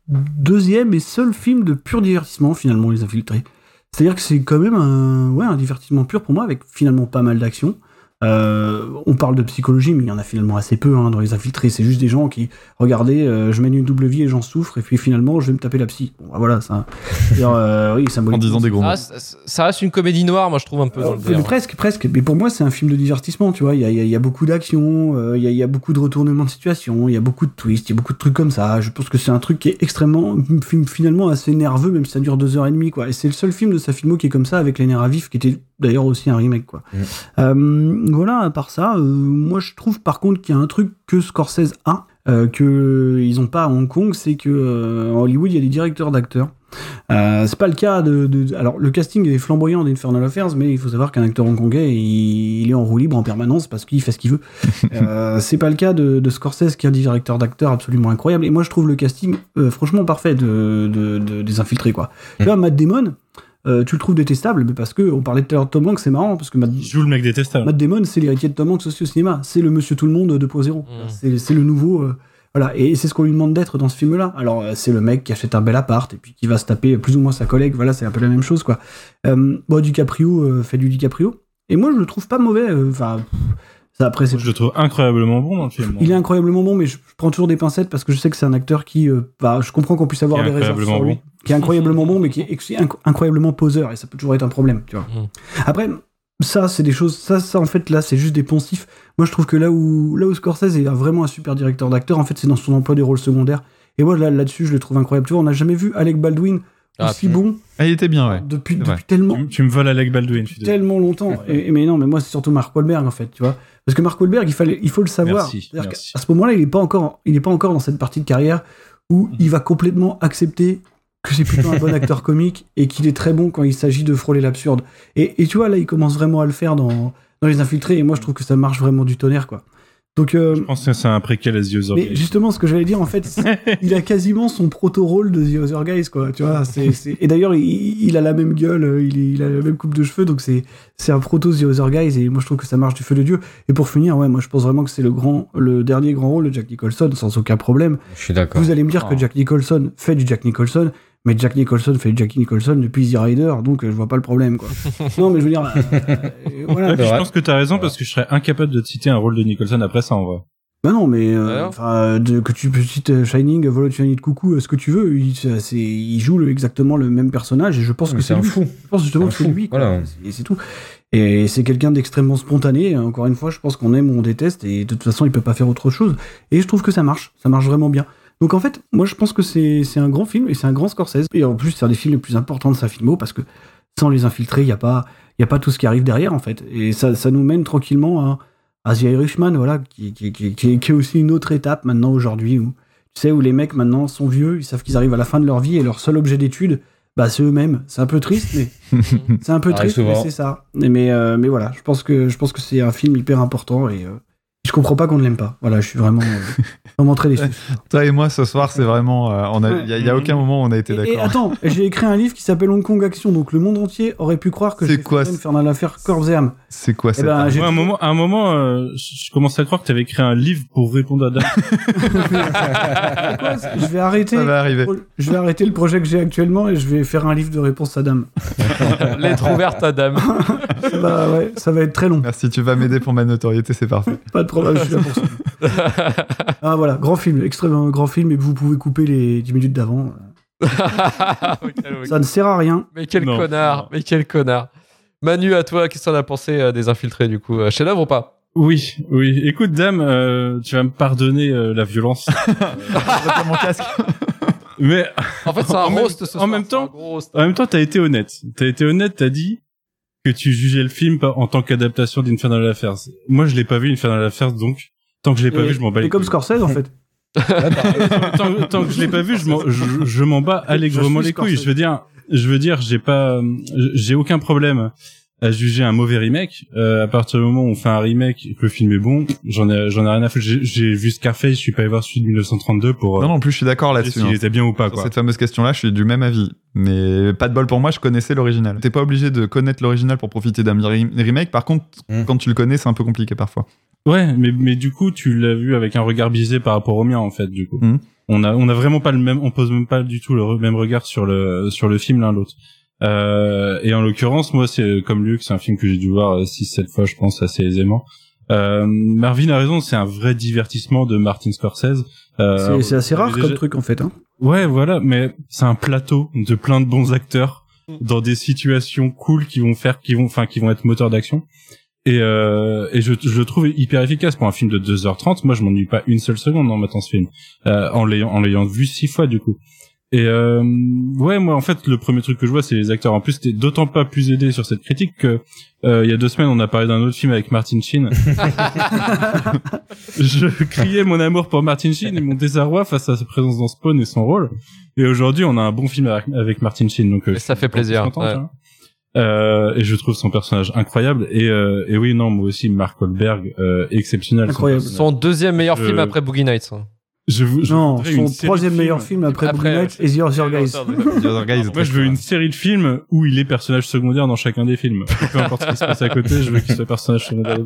deuxième et seul film de pur divertissement finalement les infiltrés c'est à dire que c'est quand même un ouais un divertissement pur pour moi avec finalement pas mal d'action euh, on parle de psychologie, mais il y en a finalement assez peu hein, dans les infiltrés. C'est juste des gens qui, regardez, euh, je mène une double vie et j'en souffre, et puis finalement, je vais me taper la psy. Bon, bah, voilà, ça. Euh, oui, en disant des gros mots. Ah, ça, ça reste une comédie noire, moi je trouve un peu. Dans le Euh, presque, presque. Mais pour moi, c'est un film de divertissement, tu vois. Il y a, il y a- il y a beaucoup d'action, euh, il y, a, il y a beaucoup de retournements de situation, il y a beaucoup de twists, il y a beaucoup de trucs comme ça. Je pense que c'est un truc qui est extrêmement, un film finalement assez nerveux, même si ça dure deux heures et demie, quoi. Et c'est le seul film de sa filmo qui est comme ça, avec les nerfs à vif, qui était d'ailleurs aussi un remake, quoi. Euh, voilà, à part ça, euh, moi je trouve par contre qu'il y a un truc que Scorsese a, euh, que ils ont pas à Hong Kong, c'est que euh, Hollywood il y a des directeurs d'acteurs. C'est pas le cas de, de- alors le casting est flamboyant d'Infernal Affairs, mais il faut savoir qu'un acteur hongkongais il, il est en roue libre en permanence parce qu'il fait ce qu'il veut. *laughs* c'est pas le cas de, de Scorsese qui est un directeur d'acteurs absolument incroyable. Et moi je trouve le casting franchement parfait de, de- de- des infiltrés quoi. Tu vois Matt Damon. Euh, tu le trouves détestable, mais parce que on parlait tout à l'heure de Tom Hanks, c'est marrant parce que Matt, joue le mec détestable. Matt Damon, c'est l'héritier de Tom Hanks aussi au cinéma. C'est le Monsieur Tout le Monde 2.0. C'est c'est le nouveau. euh, voilà, et c'est ce qu'on lui demande d'être dans ce film-là. Alors, euh, c'est le mec qui achète un bel appart et puis qui va se taper plus ou moins sa collègue. Voilà, c'est un peu la même chose, quoi. Euh, bon, DiCaprio euh, fait du DiCaprio. Et moi, je le trouve pas mauvais. Enfin, ça après, c'est. Je le trouve incroyablement bon dans le film. Il est incroyablement bon, mais je, prends toujours des pincettes parce que je sais que c'est un acteur qui. euh, bah, je comprends qu'on puisse avoir des réserves sur lui. bon. Qui est incroyablement bon, mais qui est incroyablement poseur. Et ça peut toujours être un problème, tu vois. Après, ça, c'est des choses. Ça, ça, en fait, là, c'est juste des poncifs. Moi, je trouve que là où, là où Scorsese est vraiment un super directeur d'acteur, en fait, c'est dans son emploi des rôles secondaires. Et moi, là, là-dessus, je le trouve incroyable. Tu vois, on n'a jamais vu Alec Baldwin Ah, aussi bon Ah, il était bien, ouais. depuis, depuis tellement, Tu, tu me voles Alec Baldwin. je suis désolé. tellement longtemps. *laughs* Et, et mais non, mais moi, c'est surtout Mark Wahlberg, en fait, tu vois. Parce que Mark Wahlberg, il, fallait, il faut le savoir. Merci, C'est-à-dire merci. qu'à ce moment-là, il n'est pas, encore- il est pas encore dans cette partie de carrière où il va complètement accepter que c'est plutôt un bon acteur comique et qu'il est très bon quand il s'agit de frôler l'absurde. Et, et tu vois, là, il commence vraiment à le faire dans, dans Les Infiltrés. Et moi, je trouve que ça marche vraiment du tonnerre, quoi. Donc, euh, Je pense que c'est un préquel à The Other mais Guys. justement, ce que j'allais dire, en fait, *laughs* il a quasiment son proto-rôle de The Other Guys, quoi. Tu vois, c'est, c'est- Et d'ailleurs, il, il a la même gueule, euh, il, a la même coupe de cheveux, donc c'est, c'est un proto The Other Guys, et moi je trouve que ça marche du feu de Dieu. Et pour finir, ouais, moi je pense vraiment que c'est le grand, le dernier grand rôle de Jack Nicholson, sans aucun problème. Je suis d'accord. Vous allez me dire Oh. que Jack Nicholson fait du Jack Nicholson, mais Jack Nicholson fait Jack Nicholson depuis The Rider, donc euh, je vois pas le problème, quoi. *laughs* non, mais je veux dire, euh, euh, voilà. Ouais, je pense que t'as raison parce que je serais incapable de te citer un rôle de Nicholson après ça en vrai. Bah non, mais euh, de- que tu cites Shining, Vol au Nid de Coucou, ce que tu veux, il, joue le- exactement le même personnage et je pense Mais que c'est lui. fou. Je pense justement que C'est c'est un fou, lui. quoi. voilà. Et c'est tout. Et c'est quelqu'un d'extrêmement spontané. Encore une fois, je pense qu'on aime ou on déteste et de toute façon, il peut pas faire autre chose. Et je trouve que ça marche. Ça marche vraiment bien. Donc en fait, moi je pense que c'est un grand film et c'est un grand Scorsese. Et en plus, c'est un des films les plus importants de sa filmo parce que sans les infiltrer, il y a pas y a pas tout ce qui arrive derrière en fait. Et ça, ça nous mène tranquillement à, à The Irishman, voilà, qui, qui, qui, qui est, aussi une autre étape maintenant aujourd'hui où tu sais où les mecs maintenant sont vieux, ils savent qu'ils arrivent à la fin de leur vie et leur seul objet d'étude, bah, c'est eux-mêmes. C'est un peu triste, mais *laughs* c'est un peu triste, mais c'est ça. Mais, mais, euh, mais voilà, je pense que je pense que c'est un film hyper important et euh, je comprends pas qu'on ne l'aime pas. Voilà, je suis vraiment euh, *laughs* vraiment très déçu. Toi et moi, ce soir, c'est vraiment. euh, a- Il y, a- il y a aucun moment où on a été Et, et d'accord. attends, *laughs* j'ai écrit un livre qui s'appelle Hong Kong Action, donc le monde entier aurait pu croire que C'est quoi, faire Corps et âme. C'est quoi Eh cette ben, Ouais, à un moment, à un moment euh, je je commençais à croire que tu avais écrit un livre pour répondre à Dan. *laughs* Je vais arrêter. Ça va arriver. Je vais arrêter le projet que j'ai actuellement et je vais faire un livre de réponse à Dame. Lettre ouverte à dame. Ça va, ouais, ça va être très long. Merci, tu vas m'aider pour ma notoriété, c'est parfait. Pas de problème, je suis là pour ça. *laughs* Ah voilà, grand film, extrêmement grand film et vous pouvez couper les 10 minutes d'avant. *laughs* Ça ne sert à rien. Mais quel Non. connard, mais quel connard. Manu, à toi, qu'est-ce que t'en as pensé euh, des infiltrés du coup? Chef d'œuvre ou pas? Oui, oui. Écoute, dame, euh, tu vas me pardonner euh, la violence. *laughs* mon casque. Mais En fait, c'est un En même- roast en temps- en même temps, t'as été honnête. T'as été honnête, t'as dit que tu jugeais le film en tant qu'adaptation d'Infernal Affairs. Moi, je l'ai pas vu Infernal Affairs, donc tant que je l'ai pas vu, je m'en bats les comme. Scorsese en fait. *laughs* tant, tant que je l'ai pas vu, je m'en, je, je m'en bats allègrement les couilles. Je veux dire, je veux dire, j'ai pas, j'ai aucun problème à juger un mauvais remake. Euh, à partir du moment où on fait un remake et que le film est bon, j'en ai, j'en ai rien à foutre. J'ai, j'ai vu Scarface, je suis pas allé voir celui de 1932 pour. euh, Non, non, en plus, je suis d'accord là-dessus. S'il hein. était bien ou pas, Sur quoi. cette fameuse question-là, je suis du même avis. Mais pas de bol pour moi, je connaissais l'original. T'es pas obligé de connaître l'original pour profiter d'un re- remake. Par contre, Mm. quand tu le connais, c'est un peu compliqué parfois. Ouais, mais mais du coup, tu l'as vu avec un regard biaisé par rapport au mien en fait. Du coup, Mhm. on a on a vraiment pas le même, on pose même pas du tout le même regard sur le sur le film l'un l'autre. Euh, et en l'occurrence, moi, c'est comme Luc, c'est un film que j'ai dû voir 6-7 fois, je pense, assez aisément. Euh, Marvin a raison, c'est un vrai divertissement de Martin Scorsese. Euh, C'est- assez rare comme truc en fait. Hein. Ouais, voilà, mais c'est un plateau de plein de bons acteurs dans des situations cool qui vont faire, qui vont, enfin, qui vont être moteurs d'action. Et, euh, et je, je le trouve hyper efficace pour un film de 2h30. Moi, je m'ennuie pas une seule seconde en matant ce film, euh, en l'ayant, en l'ayant vu six fois du coup. Et euh, ouais, moi, en fait, le premier truc que je vois, c'est les acteurs. En plus, t'es d'autant pas plus aidé sur cette critique que euh, il y a deux semaines, on a parlé d'un autre film avec Martin Sheen. *laughs* je criais mon amour pour Martin Sheen et mon désarroi face à sa présence dans Spawn et son rôle. Et aujourd'hui, on a un bon film avec, Martin Sheen, donc euh, ça fait plaisir, content, ouais. vois. Euh, et je trouve son personnage incroyable. Et, euh, et oui, non, moi aussi, Mark Wahlberg, euh, exceptionnel. son Incroyable. personnage. Son deuxième meilleur Je- film après Boogie Nights. Je, vous- je Non, son troisième meilleur film après, Après, ouais, Nights et The Other Guys. *laughs* The Other Guys, Moi, je veux une série de films où il est personnage secondaire dans chacun des films. Peu importe ce qui se passe à côté, je veux qu'il soit personnage secondaire.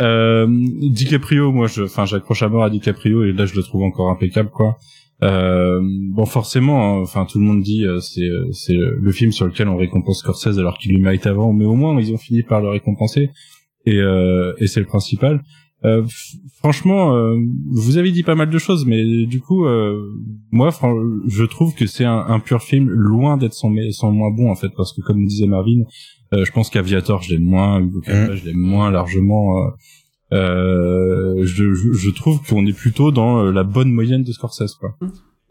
Euh, DiCaprio, moi, je, enfin, j'accroche à mort à DiCaprio et là, je le trouve encore impeccable, quoi. Euh, bon, forcément, hein, enfin, tout le monde dit, euh, c'est, euh, c'est le film sur lequel on récompense Scorsese alors qu'il lui mérite avant, mais au moins, ils ont fini par le récompenser et, euh, et c'est le principal. Euh, franchement, euh, vous avez dit pas mal de choses, mais du coup, euh, moi, je trouve que c'est un, un pur film, loin d'être son, son moins bon en fait, parce que comme disait Marvin, euh, je pense qu'Aviator, je l'aime moins, Hugo Cabret, je l'aime moins largement. euh, euh, je, je, je trouve qu'on est plutôt dans la bonne moyenne de Scorsese, quoi.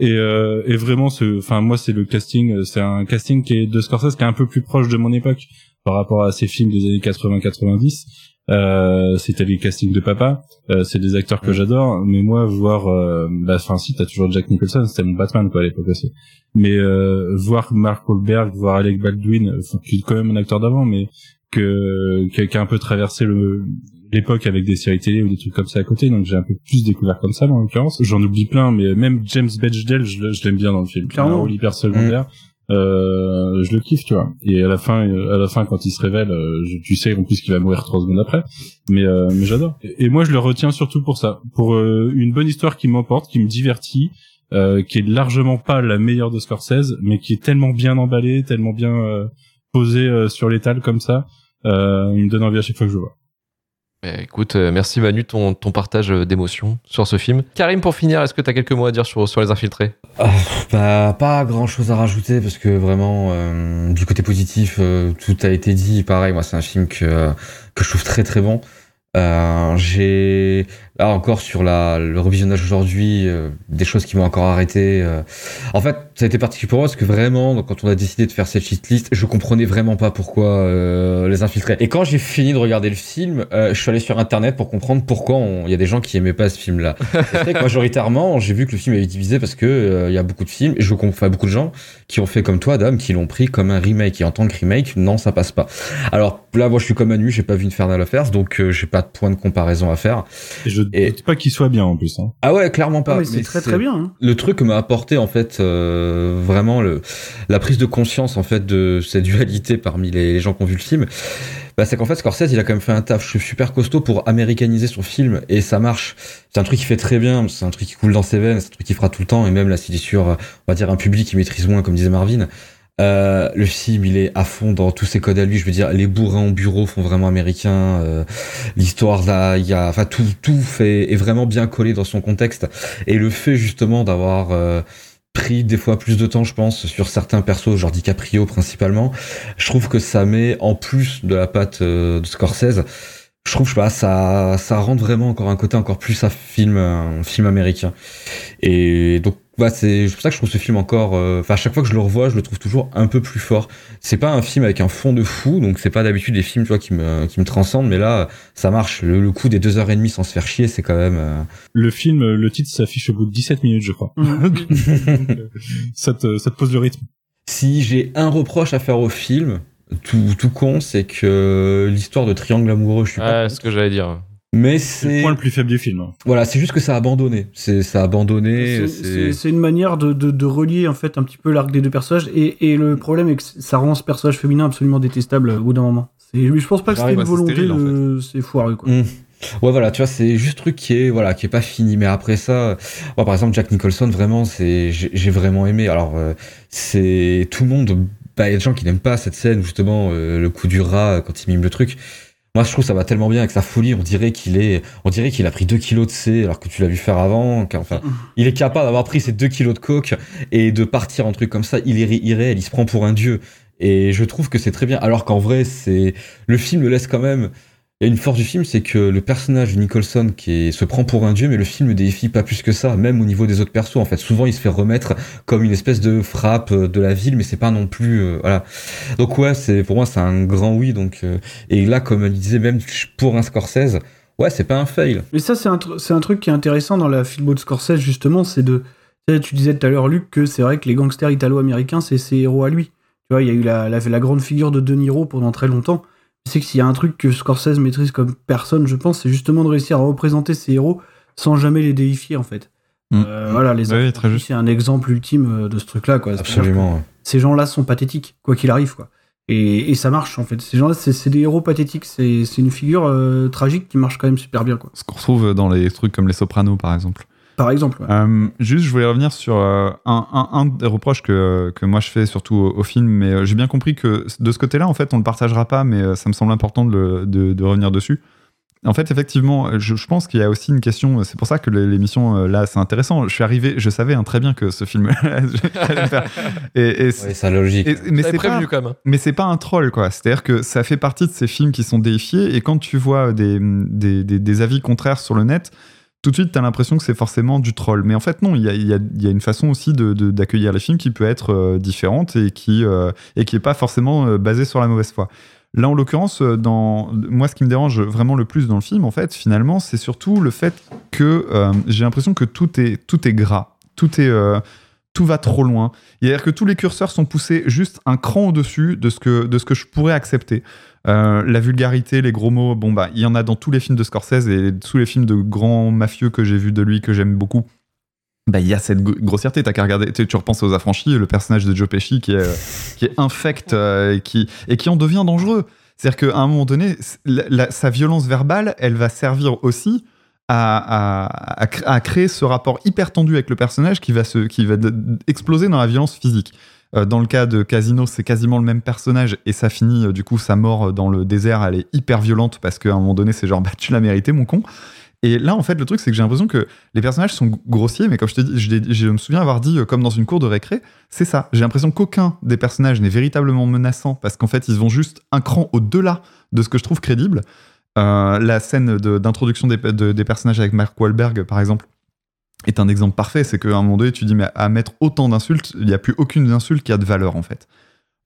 Et, euh, et vraiment, ce, enfin moi, c'est le casting, c'est un casting qui est de Scorsese qui est un peu plus proche de mon époque par rapport à ces films des années 80-90. Euh, c'était les castings de papa. Euh, c'est des acteurs que j'adore, mais moi voir, euh, bah, enfin si, t'as toujours Jack Nicholson, c'était mon Batman quoi à l'époque aussi. Mais euh, voir Mark Wahlberg, voir Alec Baldwin, qui est quand même un acteur d'avant, mais que qui a, un peu traversé le l'époque avec des séries télé ou des trucs comme ça à côté, donc j'ai un peu plus découvert comme ça en l'occurrence. J'en oublie plein, mais même James Bechdel, je, je l'aime bien dans le film. Clairement. Un rôle hyper secondaire. Euh, je le kiffe, tu vois. Et à la fin, euh, à la fin, quand il se révèle, euh, tu sais en plus qu'il va mourir trois secondes après. Mais, euh, mais j'adore. Et, moi, je le retiens surtout pour ça, pour une bonne histoire qui m'emporte, qui me divertit, qui est largement pas la meilleure de Scorsese, mais qui est tellement bien emballée, tellement bien posée sur l'étal comme ça. Il me donne envie à chaque fois que je vois. Eh, écoute, euh, merci Manu ton, ton partage euh, d'émotions sur ce film. Karim, pour finir, est-ce que tu as quelques mots à dire sur, sur les infiltrés? Ah, bah, pas grand chose à rajouter parce que vraiment, euh, du côté positif, tout a été dit. Pareil, moi, c'est un film que, que je trouve très très bon. J'ai Là encore sur la, le revisionnage aujourd'hui, euh, des choses qui m'ont encore arrêté. euh. En fait, ça a été particulier pour moi parce que vraiment, donc, quand on a décidé de faire cette cheatlist, je comprenais vraiment pas pourquoi euh, les infiltrer. Et quand j'ai fini de regarder le film, euh, je suis allé sur internet pour comprendre pourquoi on- il y a des gens qui aimaient pas ce film-là. *laughs* Et c'est vrai que majoritairement, j'ai vu que le film avait divisé parce que euh, il y a beaucoup de films, et je comprends enfin, beaucoup de gens qui ont fait comme toi, Dame, qui l'ont pris comme un remake. Et en tant que remake, non, ça passe pas. Alors là, moi, je suis comme Manu, j'ai pas vu Infernal Affairs, donc euh, j'ai pas de point de comparaison à faire. Et doute pas qu'il soit bien en plus. Hein. Ah ouais, clairement pas. Ah, mais c'est très, très bien, hein. Le truc m'a apporté en fait euh, vraiment le, la prise de conscience en fait de cette dualité parmi les, les gens qui ont vu le film, bah, c'est qu'en fait Scorsese il a quand même fait un taf super costaud pour américaniser son film et ça marche. C'est un truc qui fait très bien, c'est un truc qui coule dans ses veines, c'est un truc qui fera tout le temps et même là s'il est sur, euh, on va dire un public qui maîtrise moins comme disait Marvin. Euh, le film, il est à fond dans tous ses codes à lui. Je veux dire, les bourrins au bureau font vraiment américain. euh, L'histoire là, il y a, enfin tout, tout fait est vraiment bien collé dans son contexte. Et le fait justement d'avoir euh, pris des fois plus de temps, je pense, sur certains persos, genre DiCaprio principalement, je trouve que ça met en plus de la patte euh, de Scorsese. Je trouve, je sais pas, ça, ça rend vraiment encore un côté encore plus à film, un film américain. Et donc, bah, c'est pour ça que je trouve ce film encore, euh, enfin, à chaque fois que je le revois, je le trouve toujours un peu plus fort. C'est pas un film avec un fond de fou, donc c'est pas d'habitude des films, tu vois, qui me, qui me transcendent, mais là, ça marche. Le, le coup des deux heures et demie sans se faire chier, c'est quand même, euh, Le film, euh, le titre s'affiche au bout de 17 minutes, je crois. *laughs* Donc, euh, ça, te, ça te pose le rythme. Si j'ai un reproche à faire au film, tout, tout con, c'est que l'histoire de triangle amoureux, je suis pas. Ouais, c'est ce que j'allais dire. Mais C'est le point le plus faible du film. hein. voilà, c'est juste que ça a abandonné. C'est ça a abandonné. C'est- une manière de, de, de relier en fait un petit peu l'arc des deux personnages et, et le problème est que ça rend ce personnage féminin absolument détestable au bout d'un moment. C'est- Je pense pas que c'était une bah, volonté, en c'est foireux quoi. Hmm. Ouais voilà, tu vois, c'est juste truc qui est voilà, qui est pas fini. Mais après ça, moi par exemple Jack Nicholson, vraiment, c'est j'ai vraiment aimé. Alors euh, c'est tout le monde. Bah, il y a des gens qui n'aiment pas cette scène justement euh, le coup du rat quand il mime le truc. Moi, je trouve que ça va tellement bien avec sa folie. On dirait qu'il est, on dirait qu'il a pris 2 kilos de C alors que tu l'as vu faire avant. Enfin, il est capable d'avoir pris ces 2 kilos de coke et de partir en truc comme ça. Il est irréel. Il se prend pour un dieu. Et je trouve que c'est très bien. Alors qu'en vrai, c'est le film le laisse quand même. Il y a une force du film, c'est que le personnage de Nicholson qui se prend pour un dieu, mais le film ne défie pas plus que ça, même au niveau des autres persos. En fait, souvent il se fait remettre comme une espèce de frappe euh, de la ville, mais c'est pas non plus euh, voilà. Donc ouais, c'est pour moi c'est un grand oui. Donc euh, et là, comme elle disait, même pour un Scorsese, ouais, c'est pas un fail. Mais ça, c'est un, truc qui est intéressant dans la filmo de Scorsese, justement, c'est de. tu sais, Tu disais tout à l'heure, Luc, que c'est vrai que les gangsters italo-américains, c'est ses héros à lui. Tu vois, il y a eu la, la grande figure de De Niro pendant très longtemps. C'est que s'il y a un truc que Scorsese maîtrise comme personne, je pense, c'est justement de réussir à représenter ses héros sans jamais les déifier, en fait. Mm. Euh, voilà, les Oui, c'est un exemple ultime euh, de ce truc-là, quoi. Absolument. ouais. Ces gens-là sont pathétiques, quoi qu'il arrive, quoi. Et, et ça marche, en fait. Ces gens-là, c'est c'est des héros pathétiques. C'est c'est une figure euh, tragique qui marche quand même super bien, quoi. Ce qu'on retrouve dans les trucs comme Les Sopranos, par exemple. Par exemple. ouais. Euh, juste, je voulais revenir sur euh, un, un- un des reproches que, que moi je fais surtout au, au film, mais euh, j'ai bien compris que de ce côté-là, en fait, on le partagera pas, mais euh, ça me semble important de, le- de- de revenir dessus. En fait, effectivement, je, je pense qu'il y a aussi une question. C'est pour ça que l'émission euh, là, c'est intéressant. Je suis arrivé, je savais hein, très bien que ce film *laughs* allait faire. Et, et c'est- Ouais, c'est la logique. et- mais c'est pas, quand même. hein. mais c'est pas un troll, quoi. C'est-à-dire que ça fait partie de ces films qui sont déifiés, et quand tu vois des, des, des- des avis contraires sur le net, tout de suite, t'as l'impression que c'est forcément du troll. Mais en fait, non, il y a, y y a une façon aussi de- de- d'accueillir les films qui peut être euh, différente et qui, euh, et qui est pas forcément euh, basée sur la mauvaise foi. Là, en l'occurrence, euh, dans moi, ce qui me dérange vraiment le plus dans le film, en fait, finalement, c'est surtout le fait que euh, j'ai l'impression que tout est, tout est gras, tout est, euh, tout va trop loin. C'est-à-dire que tous les curseurs sont poussés juste un cran au-dessus de ce que, de ce que je pourrais accepter. Euh, la vulgarité, les gros mots, bon bah, il y en a dans tous les films de Scorsese et tous les films de grands mafieux que j'ai vus de lui que j'aime beaucoup. Bah, il y a cette grossièreté. T'as qu'à regarder. Tu, repenses aux affranchis, le personnage de Joe Pesci qui est, qui est infect euh, et, qui, et qui en devient dangereux. C'est-à-dire qu'à un moment donné, sa violence verbale, elle va servir aussi à, à- à cr- à créer ce rapport hyper tendu avec le personnage qui va, qui va exploser dans la violence physique. Euh, dans le cas de Casino, c'est quasiment le même personnage et ça finit, euh, du coup, sa mort dans le désert, elle est hyper violente parce qu'à un moment donné, c'est genre, bah, tu l'as mérité, mon con. Et là, en fait, le truc, c'est que j'ai l'impression que les personnages sont grossiers, mais comme je te dis, je, me souviens avoir dit, euh, comme dans une cour de récré, c'est ça. J'ai l'impression qu'aucun des personnages n'est véritablement menaçant parce qu'en fait, ils vont juste un cran au-delà de ce que je trouve crédible. Euh, la scène de- d'introduction des, de- des personnages avec Mark Wahlberg, par exemple, est un exemple parfait. C'est qu'à un moment donné, tu dis, mais à mettre autant d'insultes, il n'y a plus aucune insulte qui a de valeur, en fait.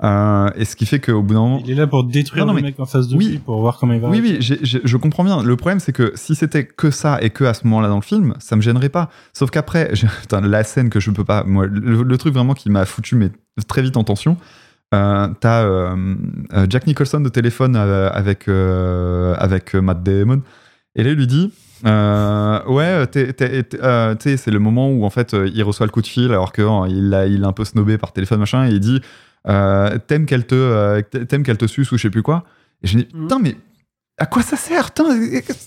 Euh, et ce qui fait qu'au bout d'un moment. Il est là pour détruire Non, non, le mais- mec en face de oui. lui pour voir comment il va. Oui, oui, je comprends bien. Le problème, c'est que si c'était que ça et que à ce moment-là dans le film, ça me gênerait pas. Sauf qu'après, *laughs* la scène que je peux pas. Moi, le, le truc vraiment qui m'a foutu mais très vite en tension. Euh, T'as euh, euh, Jack Nicholson au téléphone euh, avec euh, avec Matt Damon. Et là il lui dit ouais c'est le moment où en fait il reçoit le coup de fil alors que euh, il un peu snobé par téléphone machin et il dit t'aimes qu'elle te t'aimes qu'elle te suce ou je sais plus quoi. Et je dis putain mais à quoi ça sert?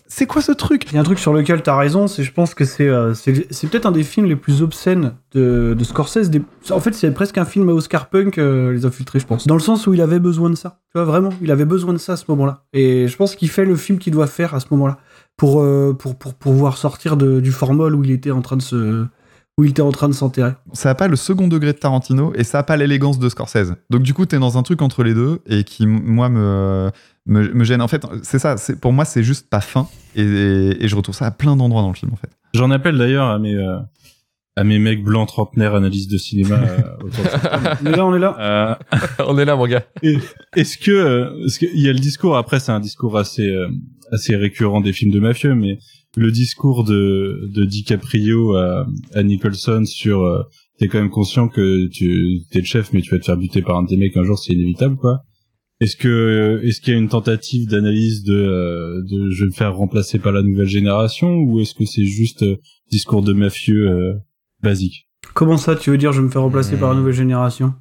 C'est quoi ce truc? Il y a un truc sur lequel t'as raison, c'est je pense que c'est euh, c'est c'est peut-être un des films les plus obscènes de, de Scorsese. Des- En fait, c'est presque un film à Oscar Punk, euh, Les Infiltrés, je pense. Dans le sens où il avait besoin de ça. Tu vois, vraiment, il avait besoin de ça à ce moment-là. Et je pense qu'il fait le film qu'il doit faire à ce moment-là pour, euh, pour, pour, pour pouvoir sortir de- du formol où il était en train de se où il était en train de s'enterrer. ça a pas le second degré de Tarantino et ça a pas l'élégance de Scorsese. Donc du coup, t'es dans un truc entre les deux et qui, moi, me, me, me gêne. En fait, c'est ça. c'est- Pour moi, c'est juste pas fin et, et, et je retrouve ça à plein d'endroits dans le film, en fait. J'en appelle d'ailleurs à mes euh, à mes mecs blancs trentenaires analystes de cinéma. euh, autour de. *laughs* On est là, on est là. Euh, *laughs* On est là, mon gars. *laughs* Et Est-ce que, euh, est-ce qu'il y a le discours après c'est un discours assez euh, assez récurrent des films de mafieux, mais le discours de de DiCaprio à, à Nicholson sur euh, t'es quand même conscient que tu t'es le chef, mais tu vas te faire buter par un de tes mecs un jour, c'est inévitable quoi. Est-ce que est-ce qu'il y a une tentative d'analyse de euh, de je vais me faire remplacer par la nouvelle génération ou est-ce que c'est juste euh, discours de mafieux euh, basique Comment ça, tu veux dire, je vais me faire remplacer par la nouvelle génération?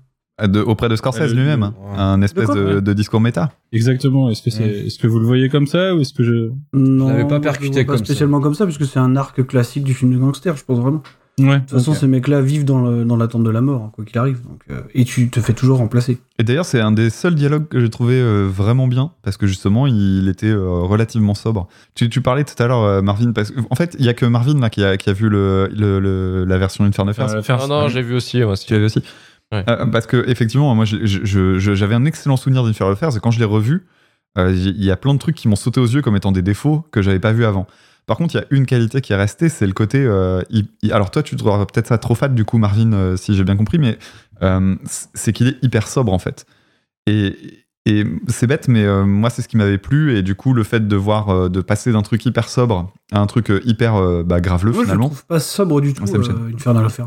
De- auprès de Scorsese Euh, lui-même, hein. un espèce quoi de, de discours méta. Exactement. Est-ce que c'est est-ce que vous le voyez comme ça ou est-ce que je Non, l'avais pas je percuté le vois comme pas spécialement comme ça, puisque c'est un arc classique du film de gangster, je pense vraiment. Ouais. De toute façon, ces mecs-là vivent dans le- dans l'attente de la mort, hein, quoi qu'il arrive. Donc, euh, et tu te fais toujours remplacer. Et d'ailleurs, c'est un des seuls dialogues que j'ai trouvé euh, vraiment bien, parce que justement, il était euh, relativement sobre. Tu, tu parlais tout à l'heure, euh, Marvin, parce qu'en fait, il y a que Marvin là, qui, a, qui a vu le, le- le- la version. Euh, faire Non, non, j'ai vu aussi, moi aussi. Tu l'avais aussi Ouais. Euh, Parce que, effectivement, moi, je- je- je- j'avais un excellent souvenir d'Infernal Affairs, et quand je l'ai revu, euh, il y a plein de trucs qui m'ont sauté aux yeux comme étant des défauts que j'avais pas vu avant. Par contre, il y a une qualité qui est restée, c'est le côté. euh, il- il- alors, toi, tu trouveras peut-être ça trop fat, du coup, Marvin, euh, si j'ai bien compris, mais euh, c'est qu'il est hyper sobre, en fait. Et, et c'est bête, mais moi, c'est ce qui m'avait plu, et du coup, le fait de voir, de passer d'un truc hyper sobre à un truc hyper bah, graveleux, Moi, je finalement. trouve pas sobre du tout, Infernal Affairs.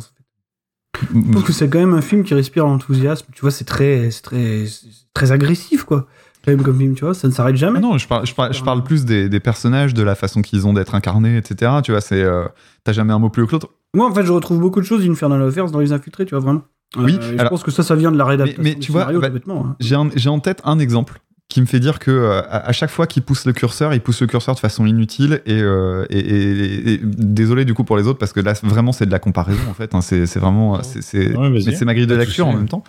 Je trouve que c'est quand même un film qui respire l'enthousiasme. Tu vois, c'est très, très, c'est très agressif, quoi. Comme film, tu vois, ça ne s'arrête jamais. Ah non, je parle, je parle, je parle plus des, des personnages, de la façon qu'ils ont d'être incarnés, etc. Tu vois, c'est. euh, T'as jamais un mot plus haut que l'autre. Moi, en fait, je retrouve beaucoup de choses d'Infernal Affairs dans Les Infiltrés, tu vois, vraiment. Oui, Euh, je pense que ça, ça vient de la rédaction. Mais- mais du tu vois, scénario, bah, hein. J'ai un- j'ai en tête un exemple qui me fait dire que euh, à, chaque fois qu'il pousse le curseur, il pousse le curseur de façon inutile et, euh, et- et- et- désolé du coup pour les autres parce que là vraiment c'est de la comparaison en fait. hein, c'est c'est vraiment c'est c'est- Ouais, vas-y. mais c'est ma grille de lecture en même temps.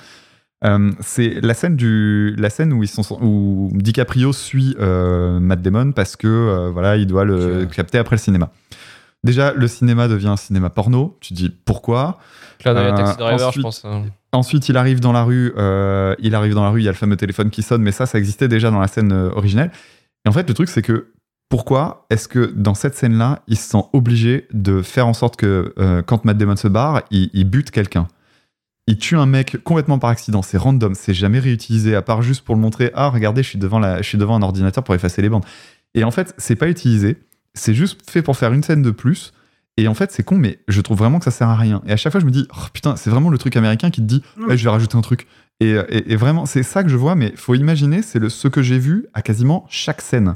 Euh, c'est la scène du la scène où ils sont où DiCaprio suit euh, Matt Damon parce que euh, voilà il doit le capter après le cinéma. Déjà le cinéma devient un cinéma porno. Tu te dis pourquoi? Là, Euh, Taxi Driver, je ensuite- pense. hein. Ensuite, il arrive dans la rue. il arrive dans la rue. Il y a le fameux téléphone qui sonne, mais ça, ça existait déjà dans la scène originelle. Et en fait, le truc, c'est que pourquoi est-ce que dans cette scène-là, il se sent obligé de faire en sorte que quand Matt Damon se barre, il, il bute quelqu'un? Il tue un mec complètement par accident. C'est random. C'est jamais réutilisé à part juste pour le montrer. Ah, regardez, je suis devant la, je suis devant un ordinateur pour effacer les bandes. Et en fait, c'est pas utilisé. C'est juste fait pour faire une scène de plus. Et en fait, c'est con, mais je trouve vraiment que ça sert à rien. Et à chaque fois, je me dis, oh, putain, c'est vraiment le truc américain qui te dit, Mm. Eh, je vais rajouter un truc. Et, et- et vraiment, c'est ça que je vois, mais faut imaginer, c'est le, ce que j'ai vu à quasiment chaque scène.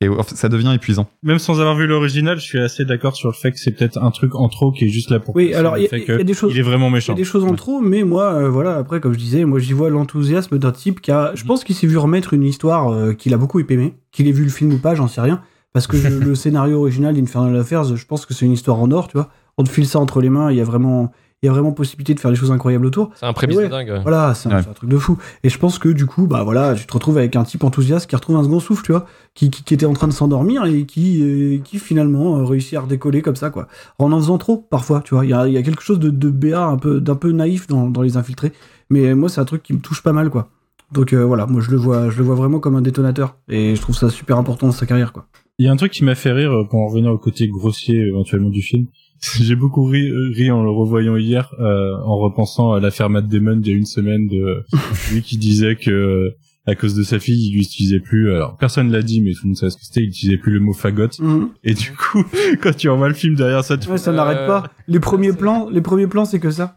Et ça devient épuisant. Même sans avoir vu l'original, je suis assez d'accord sur le fait que c'est peut-être un truc en trop qui est juste là pour. Oui, alors il y, a- y des choses. Il est vraiment Il y méchant. a des choses en trop, mais moi, euh, voilà, après, comme je disais, moi j'y vois l'enthousiasme d'un type qui a. Je pense qu'il s'est vu remettre une histoire euh, qu'il a beaucoup aimé, qu'il ait vu le film ou pas, j'en sais rien. Parce que je- *laughs* le scénario original d'Infernal Affairs, je pense que c'est une histoire en or, tu vois. On te file ça entre les mains, il y a vraiment. Il y a vraiment possibilité de faire des choses incroyables autour. C'est un prémisse Et ouais, de dingue. ouais. Voilà, c'est un, Ouais. c'est un truc de fou. Et je pense que du coup, bah voilà, tu te retrouves avec un type enthousiaste qui retrouve un second souffle, tu vois, qui, qui, qui était en train de s'endormir et qui, euh, qui finalement euh, réussit à redécoller comme ça, quoi. En en faisant trop, parfois, tu vois. Il y a, il y a quelque chose de, de BA, un peu, d'un peu naïf dans, dans les infiltrés. Mais moi, c'est un truc qui me touche pas mal, quoi. Donc euh, voilà, moi je le vois, je le vois vraiment comme un détonateur et je trouve ça super important dans sa carrière quoi. Il y a un truc qui m'a fait rire pour en revenir au côté grossier éventuellement du film. *laughs* J'ai beaucoup ri, ri en le revoyant hier, euh, en repensant à l'affaire Matt Damon il y a une semaine de *laughs* lui qui disait que à cause de sa fille, il utilisait plus. Alors personne l'a dit, mais tout le monde sait ce que c'était. Il utilisait plus le mot fagot. Mhm. Et du coup, *laughs* quand tu revois le film derrière ça, tu Ouais, ça Euh, n'arrête pas. Les premiers plans, les premiers plans, c'est que ça.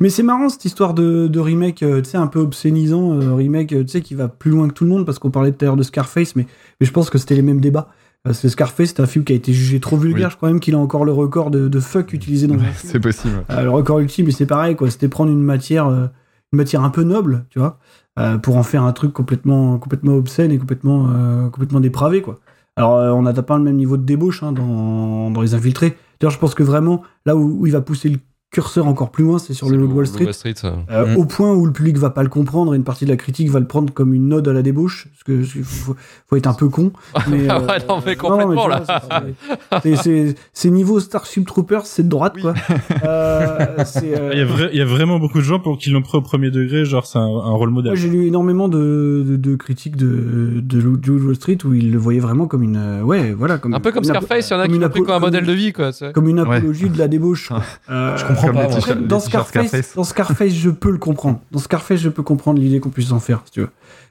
Mais c'est marrant cette histoire de, de remake, euh, tu sais, un peu obscénisant, euh, remake, euh, tu sais, qui va plus loin que tout le monde, parce qu'on parlait tout à l'heure de Scarface, mais, mais je pense que c'était les mêmes débats. Parce que Scarface, c'est un film qui a été jugé trop vulgaire. Oui. Je crois même qu'il a encore le record de, de fuck utilisé dans un film. C'est possible. ouais. Euh, le record ultime, mais c'est pareil, quoi. C'était prendre une matière, euh, une matière un peu noble, tu vois, euh, pour en faire un truc complètement, complètement obscène et complètement, complètement dépravé, quoi. Alors, on n'atteint pas le même niveau de débauche hein, dans, dans les infiltrés. D'ailleurs, je pense que vraiment, là où, où il va pousser le curseur encore plus loin, c'est sur le Loup de Wall Street. Wall Street. Euh, Mm. Au point où le public va pas le comprendre et une partie de la critique va le prendre comme une ode à la débauche, parce que il faut, faut être un peu con. *laughs* Mais, Ah euh, ouais, non, mais non, complètement, tu là. vois, c'est- niveau Starship Troopers, c'est de droite, quoi. *laughs* Euh, euh, il y, a vra- il y a vraiment beaucoup de gens pour qui l'ont pris au premier degré, genre c'est un, un rôle modèle. Moi, j'ai lu énormément de, de, de critiques de, de Wall Street où ils le voyaient vraiment comme une. ouais, voilà. Comme, Un peu comme Scarface, il y en a qui l'ont pris comme un modèle de vie, quoi. Comme une apologie de la débauche. quoi. *laughs* Euh, Je comprends Pas. dans Scarface, Scarface. dans Scarface, je peux le comprendre. Dans Scarface, je peux comprendre l'idée qu'on puisse en faire, si tu veux.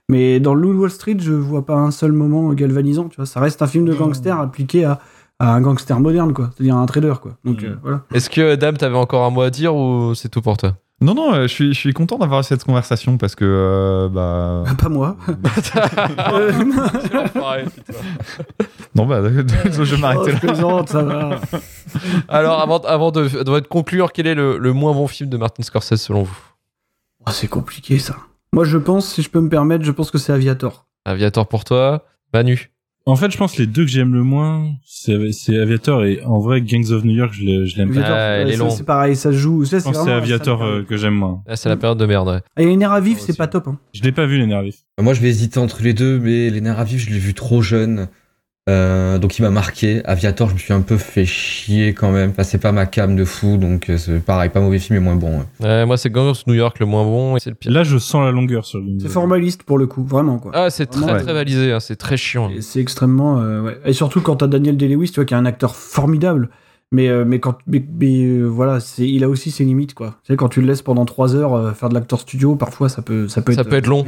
Mais dans de Wall Street, je vois pas un seul moment galvanisant, tu vois. Ça reste un film de gangster appliqué à, à un gangster moderne, quoi. C'est-à-dire un trader, quoi. Donc, euh, voilà. Est-ce que Dame, t'avais encore un mot à dire ou c'est tout pour toi? Non, non, euh, je suis, je suis content d'avoir cette conversation parce que, euh, bah. Pas moi. *laughs* Non. Bah, *laughs* je vais m'arrêter Oh, je là. plaisante, ça va. Alors, avant, avant de, de conclure, quel est le, le moins bon film de Martin Scorsese selon vous? Oh, c'est compliqué, ça. Moi, je pense, si je peux me permettre, je pense que c'est Aviator. Aviator pour toi Manu? En fait, je pense que les deux que j'aime le moins, c'est Aviator et en vrai Gangs of New York, je l'ai- je l'aime pas. Aviator, Ah, ouais. C'est pareil, ça se joue. Ça, Je pense que c'est Aviator ça- euh, que j'aime moins. Ah, C'est la période de merde. ouais. Et les nerfs à vif, c'est pas top. Hein. Je l'ai pas vu les nerfs vifs. Moi, je vais hésiter entre les deux, mais les nerfs à vif, je l'ai vu trop jeune. Euh, donc il m'a marqué. Aviator, je me suis un peu fait chier quand même. Enfin, c'est pas ma cam de fou, donc euh, c'est pareil, pas mauvais film, mais moins bon. ouais. Ouais, moi, c'est Gangs New York le moins bon et c'est le pire. Là, je sens la longueur sur Gangs C'est formaliste pour le coup, vraiment quoi. Ah, c'est très Ouais. très balisé, hein, c'est très chiant. Et C'est extrêmement. euh, ouais. Et surtout quand t'as Daniel Day-Lewis, tu vois, qui est un acteur formidable. Mais, euh, mais quand. Mais, mais, euh, voilà, c'est, il a aussi ses limites quoi. Tu sais, quand tu le laisses pendant 3 heures euh, faire de l'acteur studio, parfois ça peut, ça peut Ça être. peut être long.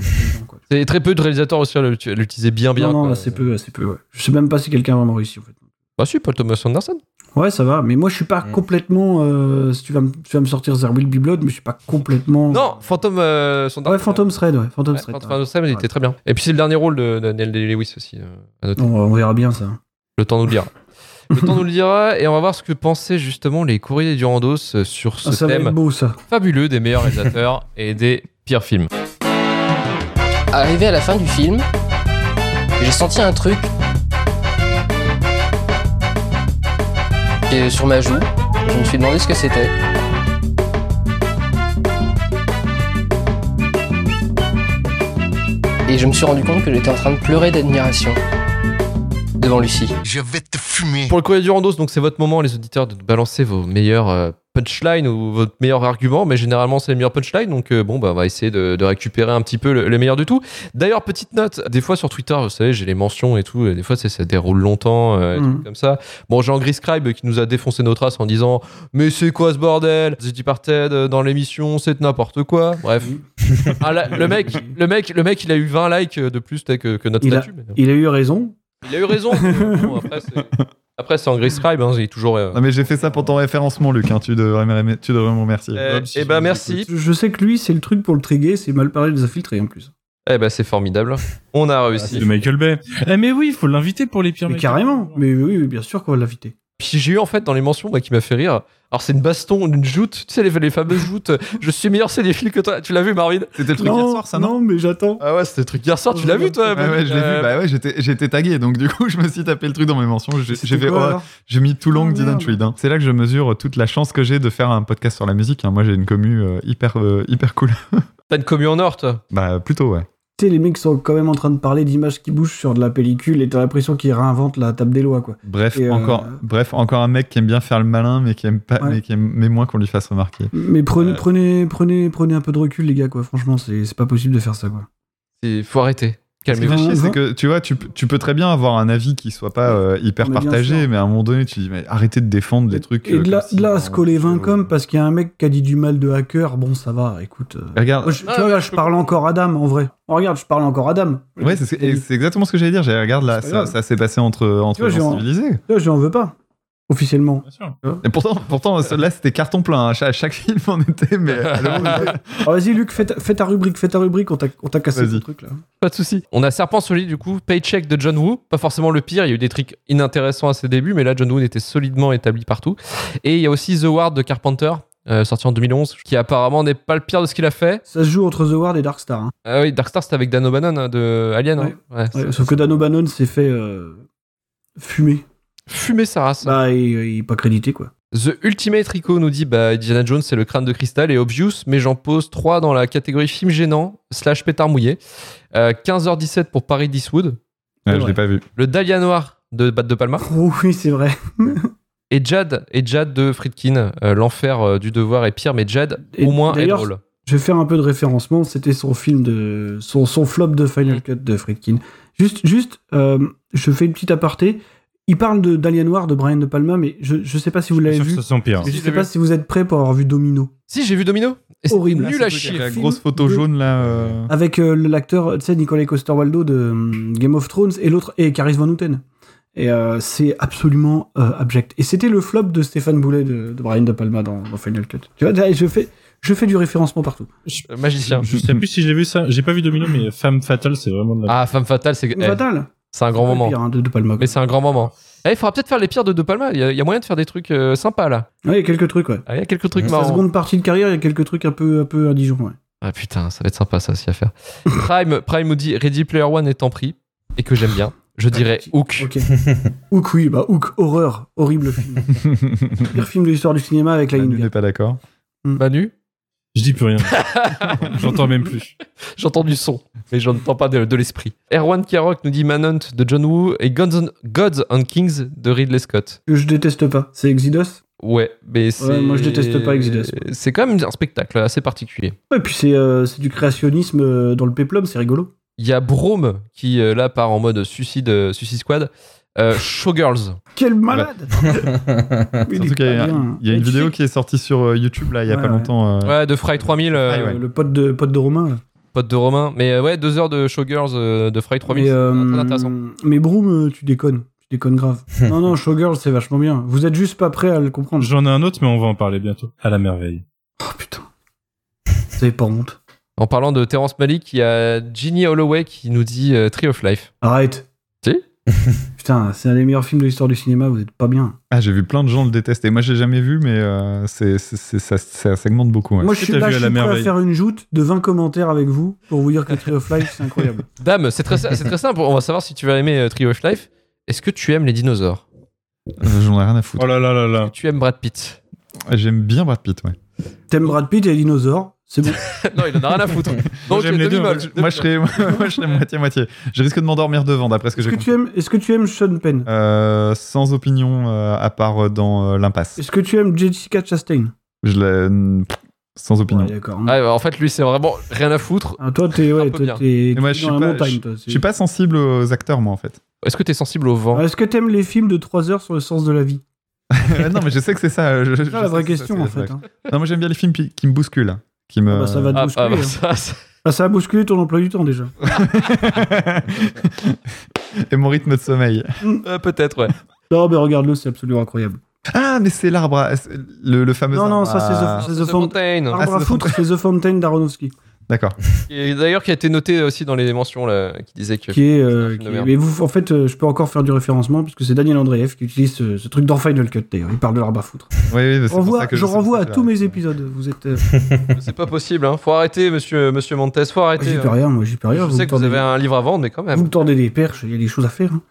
C'est *laughs* très peu de réalisateurs aussi à à l'utiliser bien bien. non, non, c'est peu, c'est peu. Ouais. Je sais même pas si quelqu'un a vraiment réussi en fait. Bah si, Paul Thomas Anderson. Ouais, ça va. Mais moi, je suis pas Mm. complètement. euh, si tu vas, me, tu vas me sortir There Will Be Blood, mais je suis pas complètement. Non, Phantom euh, son Ouais, Phantom Thread, ouais. Phantom Ouais, Thread. Phantom Thread, il était très bien. Et puis c'est le dernier rôle de Daniel Day-Lewis aussi. euh, à noter. On, on verra bien ça. Le temps nous le dira. Le temps nous le dira et on va voir ce que pensaient justement les courriers du Randos euh, sur ce Ah, ça thème être beau ça. fabuleux des meilleurs *laughs* réalisateurs et des pires films. Arrivé à la fin du film, j'ai senti un truc et sur ma joue. Je me suis demandé ce que c'était. Et je me suis rendu compte que j'étais en train de pleurer d'admiration devant Lucie. Je vais te fumer. Pour le courrier du Randos, donc c'est votre moment, les auditeurs, de balancer vos meilleurs euh, punchlines ou votre meilleur argument, mais généralement c'est les meilleurs punchlines, donc euh, bon, bah, on va essayer de, de récupérer un petit peu le, le meilleur du tout. D'ailleurs, petite note, des fois sur Twitter, vous savez, j'ai les mentions et tout, et des fois ça déroule longtemps, euh, et tout comme ça. Bon, Jean Griscribe qui nous a défoncé nos traces en disant Mais c'est quoi ce bordel? The Departed euh, dans l'émission, c'est n'importe quoi. Bref. Ah, là, le, mec, le, mec, le mec, il a eu 20 likes de plus que, que notre Il a, statut. mais il a eu raison. Il a eu raison. bon, *laughs* après, c'est. Après, c'est en Griscribe, hein, il est toujours. euh, Non, mais j'ai fait ça pour ton référencement, Luc. hein, Tu, devrais, me- tu devrais me remercier. Eh si eh ben merci. Je sais que lui, c'est le truc pour le triguer, c'est mal parler des infiltrés en plus. Eh ben c'est formidable. On a C'est réussi. de Michael Bay. Eh mais oui, il faut l'inviter pour les pires. Mais carrément. Mais oui, oui, bien sûr qu'on va l'inviter. Puis j'ai eu en fait dans les mentions moi, qui m'a fait rire. Alors c'est une baston, une joute. Tu sais les, les fameuses joutes. Je suis meilleur, c'est des fils que toi. Tu l'as vu Marvin C'était le truc hier soir, ça, non, non, mais j'attends. Ah ouais, c'était le truc hier soir. Tu l'as vu toi Ouais, ouais, je l'ai Euh, vu. Bah ouais, j'étais, j'étais tagué, donc du coup, je me suis tapé le truc dans mes mentions. J'ai, fait, oh, j'ai mis Too Long Oh, Didn't. Read. hein. C'est là que je mesure toute la chance que j'ai de faire un podcast sur la musique. hein. Moi, j'ai une commu euh, hyper, euh, hyper cool. *laughs* T'as une commu en or toi? Bah, plutôt, ouais. Tu sais, les mecs sont quand même en train de parler d'images qui bougent sur de la pellicule et t'as l'impression qu'ils réinventent la table des lois, quoi. Bref, Et, euh, encore, bref, encore un mec qui aime bien faire le malin, mais qui aime pas, Ouais. mais qui aime, mais moins qu'on lui fasse remarquer. Mais prenez, Euh. prenez, prenez, prenez un peu de recul, les gars, quoi. Franchement, c'est c'est pas possible de faire ça, quoi. Il faut arrêter. Calmez-vous. c'est que tu vois, tu, peux- tu peux très bien avoir un avis qui soit pas euh, hyper partagé, mais à un moment donné, tu dis, mais arrêtez de défendre les trucs. Et euh, de là, si- de là à se coller 20 comme parce qu'il y a un mec qui a dit du mal de hacker, bon, ça va, écoute. euh, Regarde, moi, je- tu Ah, vois, mais là, je je peux parle encore à Dame, en vrai. Oh, regarde, je parle encore à Dame. ouais, c'est exactement ce que j'allais dire. Regarde là, ça, s'est passé entre entre vois, gens en- civilisés. Là, je n'en veux pas, officiellement. Bien sûr. Et pourtant, pourtant, là, c'était carton plein. hein. Chaque, chaque *laughs* film en était, mais *laughs* à Ah, Vas-y, Luc, fais ta, fais ta rubrique, fais ta rubrique, on t'a on t'a cassé ce truc là. Pas de souci. On a Serpent Solide du coup, Paycheck de John Woo, pas forcément le pire, il y a eu des trucs inintéressants à ses débuts, mais là John Woo était solidement établi partout. Et il y a aussi The Ward de Carpenter, euh, sorti en 2011, qui apparemment n'est pas le pire de ce qu'il a fait. Ça se joue entre The Ward et Darkstar. Hein. Ah oui, Darkstar c'était avec Dan O'Bannon hein, de Alien. hein. Ouais, sauf que Dan O'Bannon s'est fait euh, fumer. Fumer sa race. Bah, il, il est pas crédité, quoi. The Ultimate Rico nous dit bah, Indiana Jones c'est le crâne de cristal et Obvious, mais j'en pose 3 dans la catégorie film gênant slash pétard mouillé. Euh, 15h17 pour Paris Eastwood. Ouais, je l'ai pas vu. Le Dahlia Noir de Bat de Palma. Oh, oui, c'est vrai. *laughs* Et Jad, et Jad de Friedkin. Euh, L'enfer euh, du devoir est pire, mais Jad Et au moins est d'ailleurs, drôle. Je vais faire un peu de référencement. C'était son film de. Son, son flop de Final Cut de Friedkin. Juste, juste euh, je fais une petite aparté. Il parle de d'Alien Noir de Brian De Palma, mais je, je sais pas si vous l'avez vu. ça pire. Mais je sais pas vu. si vous êtes prêts pour avoir vu Domino. Si, j'ai vu Domino. Et Horrible. nul Ah, à chier. La grosse photo de- jaune là. euh, Avec euh, l'acteur, tu sais, Nicolas Coster-Waldau de hum, Game of Thrones et l'autre, et Caris Van Houten. Et euh, c'est absolument euh, abject. Et c'était le flop de Stéphane Boulet de, de Brian De Palma dans, dans Final Cut. Tu vois, je fais, je fais du référencement partout. Euh, Magicien. Je sais plus si j'ai vu ça. J'ai pas vu Domino, mais Femme Fatale, c'est vraiment de la. Ah, Femme Fatale, c'est eh, Fatal. C'est un grand moment. pire, hein, de De Palma. Mais c'est un grand moment. Eh, il faudra peut-être faire les pires de De Palma. Il y, a- il y a moyen de faire des trucs euh, sympas là. Ouais, il y a quelques trucs, ouais. Ah, Il y a quelques trucs Sa marrants. seconde partie de carrière, il y a quelques trucs un peu, un peu indigents, ouais. Ah putain, ça va être sympa ça aussi à faire. *laughs* Prime, Prime nous dit Ready Player One étant pris et que j'aime bien. Je dirais Hook. Ok. *laughs* Hook, oui, bah Hook, horreur, horrible film. *laughs* Pire film de l'histoire du cinéma avec la Manu n'est pas d'accord. Manu, Je dis plus rien. *laughs* J'entends même plus. j'entends du son, mais je n'entends pas de, de l'esprit. Erwan Kiarok nous dit Manhunt de John Woo et Gods and, Gods and Kings de Ridley Scott. Que je déteste pas. C'est Exodus? Ouais, mais c'est. moi, je déteste pas Exodus. C'est quand même un spectacle assez particulier. Ouais, puis c'est euh, c'est du créationnisme euh, dans le péplum, c'est rigolo. Il y a Brome qui euh, là part en mode suicide, suicide squad. Euh, Showgirls. Quel malade *laughs* il Surtout est qu'il y a, il y a une vidéo qui est sortie sur euh, YouTube là il y a Ouais, pas ouais. longtemps. euh, Ouais, de Fry 3000, euh, Ah, ouais. Le pote de, pote de Romain. là. pote de Romain. Mais euh, ouais, deux heures de Showgirls euh, de Fry 3000. Mais, euh, très intéressant. mais Broom, euh, tu déconnes. Tu déconnes grave. *laughs* non, non, Showgirl, c'est vachement bien. Vous êtes juste pas prêt à le comprendre. J'en ai un autre, mais on va en parler bientôt. À la merveille. Oh putain. Vous avez pas honte. En parlant de Terrence Malick, il y a Ginny Holloway qui nous dit euh, Tree of Life. Arrête. *laughs* Putain, c'est un des meilleurs films de l'histoire du cinéma, vous êtes pas bien. Ah j'ai vu plein de gens le détester. Moi j'ai jamais vu mais euh, c'est c'est- c'est- ça, ça segmente beaucoup. ouais. Moi, je suis là, vu je à suis la prêt à faire une joute de 20 commentaires avec vous pour vous dire que Tree of Life, c'est incroyable. *laughs* Dame, c'est très, c'est très simple. On va savoir si tu vas aimer euh, Tree of Life. Est-ce que tu aimes les dinosaures? Euh, J'en ai rien à foutre. Oh là là là là. Tu aimes Brad Pitt? J'aime bien Brad Pitt ouais. T'aimes Brad Pitt et les dinosaures, c'est bon. *laughs* Non, il en a rien à foutre. *laughs* Donc, j'aime les deux. Moi je serais *laughs* moi je serais moitié moitié. Je risque de m'endormir devant d'après ce que j'ai compris. est-ce que tu aimes Sean Penn? Euh, sans opinion euh, à part euh, dans euh, l'impasse. Est-ce que tu aimes Jessica Chastain? Je l'ai sans opinion. Ouais, d'accord. Ah, bah, en fait, lui, c'est vraiment rien à foutre. Ah, toi, t'es ouais, t'es- t'es dans la pas- montagne. Je suis pas sensible aux acteurs moi en fait. Est-ce que tu es sensible au vent? Ah, Est-ce que t'aimes les films de 3 heures sur le sens de la vie? Non mais je sais que c'est ça. C'est la vraie c'est question ça, en fait. hein. Non moi j'aime bien les films qui, qui me bousculent, qui me. Ah bah, ça va te Ah, bousculer. ah, bah, hein. ça, ça- Ah, ça a bousculé ton emploi du temps déjà. *laughs* Et mon rythme de sommeil. euh, Peut-être, ouais. Non, mais regarde-le, c'est absolument incroyable. Ah mais c'est l'arbre, le, le fameux. Non, non, arbre ça, c'est à- The- c'est The The Fountain. Fontaine. Arbre Ah, c'est à foutre, c'est The Fountain d'Aronofsky. D'accord. Et d'ailleurs, qui a été noté aussi dans les mentions là, qui disait que. Qui est, euh, qui est-. Mais vous, en fait, euh, je peux encore faire du référencement puisque c'est Daniel Andreev qui utilise ce, ce truc dans Final Cut d'ailleurs. Il parle de l'arbre à foutre. Oui, oui, Renvoie- ça que je renvoie à tous j'ai- mes épisodes. Vous êtes. euh, *laughs* C'est pas possible, hein. Faut arrêter, monsieur, monsieur Montes, faut arrêter. J'y peux hein. rien, moi, j'y peux rien. Je vous sais que vous avez un livre à vendre, mais quand Vous même. me tendez des perches, il y a des choses à faire. hein.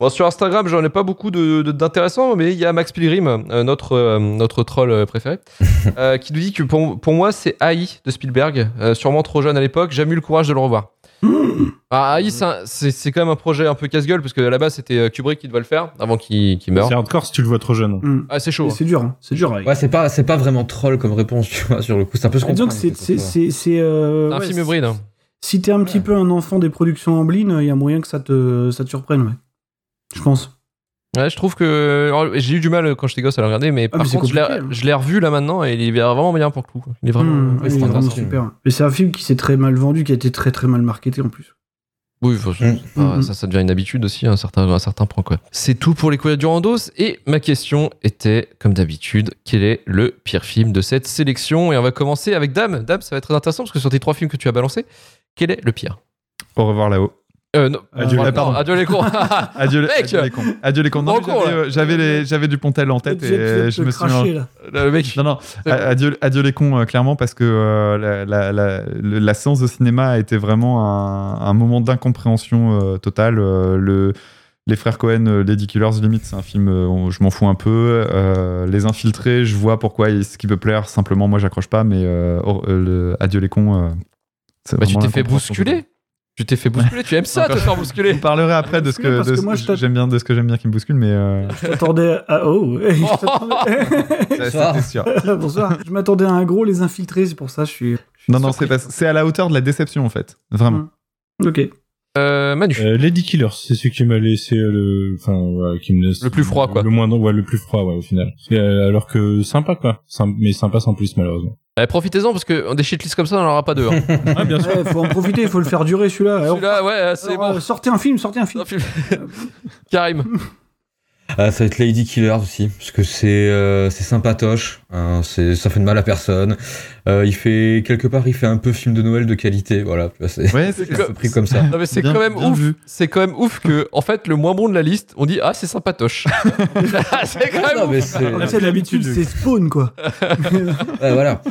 Bon, sur Instagram, j'en ai pas beaucoup de- de- d'intéressants, mais il y a Max Pilgrim, euh, notre, euh, notre troll euh, préféré, *laughs* euh, qui nous dit que pour, pour moi, c'est AI de Spielberg, euh, sûrement trop jeune à l'époque, jamais eu le courage de le revoir. *gasps* Ah, AI, c'est quand même un projet un peu casse-gueule parce que à la base c'était Kubrick qui devait le faire avant qu'il qu'il meure. C'est hardcore si tu le vois trop jeune. Hmm. Ah, c'est chaud. Mais C'est dur, hein. c'est dur. Ouais, c'est pas, c'est pas vraiment troll comme réponse, tu vois, sur le coup. C'est un peu ce qu'on Donc c'est Un ouais, film hybride. hein. Si t'es un petit peu un enfant des productions Amblin, il y a moyen que ça te ça te surprenne, ouais. Je pense. Ouais, je trouve que alors, j'ai eu du mal euh, quand j'étais gosse à le regarder, mais par mais c'est contre, je l'ai- compliqué, hein. je l'ai revu là maintenant et il est vraiment bien pour le coup. Il est vraiment, Hmm, ouais, il c'est est vraiment intéressant. super. Mais c'est un film qui s'est très mal vendu, qui a été très très mal marketé en plus. Oui, faut- c'est pas- Mm. ça, ça devient une habitude aussi à un certain, à un certain point. quoi. C'est tout pour les courriers du Randos. Et ma question était, comme d'habitude, quel est le pire film de cette sélection? Et on va commencer avec Dame. Dame, ça va être très intéressant parce que sur tes trois films que tu as balancés, quel est le pire? Au revoir là-haut. Euh, non, Adieu, euh, ah, pardon. adieu les cons. *laughs* Adieu, les- Mec adieu les cons. Adieu les cons. Non, j'avais, euh, j'avais, du Pontel en tête et je me suis. cracher, là. Le mec. Non, non. Adieu, adieu les cons, euh, clairement, parce que euh, la, la- la- le- la séance de cinéma a été vraiment un, un moment d'incompréhension euh, totale. Euh, le, les frères Cohen, euh, Lady Killers, limite, c'est un film, euh, on- je m'en fous un peu. Euh, les infiltrés, je vois pourquoi ce qui peut plaire. Simplement, moi, j'accroche pas, mais euh, oh, euh, le Adieu les cons. euh, Bah, tu t'es fait bousculer Tu t'es fait bousculer Tu aimes ça, te faire bousculer Je parlerai après de ce que, de que ce- moi, je t'att- j'aime bien de ce que j'aime bien qui me bouscule, mais euh, *laughs* Je m'attendais à. Oh je sûr. m'attendais- *laughs* Bonsoir. Je m'attendais à un gros Les Infiltrés, c'est pour ça je suis. Non, non, c'est pas- c'est à la hauteur de la déception en fait, vraiment. Ok. Euh, Manu. Euh, Lady Killers, c'est celui qui m'a laissé le, enfin, ouais, qui me laisse Le plus froid, quoi. Le moins, ouais, le plus froid, ouais, au final. Et, euh, alors que sympa, quoi. Sym- mais sympa sans plus, malheureusement. Eh, Profitez-en parce que des shitlists comme ça, on n'en aura pas deux. hein. *laughs* Ah, bien sûr. Ouais, faut en profiter, il faut le faire durer celui-là. Celui-là, ouais, c'est alors, bon. euh, sortez un film, sortez un film. Un film. *laughs* Karim. *laughs* Ah, ça va être Lady Killers aussi, parce que c'est euh, c'est sympatoche, hein, c'est ça fait de mal à personne. Euh, il fait quelque part, il fait un peu film de Noël de qualité, voilà. C'est Ouais, *laughs* c'est comme- pris comme ça. Non mais c'est quand même ouf. vu. C'est quand même ouf que en fait le moins bon de la liste, on dit ah c'est sympatoche. *laughs* c'est quand même Non, mais ouf. c'est tu sais, d'habitude, c'est Spawn, quoi. *laughs* Ouais, voilà.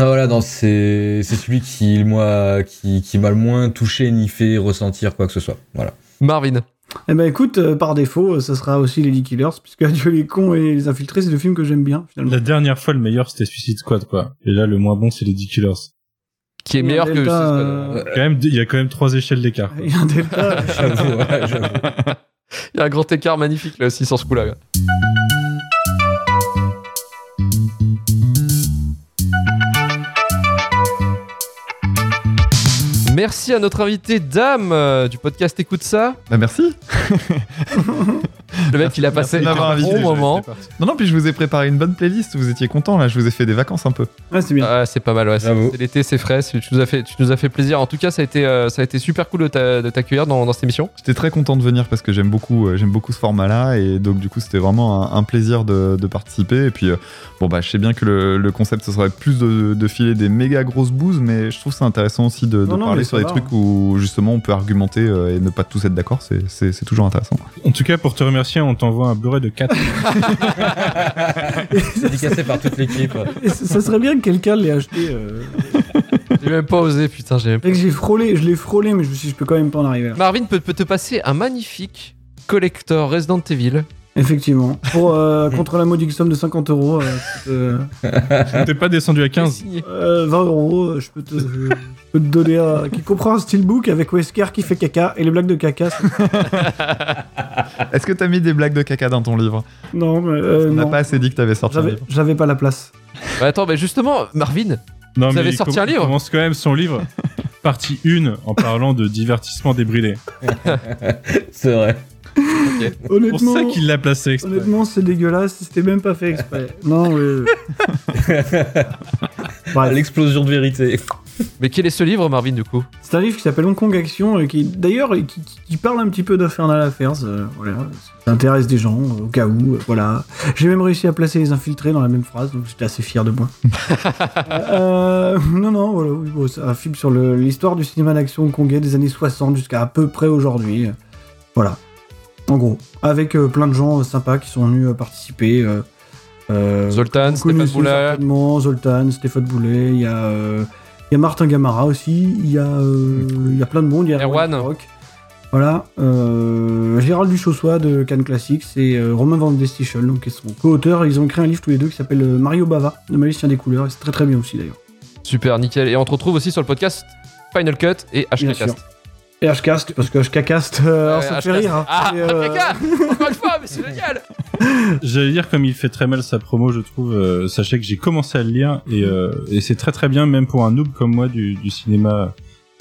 Ah, voilà, non, c'est celui qui moi qui qui m'a le moins touché ni fait ressentir quoi que ce soit. Voilà. Marvin. Eh ben écoute, euh, par défaut, euh, ça sera aussi Lady Killers, puisque *laughs* Adieu les cons et les infiltrés, c'est deux films que j'aime bien, finalement. La dernière fois, le meilleur, c'était Suicide Squad, quoi. Et là, le moins bon, c'est Lady Killers. Qui est meilleur que delta, Suicide Squad. euh, Quand même, il y a quand même trois échelles d'écart. *laughs* Il y a un delta. *laughs* J'avoue, ouais, j'avoue. Il y a un grand écart magnifique là aussi sur ce coup-là. gars. Merci à notre invité Dame euh, du podcast Écoute ça. Bah merci. Le mec il a passé de un invité, bon moment. Non, non, puis je vous ai préparé une bonne playlist. Vous étiez content là. Je vous ai fait des vacances un peu. Ouais, c'est bien. Ah, c'est pas mal, ouais. C'est l'été, c'est frais. c'est- Tu nous, as fait, tu nous as fait plaisir. En tout cas, ça a été, euh, ça a été super cool de t'a- de t'accueillir dans, dans cette émission. J'étais très content de venir parce que j'aime beaucoup, euh, j'aime beaucoup ce format-là et donc du coup c'était vraiment un, un plaisir de, de participer. Et puis euh, bon bah je sais bien que le, le concept ce serait plus de, de filer des méga grosses bouses, mais je trouve ça intéressant aussi de, de Non, non, parler sur des va, trucs hein. où justement on peut argumenter euh, et ne pas tous être d'accord. C'est- toujours intéressant. En tout cas, pour te remercier, on t'envoie un Blu-ray de 4. *laughs* Dédicacé par toute l'équipe. Ça serait bien que quelqu'un l'ait acheté. euh. J'ai même pas osé, putain. J'ai même pas- j'ai frôlé, je l'ai frôlé, mais je me suis dit, je peux quand même pas en arriver là. Marvin peut, peut te passer un magnifique collector Resident Evil. Effectivement. Pour, euh, *laughs* contre la modique somme de 50 euros, euh, euh, T'es pas descendu à 15. Signé. euh, 20 euros, euh, je peux te, je, je peux te donner un. qui comprend un steelbook avec Wesker qui fait caca et les blagues de caca. *laughs* Est-ce que t'as mis des blagues de caca dans ton livre? Non, mais. euh, On n'a pas assez dit que t'avais sorti un J'avais livre. j'avais pas la place. Bah, attends, mais justement, Marvin, Non, Vous mais avez sorti com- un livre Il commence quand même son livre, partie 1, en parlant de divertissement débridé. *laughs* C'est vrai. C'est pour ça qu'il l'a placé exprès. Honnêtement, c'est dégueulasse, c'était même pas fait exprès. *laughs* Non, oui. *laughs* L'explosion de vérité. mais quel est ce livre, Marvin, du coup? C'est un livre qui s'appelle Hong Kong Action, et qui d'ailleurs qui, qui- qui parle un petit peu d'Infernal Affairs. euh, voilà, ça intéresse des gens euh, au cas où. euh, voilà, j'ai même réussi à placer les infiltrés dans la même phrase, donc j'étais assez fier de moi. *laughs* Euh, non, non, voilà, oui, bon, c'est un film sur l'histoire du cinéma d'action hongkongais des années 60 jusqu'à à peu près aujourd'hui. Voilà, en gros, avec euh, plein de gens euh, sympas qui sont venus euh, participer. Zoltan, Stéphane Boulet. Zoltan, Stéphane Boulet, il y a, il y a Martin Gamara aussi, il y a, euh, il y a plein de monde, il y a Erwan. Rock. Voilà, euh, Gérald Duchossois de Cannes Classics et euh, Romain Van Destichel, donc qui sont co-auteurs. Ils ont écrit un livre tous les deux qui s'appelle Mario Bava, le magicien des couleurs, et c'est très très bien aussi d'ailleurs. Super, nickel. Et on te retrouve aussi sur le podcast Final Cut et. HKcast. Et HCast, parce que HKcast, euh, ça fait rire. hein. Ah, Et, euh, Encore une fois, mais c'est génial *laughs* J'allais dire comme il fait très mal sa promo, je trouve. euh, sachez que j'ai commencé à le lire et, euh, et c'est très très bien, même pour un noob comme moi du, du cinéma,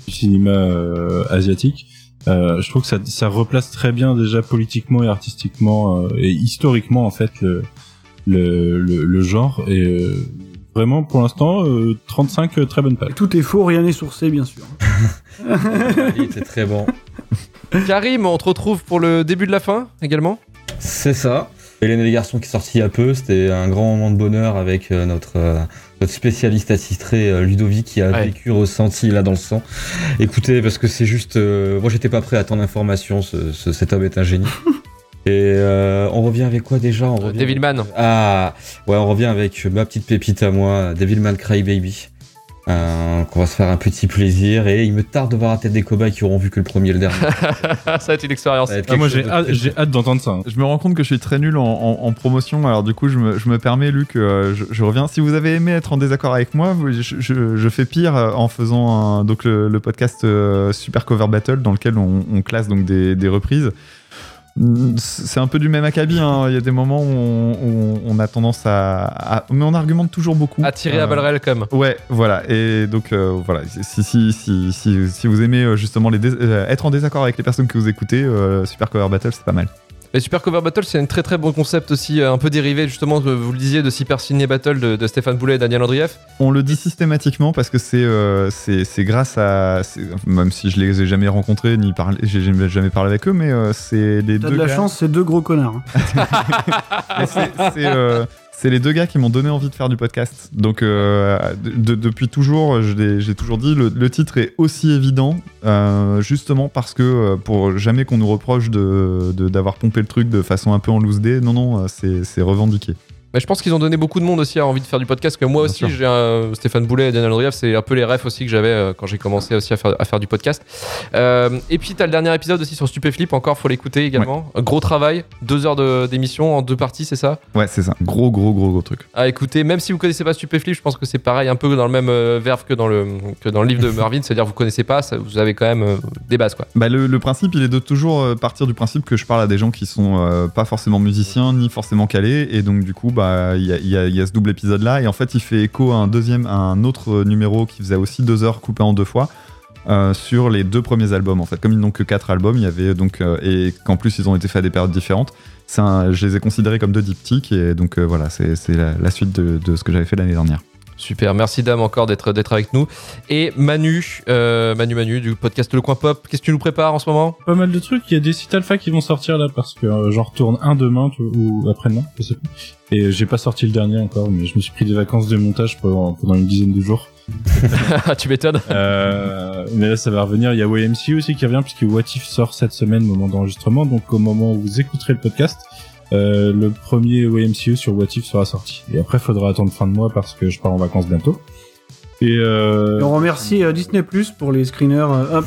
du cinéma euh, asiatique. Euh, je trouve que ça, ça replace très bien déjà politiquement et artistiquement euh, et historiquement en fait le le, le, le genre et euh, vraiment pour l'instant euh, 35 euh, très bonnes pages. Tout est faux, rien n'est sourcé, bien sûr. Il était très bon. *laughs* Karim, on te retrouve pour le début de la fin également? C'est ça. Hélène et les garçons qui est sorti il y a peu, c'était un grand moment de bonheur avec euh, notre, euh, notre spécialiste attitré euh, Ludovic qui a Ouais. vécu, ressenti là dans le sang. Écoutez, parce que c'est juste, euh, moi j'étais pas prêt à tant d'informations, ce, ce- cet homme est un génie. *laughs* Et euh, on revient avec quoi déjà? On revient Devilman. Ah, ouais, on revient avec ma petite pépite à moi, Devilman Crybaby. Euh, qu'on va se faire un petit plaisir et il me tarde de voir la tête des cobayes qui auront vu que le premier et le dernier. *laughs* Ça va être une expérience. Être Ah, moi j'ai de hâte, très- j'ai hâte d'entendre ça. hein. Je me rends compte que je suis très nul en, en- en promotion, alors du coup je me, je me permets Luc, euh, je, je reviens. Si vous avez aimé être en désaccord avec moi, je, je- je fais pire euh, en faisant un- donc le, le podcast euh, Super Cover Battle dans lequel on, on classe donc des, des reprises. C'est un peu du même acabit, hein. il y a des moments où on, où on a tendance à, à- Mais on argumente toujours beaucoup. À tirer à Euh, balles réelles comme. Ouais, voilà. Et donc, euh, voilà. Si, si, si, si, vous aimez euh, justement les dés- être en désaccord avec les personnes que vous écoutez, Super Cover Battle, c'est pas mal. Les Super Cover Battle, c'est un très très bon concept aussi, euh, un peu dérivé justement, de- vous le disiez, de Super Ciné Battle de, de Stéphane Boulet et Daniel Andrieff. On le dit systématiquement parce que c'est euh, c'est grâce à. Même si je les ai jamais rencontrés ni parlé, j'ai jamais parlé avec eux, mais euh, c'est les T'as deux. de la gars- chance, c'est deux gros connards. hein. *laughs* C'est- c'est les deux gars qui m'ont donné envie de faire du podcast. Donc, euh, de- de- depuis toujours, j'ai toujours dit, le, titre est aussi évident, euh, justement parce que euh, pour jamais qu'on nous reproche d'avoir pompé le truc de façon un peu en loose day, non, non, c'est revendiqué. Mais je pense qu'ils ont donné beaucoup de monde aussi à envie de faire du podcast, que moi Bien aussi, j'ai un Stéphane Boulet et Daniel Andrieff, c'est un peu les refs aussi que j'avais euh, quand j'ai commencé aussi à faire, à faire du podcast. Euh, et puis, t'as le dernier épisode aussi sur Stupéflip, encore, faut l'écouter également. Gros travail, deux heures de- d'émission en deux parties, c'est ça? Ouais, c'est ça. Gros, gros, gros, gros truc. à écouter. Même si vous connaissez pas Stupéflip, je pense que c'est pareil, un peu dans le même euh, verve que dans le, que dans le livre de *laughs* Marvin, c'est-à-dire vous connaissez pas, ça- vous avez quand même euh, des bases quoi. Bah, le, le principe, il est de toujours partir du principe que je parle à des gens qui sont pas forcément musiciens ni forcément calés, et donc du coup, bah, il y a, il y a- ce double épisode là, et en fait, il fait écho à un deuxième, à un autre numéro qui faisait aussi deux heures coupé en deux fois. euh, sur les deux premiers albums en fait. Comme ils n'ont que quatre albums il y avait donc euh, et qu'en plus ils ont été faits à des périodes différentes je les ai considérés comme deux diptyques. Et donc euh, voilà c'est la, suite de ce que j'avais fait l'année dernière Super, merci Dame encore d'être d'être avec nous. Et Manu, euh, Manu Manu du podcast Le Coin Pop, qu'est-ce que tu nous prépares en ce moment? Pas mal de trucs. Il y a des sites alpha qui vont sortir là parce que euh, j'en retourne un demain tu- ou après-demain, je sais plus. Et j'ai pas sorti le dernier encore, mais je me suis pris des vacances de montage pendant, pendant une dizaine de jours. *laughs* tu m'étonnes. Euh, mais là, ça va revenir. Il y a YMCU aussi qui revient puisque What If sort cette semaine au moment d'enregistrement. Donc au moment où vous écouterez le podcast, euh, le premier YMCU sur What If sera sorti. Et après, faudra attendre fin de mois parce que je pars en vacances bientôt. Et, euh... Et on remercie euh, Disney Plus pour les screeners. euh, hop.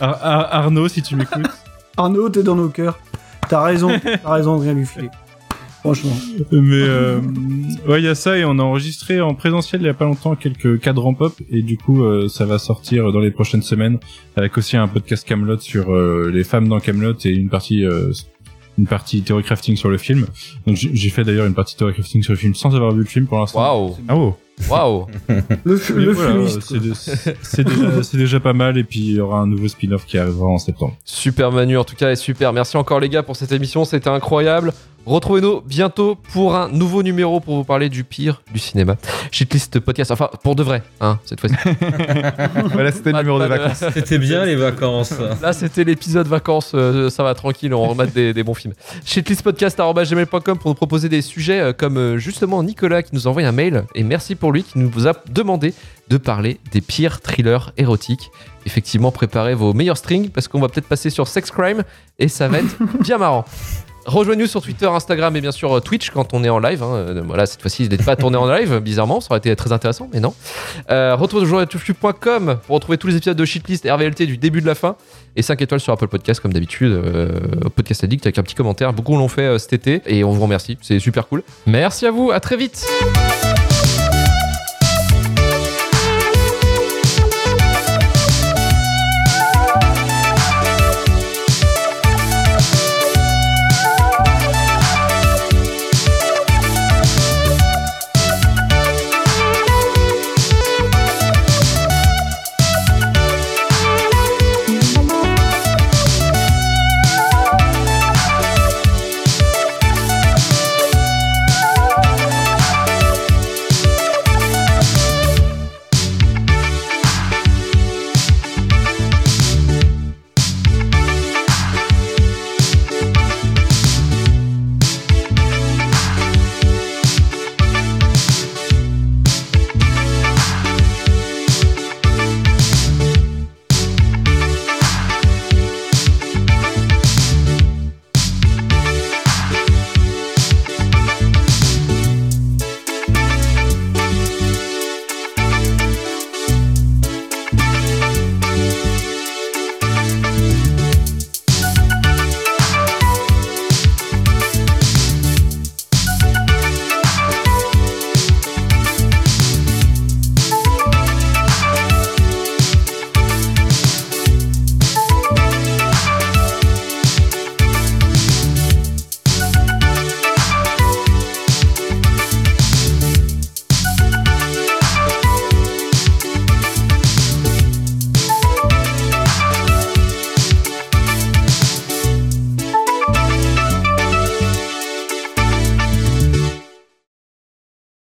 Ar- *laughs* Ar- Arnaud, si tu m'écoutes. Arnaud, t'es dans nos cœurs. T'as raison, t'as raison de rien lui filer. Franchement. Mais euh, ouais, il y a ça et on a enregistré en présentiel il y a pas longtemps quelques cadrans pop et du coup euh, ça va sortir dans les prochaines semaines avec aussi un podcast Camelot sur euh, les femmes dans Camelot et une partie euh, une partie theory crafting sur le film. Donc j'ai fait d'ailleurs une partie theory crafting sur le film sans avoir vu le film pour l'instant. Waouh Ah oh Waouh Le, le voilà, fumiste. c'est de- c'est déjà, c'est déjà pas mal et puis il y aura un nouveau spin-off qui arrivera en septembre. Super Manu en tout cas et super. Merci encore les gars pour cette émission, c'était incroyable. Retrouvez-nous bientôt pour un nouveau numéro pour vous parler du pire du cinéma. Shitlist podcast, enfin pour de vrai, hein, cette fois-ci. *laughs* voilà c'était le numéro des de- vacances C'était bien les vacances. Là, c'était l'épisode vacances, euh, ça va tranquille, on remet des, des bons films. Shitlistpodcast.gmail.com pour nous proposer des sujets euh, comme euh, justement Nicolas qui nous envoie un mail, et merci pour lui qui nous a demandé de parler des pires thrillers érotiques. Effectivement, préparez vos meilleurs strings parce qu'on va peut-être passer sur Sex Crime et ça va être *laughs* bien marrant. Rejoignez-nous sur Twitter, Instagram et bien sûr euh, Twitch quand on est en live. hein. Euh, Voilà, cette fois-ci, il n'est pas tourné en live, *laughs* bizarrement, ça aurait été très intéressant, mais non. Euh, retrouvez toujours touffu.com pour retrouver tous les épisodes de Shitlist et RVLT du début de la fin. Et 5 étoiles sur Apple Podcast, comme d'habitude, euh, Podcast Addict avec un petit commentaire. Beaucoup l'ont fait euh, cet été et on vous remercie, c'est super cool. Merci à vous, à très vite.